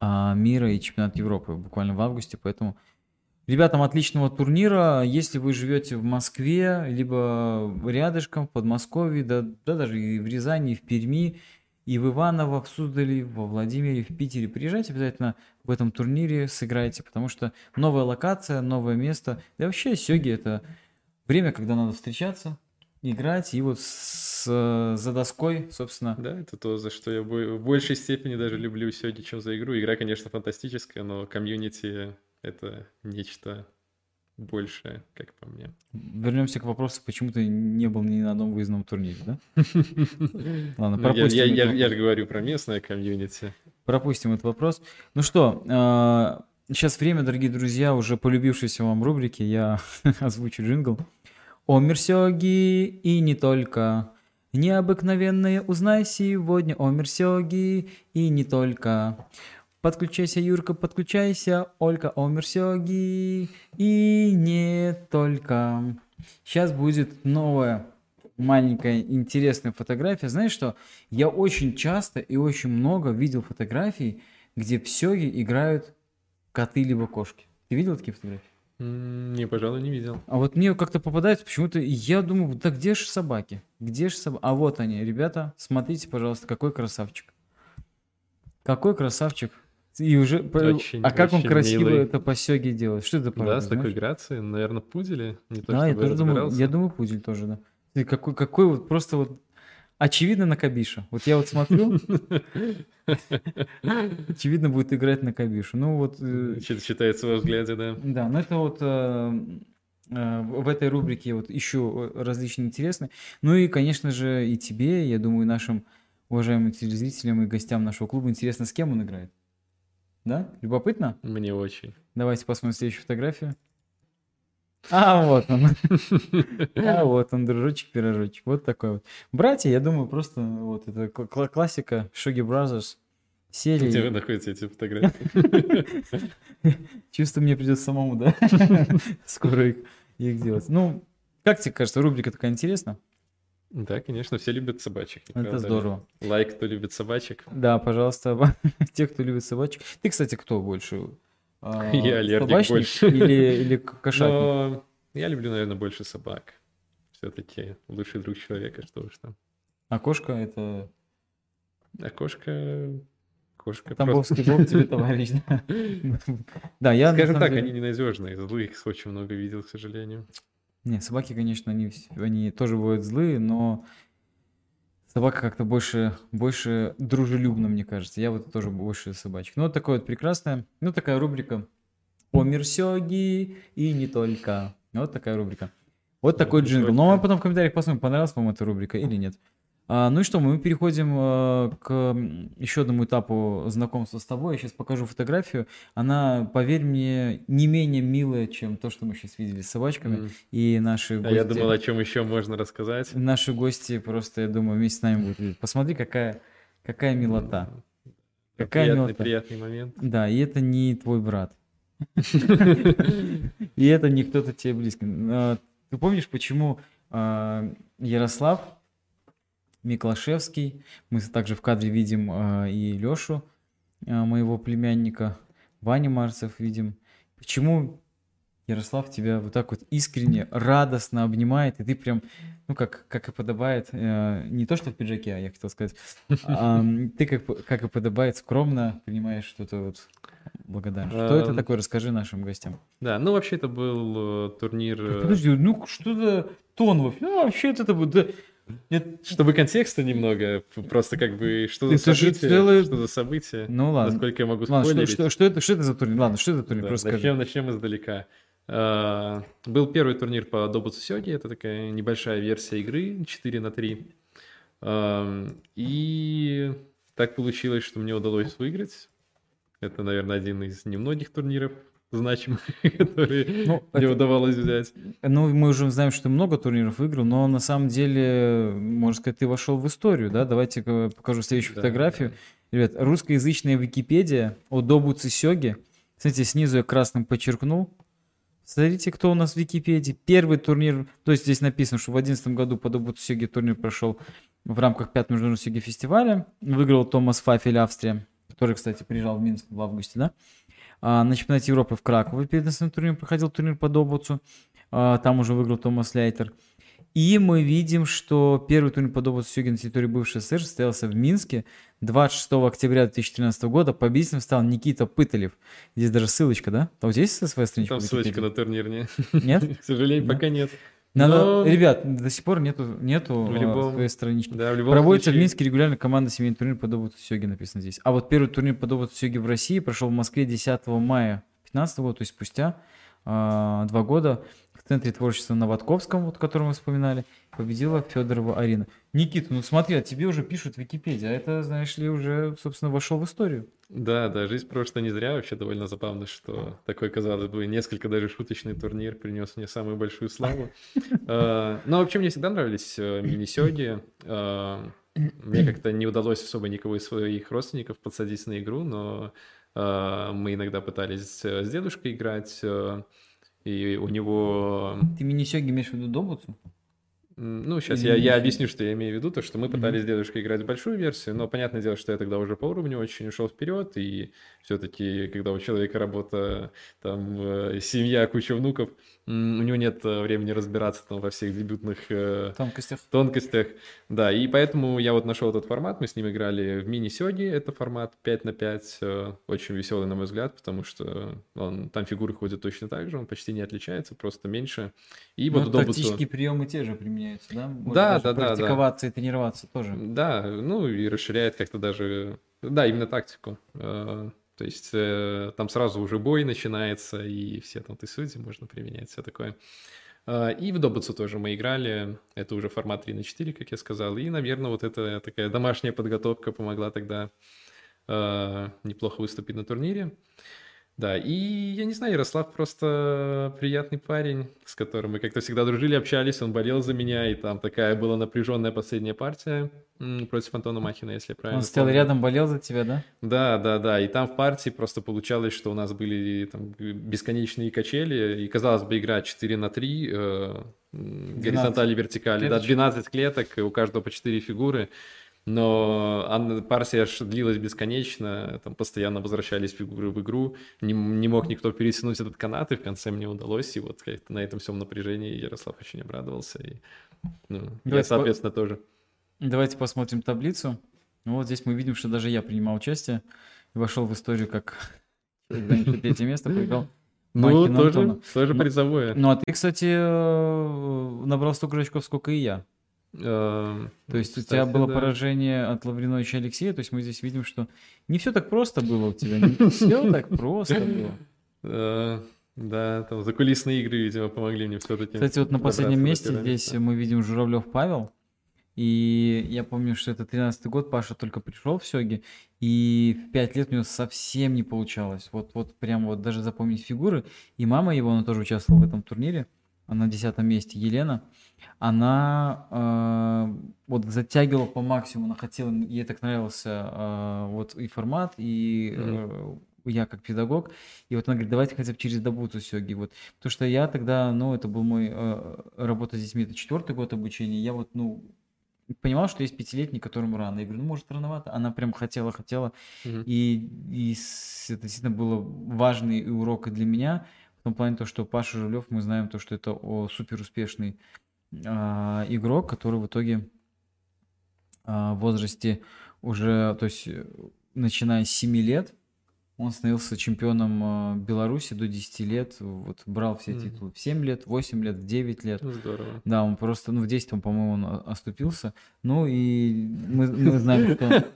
а, мира и чемпионат Европы буквально в августе, поэтому ребятам отличного турнира. Если вы живете в Москве, либо рядышком, в Подмосковье, да, да даже и в Рязани, и в Перми, и в Иваново, в Суздале, во Владимире, в Питере, приезжайте обязательно в этом турнире, сыграйте, потому что новая локация, новое место. Да вообще сёги это время, когда надо встречаться, играть, и вот с, за доской, собственно, Да, это то, за что я в большей степени даже люблю сегодня, чем за игру. Игра, конечно, фантастическая, но комьюнити — это нечто большее, как по мне. вернемся к вопросу, почему ты не был ни на одном выездном турнире, да? Ладно, Ну, я, пропустим я- же говорю про местное комьюнити. Пропустим этот вопрос. Ну что, сейчас время, дорогие друзья, уже полюбившейся вам рубрики. Я озвучу джингл. О Мерсёги и не только. Необыкновенное узнай сегодня о Мерсёги и не только. Подключайся, Юрка, подключайся, Олька, о Мерсёги и не только. Сейчас будет новая маленькая интересная фотография. Знаешь что? Я очень часто и очень много видел фотографий, где в сёге играют коты либо кошки. Ты видел такие фотографии? Не, пожалуй, не видел. А вот мне как-то попадается почему-то, и я думаю, да где же собаки? Где же собаки? А вот они, ребята, смотрите, пожалуйста, какой красавчик. Какой красавчик. И уже, Очень, а как он очень красиво милый. это по сёге делает? Что это Да, порода, с такой знаешь? грацией. Наверное, пудели. Не то, Да, я тоже думаю, я думаю, пудель тоже, да. Ты какой, какой вот просто вот очевидно на Кабиша. Вот я вот смотрю, очевидно будет играть на Кабишу. Ну вот, э, Чит- Читается во взгляде, да. да, но это вот э, э, в этой рубрике вот еще различные интересные. Ну и, конечно же, и тебе, я думаю, нашим уважаемым телезрителям и гостям нашего клуба интересно, с кем он играет. Да? Любопытно? Мне очень. Давайте посмотрим следующую фотографию. А, вот он. А, вот он, дружочек-пирожочек. Вот такой вот. Братья, я думаю, просто вот это кла- кла- классика Шоги Brothers Где серии. находятся эти фотографии? Чувствую, мне придется самому, да? Скоро их, их делать. Ну, как тебе кажется, рубрика такая интересна? Да, конечно, все любят собачек. Это правда здорово. Лайк, кто любит собачек. Да, пожалуйста, те, кто любит собачек. Ты, кстати, кто больше? А, Я аллергик собачник больше. Или, или кошатник? Но я люблю, наверное, больше собак. Все-таки лучший друг человека, что уж там. А кошка это А кошка... Кошка Тамбовский Бог тебе товарищ. да? Я Скажем так, они ненадежные. Злых очень много видел, к сожалению. Не, собаки, конечно, они, они тоже бывают злые, но собака как-то больше, больше дружелюбна, мне кажется. Я вот тоже больше собачек. Ну, вот такое вот прекрасное, ну, такая рубрика о Мерсёги и не только. Вот такая рубрика. Вот такой джингл. только. Ну, а потом в комментариях посмотрим, понравилась вам эта рубрика или нет. А, ну и что, мы переходим э, к еще одному этапу знакомства с тобой. Я сейчас покажу фотографию. Она, поверь мне, не менее милая, чем то, что мы сейчас видели с собачками. М. И наши А гости, я думал, о чем еще можно рассказать. наши гости просто, я думаю, вместе с нами будут видеть. Посмотри, какая, какая милота. Какая приятный, милота. приятный момент. Да, и это не твой брат. И это не кто-то тебе близкий. А, Ты помнишь, почему а, Ярослав Миклашевский, мы также в кадре видим а, и Лешу, моего племянника, Ваня Марцев видим. Почему Ярослав тебя вот так вот искренне, радостно обнимает, и ты прям, ну, как, как и подобает, э, не то что в пиджаке, а я хотел сказать, а, ты, как, как и подобает, скромно принимаешь что-то вот благодарность. Что это Ам. такое? Расскажи нашим гостям. Да, ну вообще это был э, турнир... э, Подожди, ну что за тон вообще? Ну, вообще это да, это- Чтобы контекста немного, просто как бы, что за событие, целое- что за событие, Ну ладно. насколько я могу Ладно, что, спойлерить. что, что это, что это за турнир? Ладно, что это за турнир? Да, Просто начнем, начнем издалека. Э, был первый турнир по Добуцу Сёги, это такая небольшая версия игры 4 на 3. Э, и так получилось, что мне удалось выиграть. Это, наверное, один из немногих турниров значимых, которые ну, мне это... удавалось взять. Ну, мы уже знаем, что ты много турниров выиграл, но на самом деле, можно сказать, ты вошел в историю, да? Давайте покажу следующую да, фотографию. Да. Ребят, русскоязычная Википедия о Добуце Сёге. Смотрите, снизу я красным подчеркнул. Смотрите, кто у нас в Википедии. Первый турнир, то есть здесь написано, что в 2011 году по Добуцу Сёге турнир прошел в рамках 5 международного Сёге фестиваля. Выиграл Томас Фафель, Австрия, который, кстати, приезжал в Минск в августе, да? А, на чемпионате Европы в Кракове перед национальным турниром проходил турнир по Добуцу. А, там уже выиграл Томас Лейтер. И мы видим, что первый турнир по Добуцу Сёги на территории бывшей СССР состоялся в Минске 26 октября 2013 года. Победителем стал Никита Пыталев. Здесь даже ссылочка, да? А у тебя есть своя страничка? Там ссылочка на турнир, нет? Нет? К сожалению, пока нет. Надо, Но... Ребят, до сих пор нету, нету в любом, своей странички. Да, в любом Проводится случае... в Минске регулярно команда семейный турнир по Добуту Сёги, написано здесь. А вот первый турнир по Добуту Сёги в России прошел в Москве 10 мая 2015 года, то есть спустя э, два года в Центре творчества на Ватковском, вот, который мы вспоминали, победила Федорова Арина. Никита, ну смотри, а тебе уже пишут в Википедии, а это, знаешь ли, уже, собственно, вошел в историю. Да, да, жизнь просто не зря. Вообще довольно забавно, что такой, казалось бы, несколько даже шуточный турнир принес мне самую большую славу. А, но вообще мне всегда нравились э, мини-сёги. А, мне как-то не удалось особо никого из своих родственников подсадить на игру, но а, мы иногда пытались с дедушкой играть, э, и у него... Ты мини-сёги имеешь в виду Добуцу? Ну, сейчас я, я объясню, что я имею в виду, то, что мы пытались mm-hmm. с дедушкой играть в большую версию, но понятное дело, что я тогда уже по уровню очень ушел вперед, и все-таки, когда у человека работа, там, э, семья, куча внуков, у него нет э, времени разбираться там во всех дебютных э, тонкостях. тонкостях. Да, и поэтому я вот нашел этот формат, мы с ним играли в мини-сёги, это формат 5 на 5, э, очень веселый, на мой взгляд, потому что он, там фигуры ходят точно так же, он почти не отличается, просто меньше. И Но вот ну, тактические приемы те же применяются, да? Можно да, да, да. практиковаться да. и тренироваться тоже. Да, ну и расширяет как-то даже... Да, именно тактику. То есть э, там сразу уже бой начинается, и все там ты судьи можно применять, все такое. Э, и в Добуцу тоже мы играли, это уже формат 3 на 4, как я сказал, и, наверное, вот эта такая домашняя подготовка помогла тогда э, неплохо выступить на турнире. Да, и я не знаю, Ярослав просто приятный парень, с которым мы как-то всегда дружили, общались, он болел за меня, и там такая была напряженная последняя партия против Антона Махина, если правильно Он стоял помню. рядом, болел за тебя, да? Да, да, да, и там в партии просто получалось, что у нас были там бесконечные качели, и казалось бы, игра 4 на 3, э, горизонтали, вертикали, да, 12 клеток, у каждого по 4 фигуры, но партия длилась бесконечно, там постоянно возвращались фигуры в игру, не, не мог никто перетянуть этот канат, и в конце мне удалось, и вот на этом всем напряжении Ярослав очень обрадовался, и ну, я, соответственно, по... тоже. Давайте посмотрим таблицу. Ну, вот здесь мы видим, что даже я принимал участие и вошел в историю как третье место, проиграл ну, тоже, тоже призовое. Ну, а ты, кстати, э, набрал столько очков, сколько и я. То есть Кстати, у тебя было да. поражение от Лавриновича Алексея, то есть мы здесь видим, что не все так просто было у тебя, не все так просто было. Да, там закулисные игры, видимо, помогли мне все-таки. Кстати, вот на последнем месте здесь мы видим Журавлев Павел. И я помню, что это 13 год, Паша только пришел в Сёге, и в 5 лет у него совсем не получалось. Вот, вот прям вот даже запомнить фигуры. И мама его, она тоже участвовала в этом турнире, она на 10 месте, Елена она э, вот затягивала по максимуму, она хотела, ей так нравился э, вот и формат, и э, я как педагог, и вот она говорит, давайте хотя бы через добуту сёги, вот, потому что я тогда, ну, это был мой э, работа с детьми, это четвертый год обучения, я вот, ну, понимал, что есть пятилетний, которому рано. Я говорю, ну, может, рановато. Она прям хотела, хотела. Mm-hmm. И, и это действительно было важный урок и для меня, в том плане, то, что Паша Жулев, мы знаем то, что это о, супер успешный а, игрок, который в итоге а, в возрасте уже, то есть начиная с 7 лет, он становился чемпионом а, Беларуси до 10 лет, вот брал все титулы в 7 лет, 8 лет, в 9 лет. Здорово. Да, он просто, ну в 10 он, по-моему, он оступился. Ну и мы, мы знаем, что...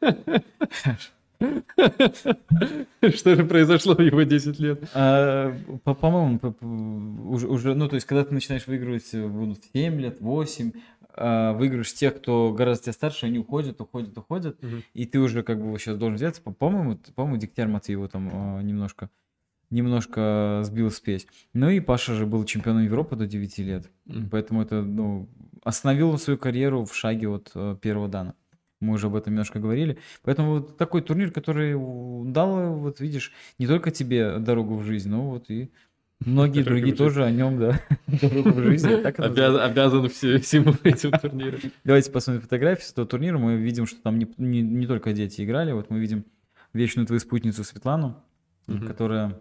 Что же произошло в его 10 лет? А, по- По-моему, по- по- уже, уже, ну, то есть, когда ты начинаешь выигрывать э, в 7 лет, 8, а, выигрываешь тех, кто гораздо тебя старше, они уходят, уходят, уходят, и ты уже как бы сейчас должен взяться. По- По-моему, по-моему, Матвей его там а, немножко, немножко сбил спесь. Ну и Паша же был чемпионом Европы до 9 лет, поэтому это, ну, остановил свою карьеру в шаге от э, первого дана. Мы уже об этом немножко говорили. Поэтому вот такой турнир, который дал, вот видишь, не только тебе дорогу в жизнь, но вот и многие Дорогу другие тоже о нем, да, дорогу в это Обяз- Обязан все- всему этим турнирам. Давайте посмотрим фотографии с этого турнира. Мы видим, что там не, не, не только дети играли. Вот мы видим вечную твою спутницу Светлану, которая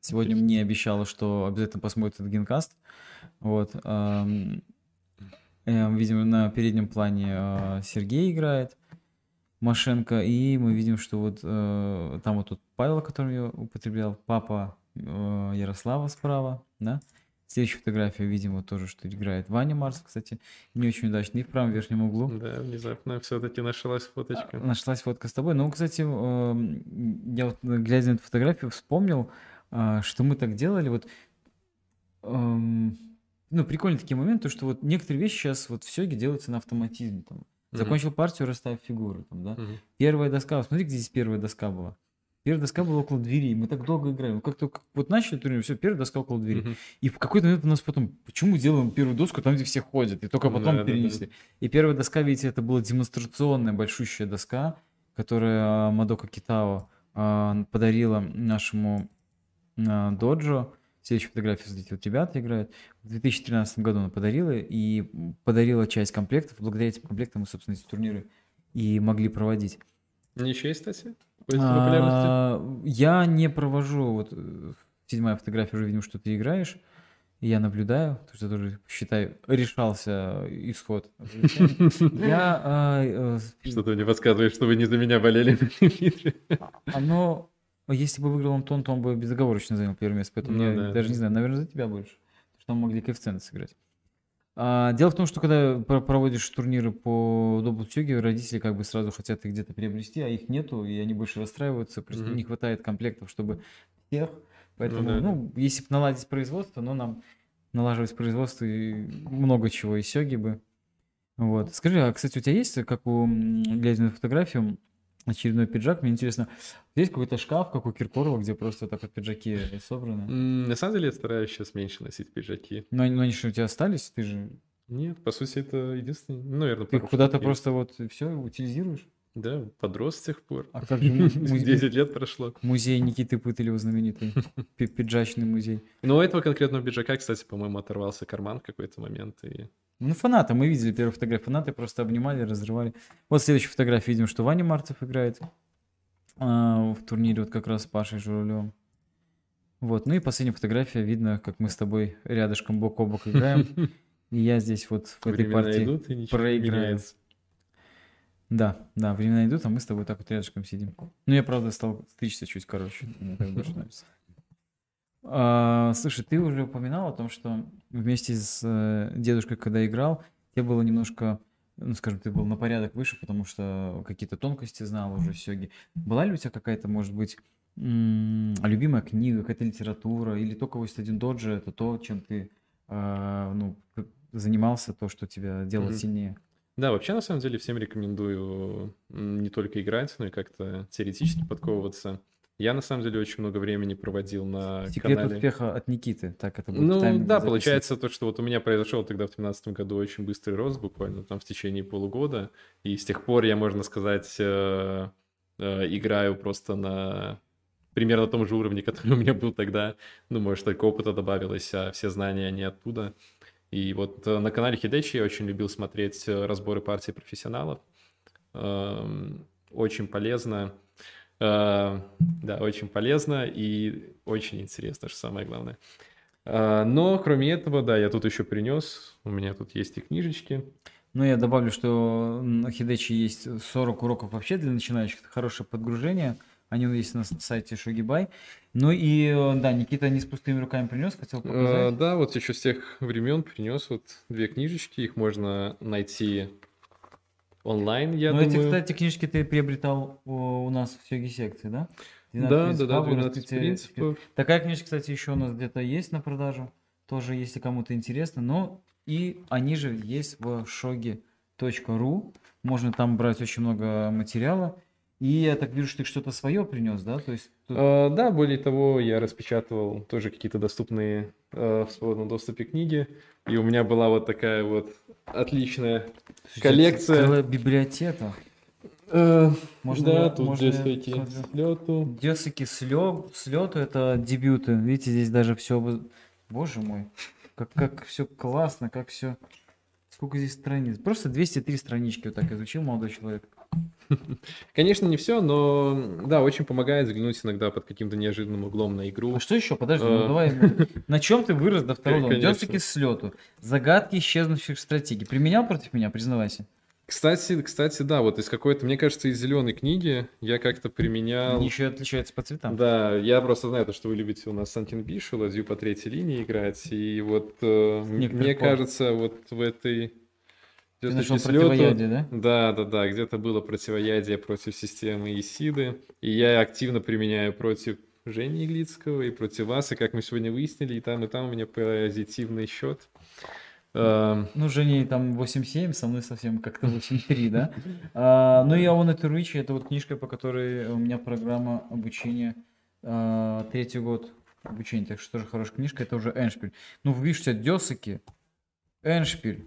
сегодня мне обещала, что обязательно посмотрит этот генкаст. Вот. Ам, э, Видим, на переднем плане э, Сергей играет, Машенко, и мы видим, что вот э, там вот тут Павел, который я употреблял, папа э, Ярослава справа, да? Следующая фотография, видим, вот тоже, что играет Ваня Марс, кстати, не очень удачно, и в правом верхнем углу. Да, внезапно все-таки нашлась фоточка. Нашлась фотка с тобой. Ну, кстати, эм, я вот, э, глядя на эту фотографию, вспомнил, а, что мы так делали. Вот, эм, ну, прикольные такие моменты, что вот некоторые вещи сейчас вот в Сёге делаются на автоматизме. Там. Закончил партию, расставив фигуры. Там, да? Мгм. Первая доска, смотри, где здесь первая доска была. Первая доска была около двери, мы так долго играем. Как только вот начали турнир, все, первая доска около двери. Мгм. И в какой-то момент у нас потом, почему делаем первую доску там, где все ходят, и только потом Да-да-да. перенесли. И первая доска, видите, это была демонстрационная большущая доска, которую а, Мадока Китао а, подарила нашему а, доджо. Следующую фотографию, смотрите, вот ребята играют. В 2013 году она подарила, и подарила часть комплектов. Благодаря этим комплектам мы, собственно, эти турниры и могли проводить. Ничего, кстати? А, Я не провожу, вот э, седьмая фотография, уже видим, что ты играешь. И я наблюдаю, потому что тоже, считаю, решался исход. Я, а, э, Что-то мне подсказывает, что вы не за меня болели Дмитрия. оно, если бы выиграл Антон, то он бы безоговорочно занял первое место, поэтому Ну я да, даже да. не знаю, наверное, за тебя больше. Потому что там могли коэффициенты сыграть. А, дело в том, что когда про- проводишь турниры по доблтюге, родители как бы сразу хотят их где-то приобрести, а их нету, и они больше расстраиваются, просто Мгм. не хватает комплектов, чтобы всех. Поэтому, да, ну, если бы наладить производство, но нам налаживать производство и много чего, и сёги бы. Вот. Скажи, а, кстати, у тебя есть, как у, глядя на фотографию, очередной пиджак? Мне интересно, есть какой-то шкаф, как у Киркорова, где просто так вот пиджаки собраны? На самом деле я стараюсь сейчас меньше носить пиджаки. Но, но они же у тебя остались, ты же Нет, по сути, это единственный, ну, наверное, ты куда-то просто вот все утилизируешь? Да, подрос с тех пор. А как же му- музе- 10 лет прошло. музей Никиты Пытылева знаменитый, пи- пиджачный музей? Но у этого конкретного пиджака, кстати, по-моему, оторвался карман в какой-то момент. И... Ну, фанаты, мы видели первую фотографию, фанаты просто обнимали, разрывали. Вот следующая фотография, видим, что Ваня Марцев играет а, в турнире вот как раз с Пашей Журавлевым. Вот, ну и последняя фотография, видно, как мы с тобой рядышком бок о бок играем. И я здесь вот в этой Времена партии идут, и проиграю. Да, да, времена идут, а мы с тобой так вот рядышком сидим. Ну, я, правда, стал стричься чуть короче. Мне так больше нравится. А, слушай, ты уже упоминал о том, что вместе с э, дедушкой, когда играл, тебе было немножко, ну, скажем, ты был на порядок выше, потому что какие-то тонкости знал уже сёги. Была ли у тебя какая-то, может быть, м, любимая книга, какая-то литература, или только 81 доджи, это то, чем ты а, ну, занимался, то, что тебя делало Мгм. сильнее? Да, вообще, на самом деле, всем рекомендую не только играть, но и как-то теоретически подковываться. Я, на самом деле, очень много времени проводил на Секрет канале. успеха от Никиты, так это будет Ну да, записи. получается то, что вот у меня произошел тогда в 2013 году очень быстрый рост, буквально там в течение полугода. И с тех пор я, можно сказать, э, э, играю просто на примерно том же уровне, который у меня был тогда. Ну, может, только опыта добавилось, а все знания, они оттуда. И вот э, на канале Хидечи я очень любил смотреть э, разборы партий профессионалов. Эм, Очень полезно. Э, Да, очень полезно и очень интересно, что самое главное. А, Но, кроме этого, да, я тут еще принес. У меня тут есть и книжечки. Ну, я добавлю, что на Хидечи есть 40 уроков вообще для начинающих. Это хорошее подгружение. Они есть на сайте Шогибай. Ну и, э, да, Никита не с пустыми руками принес, хотел А, показать. Да, вот еще с тех времен принес вот две книжечки. Их можно найти онлайн, я Ну, думаю. эти, кстати, книжки ты приобретал у, у нас в Сёге секции, да? да, да, да, фабул, 12 раскрытие- принципов. Такая книжка, кстати, еще у нас где-то есть на продажу. Тоже, если кому-то интересно. Но и они же есть в shogi.ru. Можно там брать очень много материала. И я так вижу, что ты что-то свое принес, да? То есть тут- А, да, более того, я распечатывал тоже какие-то доступные э, в свободном доступе книги. И у меня была вот такая вот отличная коллекция. Целая библиотека. Э, Можно да, я- тут можно я детские посмотрю? слету. Десыки слё- слету это дебюты. Видите, здесь даже все. Боже мой, как, как все классно, как все. Сколько здесь страниц? Просто 203 странички вот так изучил молодой человек. Конечно, не все, но да, очень помогает взглянуть иногда под каким-то неожиданным углом на игру. А что еще? Подожди, ну Э. давай. На чем ты вырос до второго? Конечно. Десыки слету. Загадки исчезнувших стратегий. Применял против меня, признавайся. Кстати, кстати, да, вот из какой-то, мне кажется, из зеленой книги я как-то применял. Они еще отличаются по цветам. Да, я просто знаю, то, что вы любите у нас Сантин Бишу, Ладью по третьей линии играть. И вот э, мне пор. кажется, вот в этой... Ты «Десятке нашел слёту» противоядие, да? Да, да, да, где-то было противоядие против системы Исиды. И я активно применяю против Жени Иглицкого и против вас. И как мы сегодня выяснили, и там, и там у меня позитивный счет. Эм, Ну, Жене там 8.7, со мной совсем как-то 8.3, да? А, ну и I Want to Reach, это вот книжка, по которой у меня программа обучения, а, третий год обучения, так что тоже хорошая книжка, это уже Эншпиль. Ну, видишь, у тебя Десыки, Эншпиль,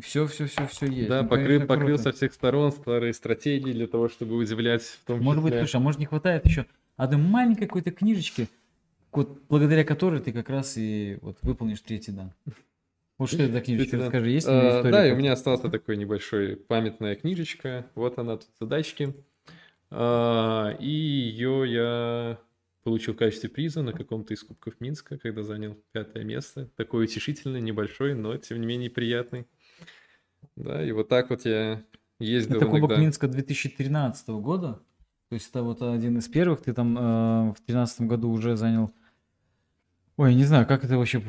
все, все, все, все есть. да, Ну, покрыл, конечно, покрыл круто. со всех сторон старые стратегии для того, чтобы удивлять в том Может быть, числе. слушай, а может не хватает еще одной маленькой какой-то книжечки, вот благодаря которой ты как раз и вот выполнишь третий дан. Вот что это за книжечка, расскажи, есть нее А, история? Да, и у меня остался такой небольшой памятная книжечка. Вот она тут задачки. А, И ее я получил в качестве приза на каком-то из кубков Минска, когда занял пятое место. Такой утешительный, небольшой, но тем не менее приятный. Да, и вот так вот я ездил Это Кубок иногда. Минска 2013 года. То есть это вот один из первых. Ты там э, в 2013 году уже занял... Ой, не знаю, как это вообще...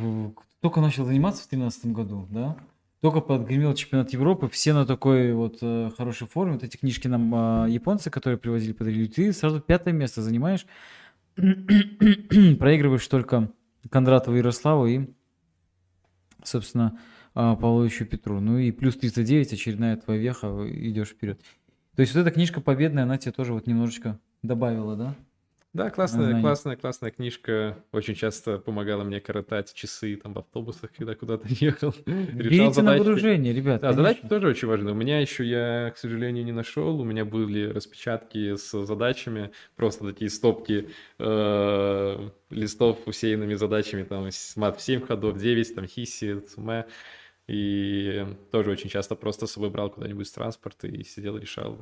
Только начал заниматься в 2013 году, да? Только подгремел чемпионат Европы, все на такой вот э, хорошей форме. Вот эти книжки нам э, японцы, которые привозили, подарили. Ты сразу пятое место занимаешь. Проигрываешь только Кондратову Ярославу и, собственно, а, Павловичу Петру. Ну и плюс 39, очередная твоя веха, идешь вперед. То есть вот эта книжка победная, она тебе тоже вот немножечко добавила, да? Да, классная, знаний. классная, классная книжка. Очень часто помогала мне коротать часы там в автобусах, когда куда-то ехал. Берите на задачки. вооружение, ребят. Да, конечно. задачи тоже очень важны. У меня еще я, к сожалению, не нашел. У меня были распечатки с задачами, просто такие стопки э, листов усеянными задачами, там, мат в 7 ходов, 9, там, хиси, цуме. И тоже очень часто просто с собой брал куда-нибудь с транспорта и сидел, решал.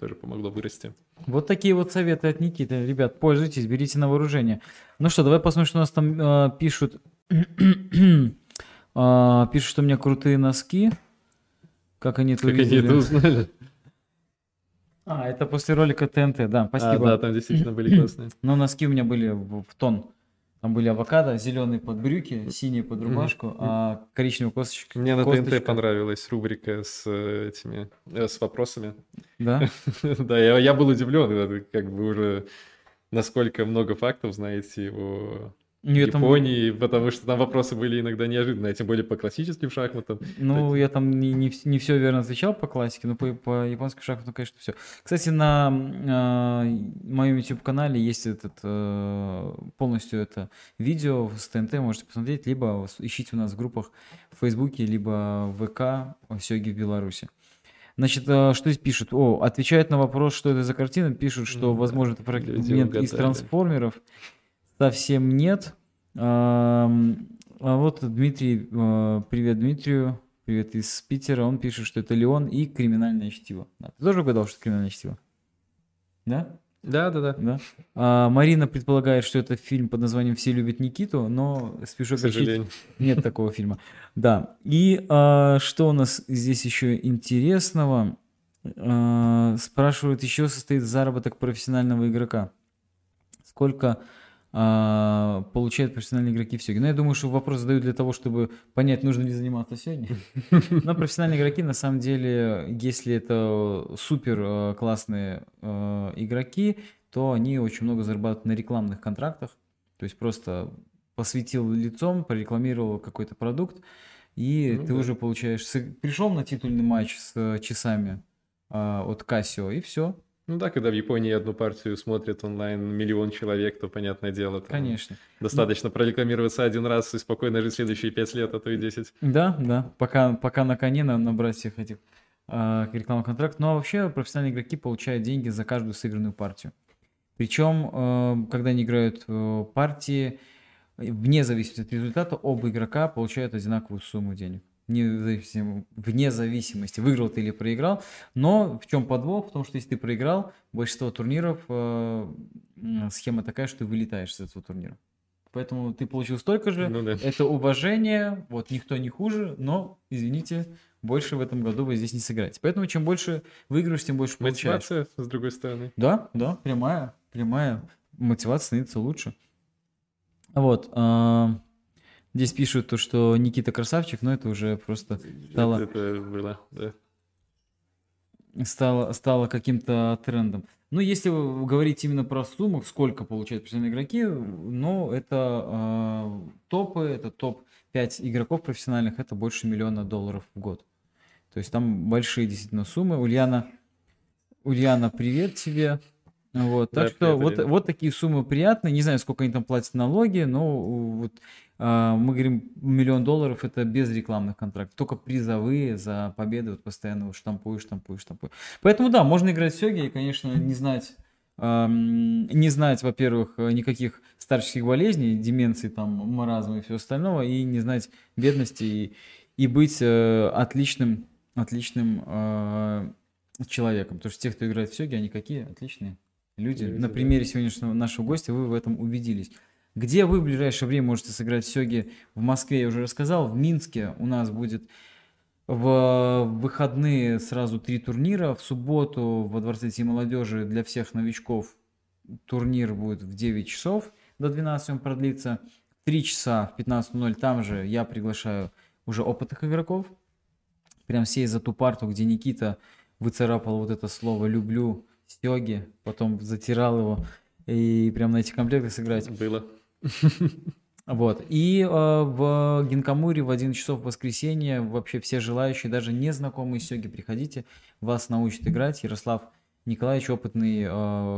Тоже помогло вырасти. Вот такие вот советы от Никиты. Ребят, пользуйтесь, берите на вооружение. Ну что, давай посмотрим, что у нас там э, пишут. А, пишут, что у меня крутые носки. Как они это Как они увидели? это узнали? А, это после ролика ТНТ, да, А, спасибо. да, там действительно были классные. Но носки у меня были в, в тон. Там были авокадо, зеленые под брюки, синие под рубашку, а коричневый косточек. Мне на косточка. ТНТ понравилась рубрика с э, этими, э, с вопросами. Да? Да, я, я был удивлен, как бы уже насколько много фактов знаете Я там- Японии, потому что там вопросы были иногда неожиданные, тем более по классическим шахматам. Ну, я там не, не, все верно отвечал по классике, но по, по японскому шахмату, конечно, все. Кстати, на э, моем YouTube-канале есть этот э, полностью это видео с ТНТ, можете посмотреть, либо ищите у нас в группах в Фейсбуке, либо в ВК Сёги в Беларуси. Значит, э, что здесь пишут? О, отвечают на вопрос, что это за картина, пишут, что, возможно, это фрагмент из трансформеров. Совсем нет. А вот Дмитрий, э, привет Дмитрию, привет из Питера, он пишет, что это Леон и криминальное чтиво. Да, Ты тоже угадал, что это криминальное чтиво? Да? Да, да, да. Да. А, Марина предполагает, что это фильм под названием «Все любят Никиту», но спешу огорчить, сожалению. нет такого фильма. Да. И а, что у нас здесь еще интересного? А, спрашивают, еще состоит заработок профессионального игрока. Сколько а, получают профессиональные игроки в Сёге. Но я думаю, что вопрос задают для того, чтобы понять, нужно ли заниматься Сёги. Но профессиональные игроки, на самом деле, если это супер а, классные а, игроки, то они очень много зарабатывают на рекламных контрактах. То есть просто посветил лицом, прорекламировал какой-то продукт, и ну, ты да. уже получаешь... Пришел на титульный матч с часами от Casio, и все. Ну да, когда в Японии одну партию смотрит онлайн миллион человек, то понятное дело. Там Конечно. Достаточно прорекламироваться один раз и спокойно жить следующие пять лет, а то и десять. Да, да. Пока, пока на коне надо набрать всех этих э, рекламных контрактов. Ну а вообще профессиональные игроки получают деньги за каждую сыгранную партию. Причем, э, когда они играют э, партии, вне зависимости от результата, оба игрока получают одинаковую сумму денег вне зависимости, выиграл ты или проиграл. Но в чем подвох? В том, что если ты проиграл, большинство турниров э, схема такая, что ты вылетаешь с этого турнира. Поэтому ты получил столько же. Ну, да. Это уважение, вот никто не хуже, но, извините, больше в этом году вы здесь не сыграете. Поэтому чем больше выигрываешь, тем больше получаешь. Мотивация, с другой стороны. Да, да, прямая, прямая. Мотивация становится лучше. Вот. Э Здесь пишут то, что Никита красавчик, но это уже просто стало... Это было, да. Стало, стало каким-то трендом. Ну, если вы говорите именно про сумму, сколько получают профессиональные игроки, ну, это э, топы, это топ-5 игроков профессиональных, это больше миллиона долларов в год. То есть там большие действительно суммы. Ульяна, Ульяна, привет тебе. Вот, так да, что вот, вот такие суммы приятные. Не знаю, сколько они там платят налоги, но вот мы говорим, миллион долларов это без рекламных контрактов, только призовые за победы, вот постоянно штампуешь, штампуешь, штампуешь. Поэтому да, можно играть в Сёги и, конечно, не знать, не знать, во-первых, никаких старческих болезней, деменции, там, маразма и все остального, и не знать бедности, и, и быть э, отличным, отличным э, человеком. Потому что те, кто играет в Сёги, они какие? Отличные люди. На примере сегодняшнего нашего гостя вы в этом убедились. Где вы в ближайшее время можете сыграть сёги? В Москве я уже рассказал, в Минске у нас будет в выходные сразу три турнира. В субботу во Дворце детей молодежи для всех новичков турнир будет в 9 часов, до 12 он продлится. 3 часа в 15.00 там же я приглашаю уже опытных игроков. Прям все за ту парту, где Никита выцарапал вот это слово «люблю», стеги, потом затирал его и прям на эти комплекты сыграть. Было. Вот. И э, в Гинкамуре в 11 часов в воскресенье вообще все желающие, даже незнакомые сёги, приходите, вас научат играть. Ярослав Николаевич опытный э,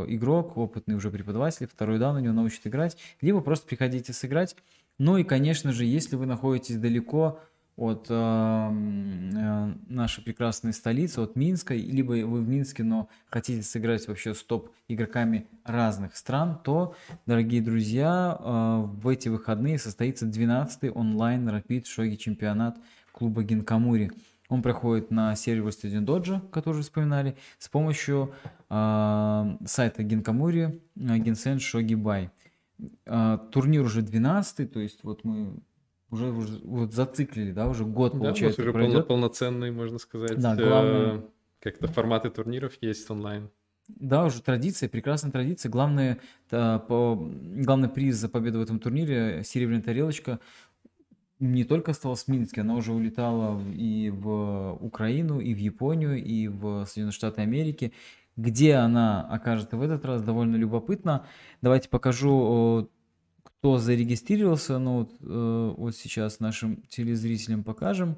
игрок, опытный уже преподаватель, второй дан у него научит играть. Либо просто приходите сыграть. Ну и, конечно же, если вы находитесь далеко от э, э, нашей прекрасной столицы, от Минска, либо вы в Минске, но хотите сыграть вообще с топ-игроками разных стран, то, дорогие друзья, э, в эти выходные состоится 12-й онлайн Rapid Шоги чемпионат клуба Гинкамури. Он проходит на сервере Стадион Доджа, который вспоминали, с помощью э, сайта Гинкамури, э, Гинсен Шоги Бай. Э, турнир уже 12 то есть вот мы уже, уже вот зациклили, да, уже год, да, получается, уже пройдет. полноценный, можно сказать. Да, главное... Э, как-то форматы турниров есть онлайн. Да, уже традиция, прекрасная традиция. Главное, да, по, главный приз за победу в этом турнире, серебряная тарелочка, не только осталась в Минске, она уже улетала и в Украину, и в Японию, и в Соединенные Штаты Америки. Где она окажется в этот раз, довольно любопытно. Давайте покажу кто зарегистрировался, ну вот, э, вот сейчас нашим телезрителям покажем.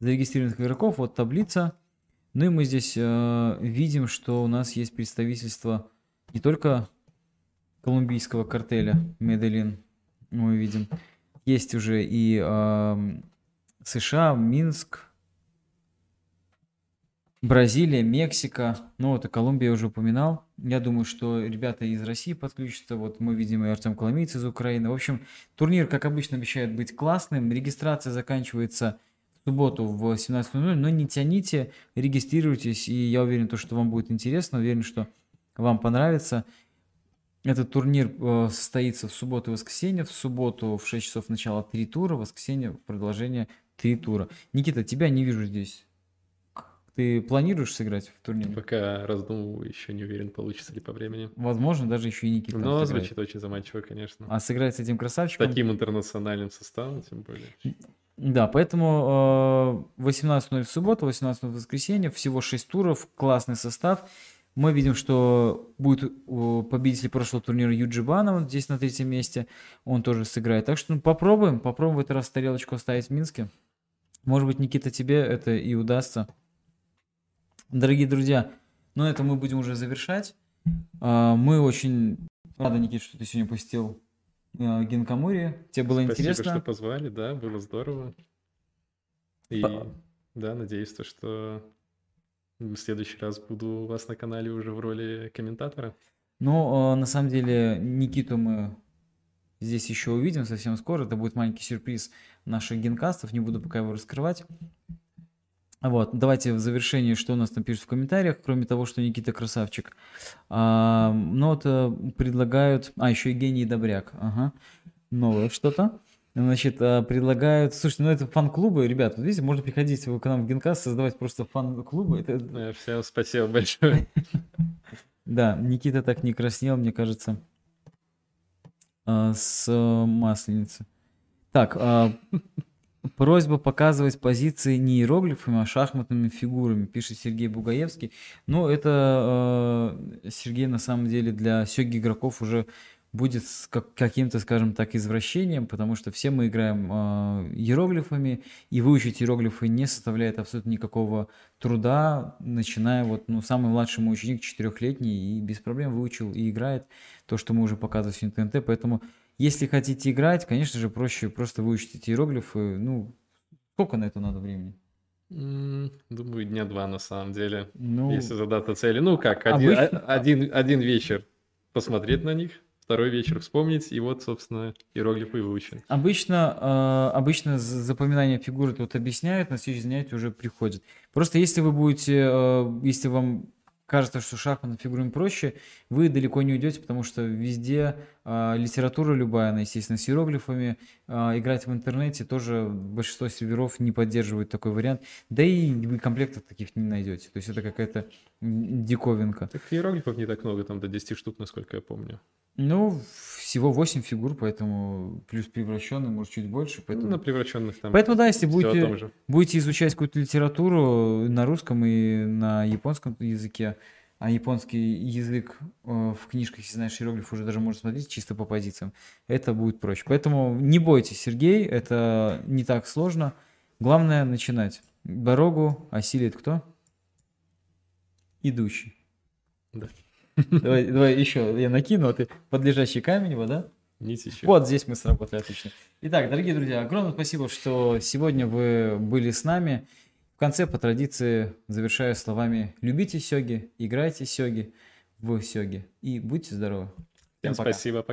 Зарегистрированных игроков, вот таблица. Ну и мы здесь э, видим, что у нас есть представительство не только колумбийского картеля Медellин, мы видим, есть уже и э, США, Минск, Бразилия, Мексика, ну вот и Колумбия уже упоминал. Я думаю, что ребята из России подключатся. Вот мы видим и Артем Коломейц из Украины. В общем, турнир, как обычно, обещает быть классным. Регистрация заканчивается в субботу в 17.00, но не тяните, регистрируйтесь, и я уверен, что вам будет интересно, уверен, что вам понравится. Этот турнир э, состоится в субботу и воскресенье. В субботу в 6 часов начала три тура, в воскресенье продолжение три тура. Никита, тебя не вижу здесь Ты планируешь сыграть в турнире? Пока раздумываю, еще не уверен, получится ли по времени. Возможно, даже еще и Никита. Но звучит очень заманчиво, конечно. А сыграть с этим красавчиком? С таким интернациональным составом, тем более. Да, поэтому 18.00 в субботу, 18.00 в воскресенье, всего 6 туров, классный состав. Мы видим, что будет победитель прошлого турнира Юджи Банов здесь на третьем месте. Он тоже сыграет. Так что ну, попробуем, попробуем в этот раз тарелочку оставить в Минске. Может быть, Никита, тебе это и удастся. Дорогие друзья, ну это мы будем уже завершать. А, мы очень рады, Никита, что ты сегодня посетил а, Генкамури. Тебе было Спасибо, интересно? что позвали, да, было здорово. И По... да, надеюсь, то, что в следующий раз буду у вас на канале уже в роли комментатора. Ну, на самом деле, Никиту мы здесь еще увидим совсем скоро. Это будет маленький сюрприз наших генкастов. Не буду пока его раскрывать. Вот, давайте в завершении, что у нас там пишут в комментариях, кроме того, что Никита красавчик. А, ну вот предлагают... А, еще и гений Добряк. Ага. Новое что-то. Значит, а, предлагают... Слушайте, ну это фан-клубы, ребят, вот видите, можно приходить к нам в Генкас, создавать просто фан-клубы. Это... Всем спасибо большое. Да, Никита так не краснел, мне кажется, а, с масленицы. Так, а, просьба показывать позиции не иероглифами, а шахматными фигурами, пишет Сергей Бугаевский. Но это Сергей на самом деле для сёги игроков уже будет с как, каким-то, скажем так, извращением, потому что все мы играем э, иероглифами, и выучить иероглифы не составляет абсолютно никакого труда, начиная вот, ну, самый младший мой ученик, четырехлетний, и без проблем выучил и играет то, что мы уже показывали в ТНТ, поэтому если хотите играть, конечно же, проще просто выучить эти иероглифы, ну, сколько на это надо времени? Думаю, дня два на самом деле, ну, если задаться цели. Ну как, один, обычно... один, один вечер посмотреть на них, второй вечер вспомнить, и вот, собственно, иероглифы выучены. Обычно, э, обычно запоминание фигуры тут объясняют, на следующее занятие уже приходит. Просто если вы будете, э, если вам кажется, что шахматным фигурами проще, вы далеко не уйдете, потому что везде э, литература любая, она, естественно, с иероглифами. Э, играть в интернете тоже большинство серверов не поддерживают такой вариант. Да и вы комплектов таких не найдете. То есть это какая-то диковинка. Так иероглифов не так много, там до 10 штук, насколько я помню. Ну, всего 8 фигур, поэтому плюс превращенный, может, чуть больше. Поэтому... Ну, на превращенных там. Поэтому, да, если будете, будете изучать какую-то литературу на русском и на японском языке, а японский язык э, в книжках, если знаешь иероглиф, уже даже можно смотреть чисто по позициям, это будет проще. Поэтому не бойтесь, Сергей, это не так сложно. Главное начинать. Дорогу осилит кто? Идущий. Да. Давай, давай еще я накину, а ты подлежащий камень, вот, да? Нить еще. Вот здесь мы сработали отлично. Итак, дорогие друзья, огромное спасибо, что сегодня вы были с нами. В конце, по традиции, завершаю словами «Любите сёги, играйте сёги в сёги и будьте здоровы». Всем, Всем пока. спасибо.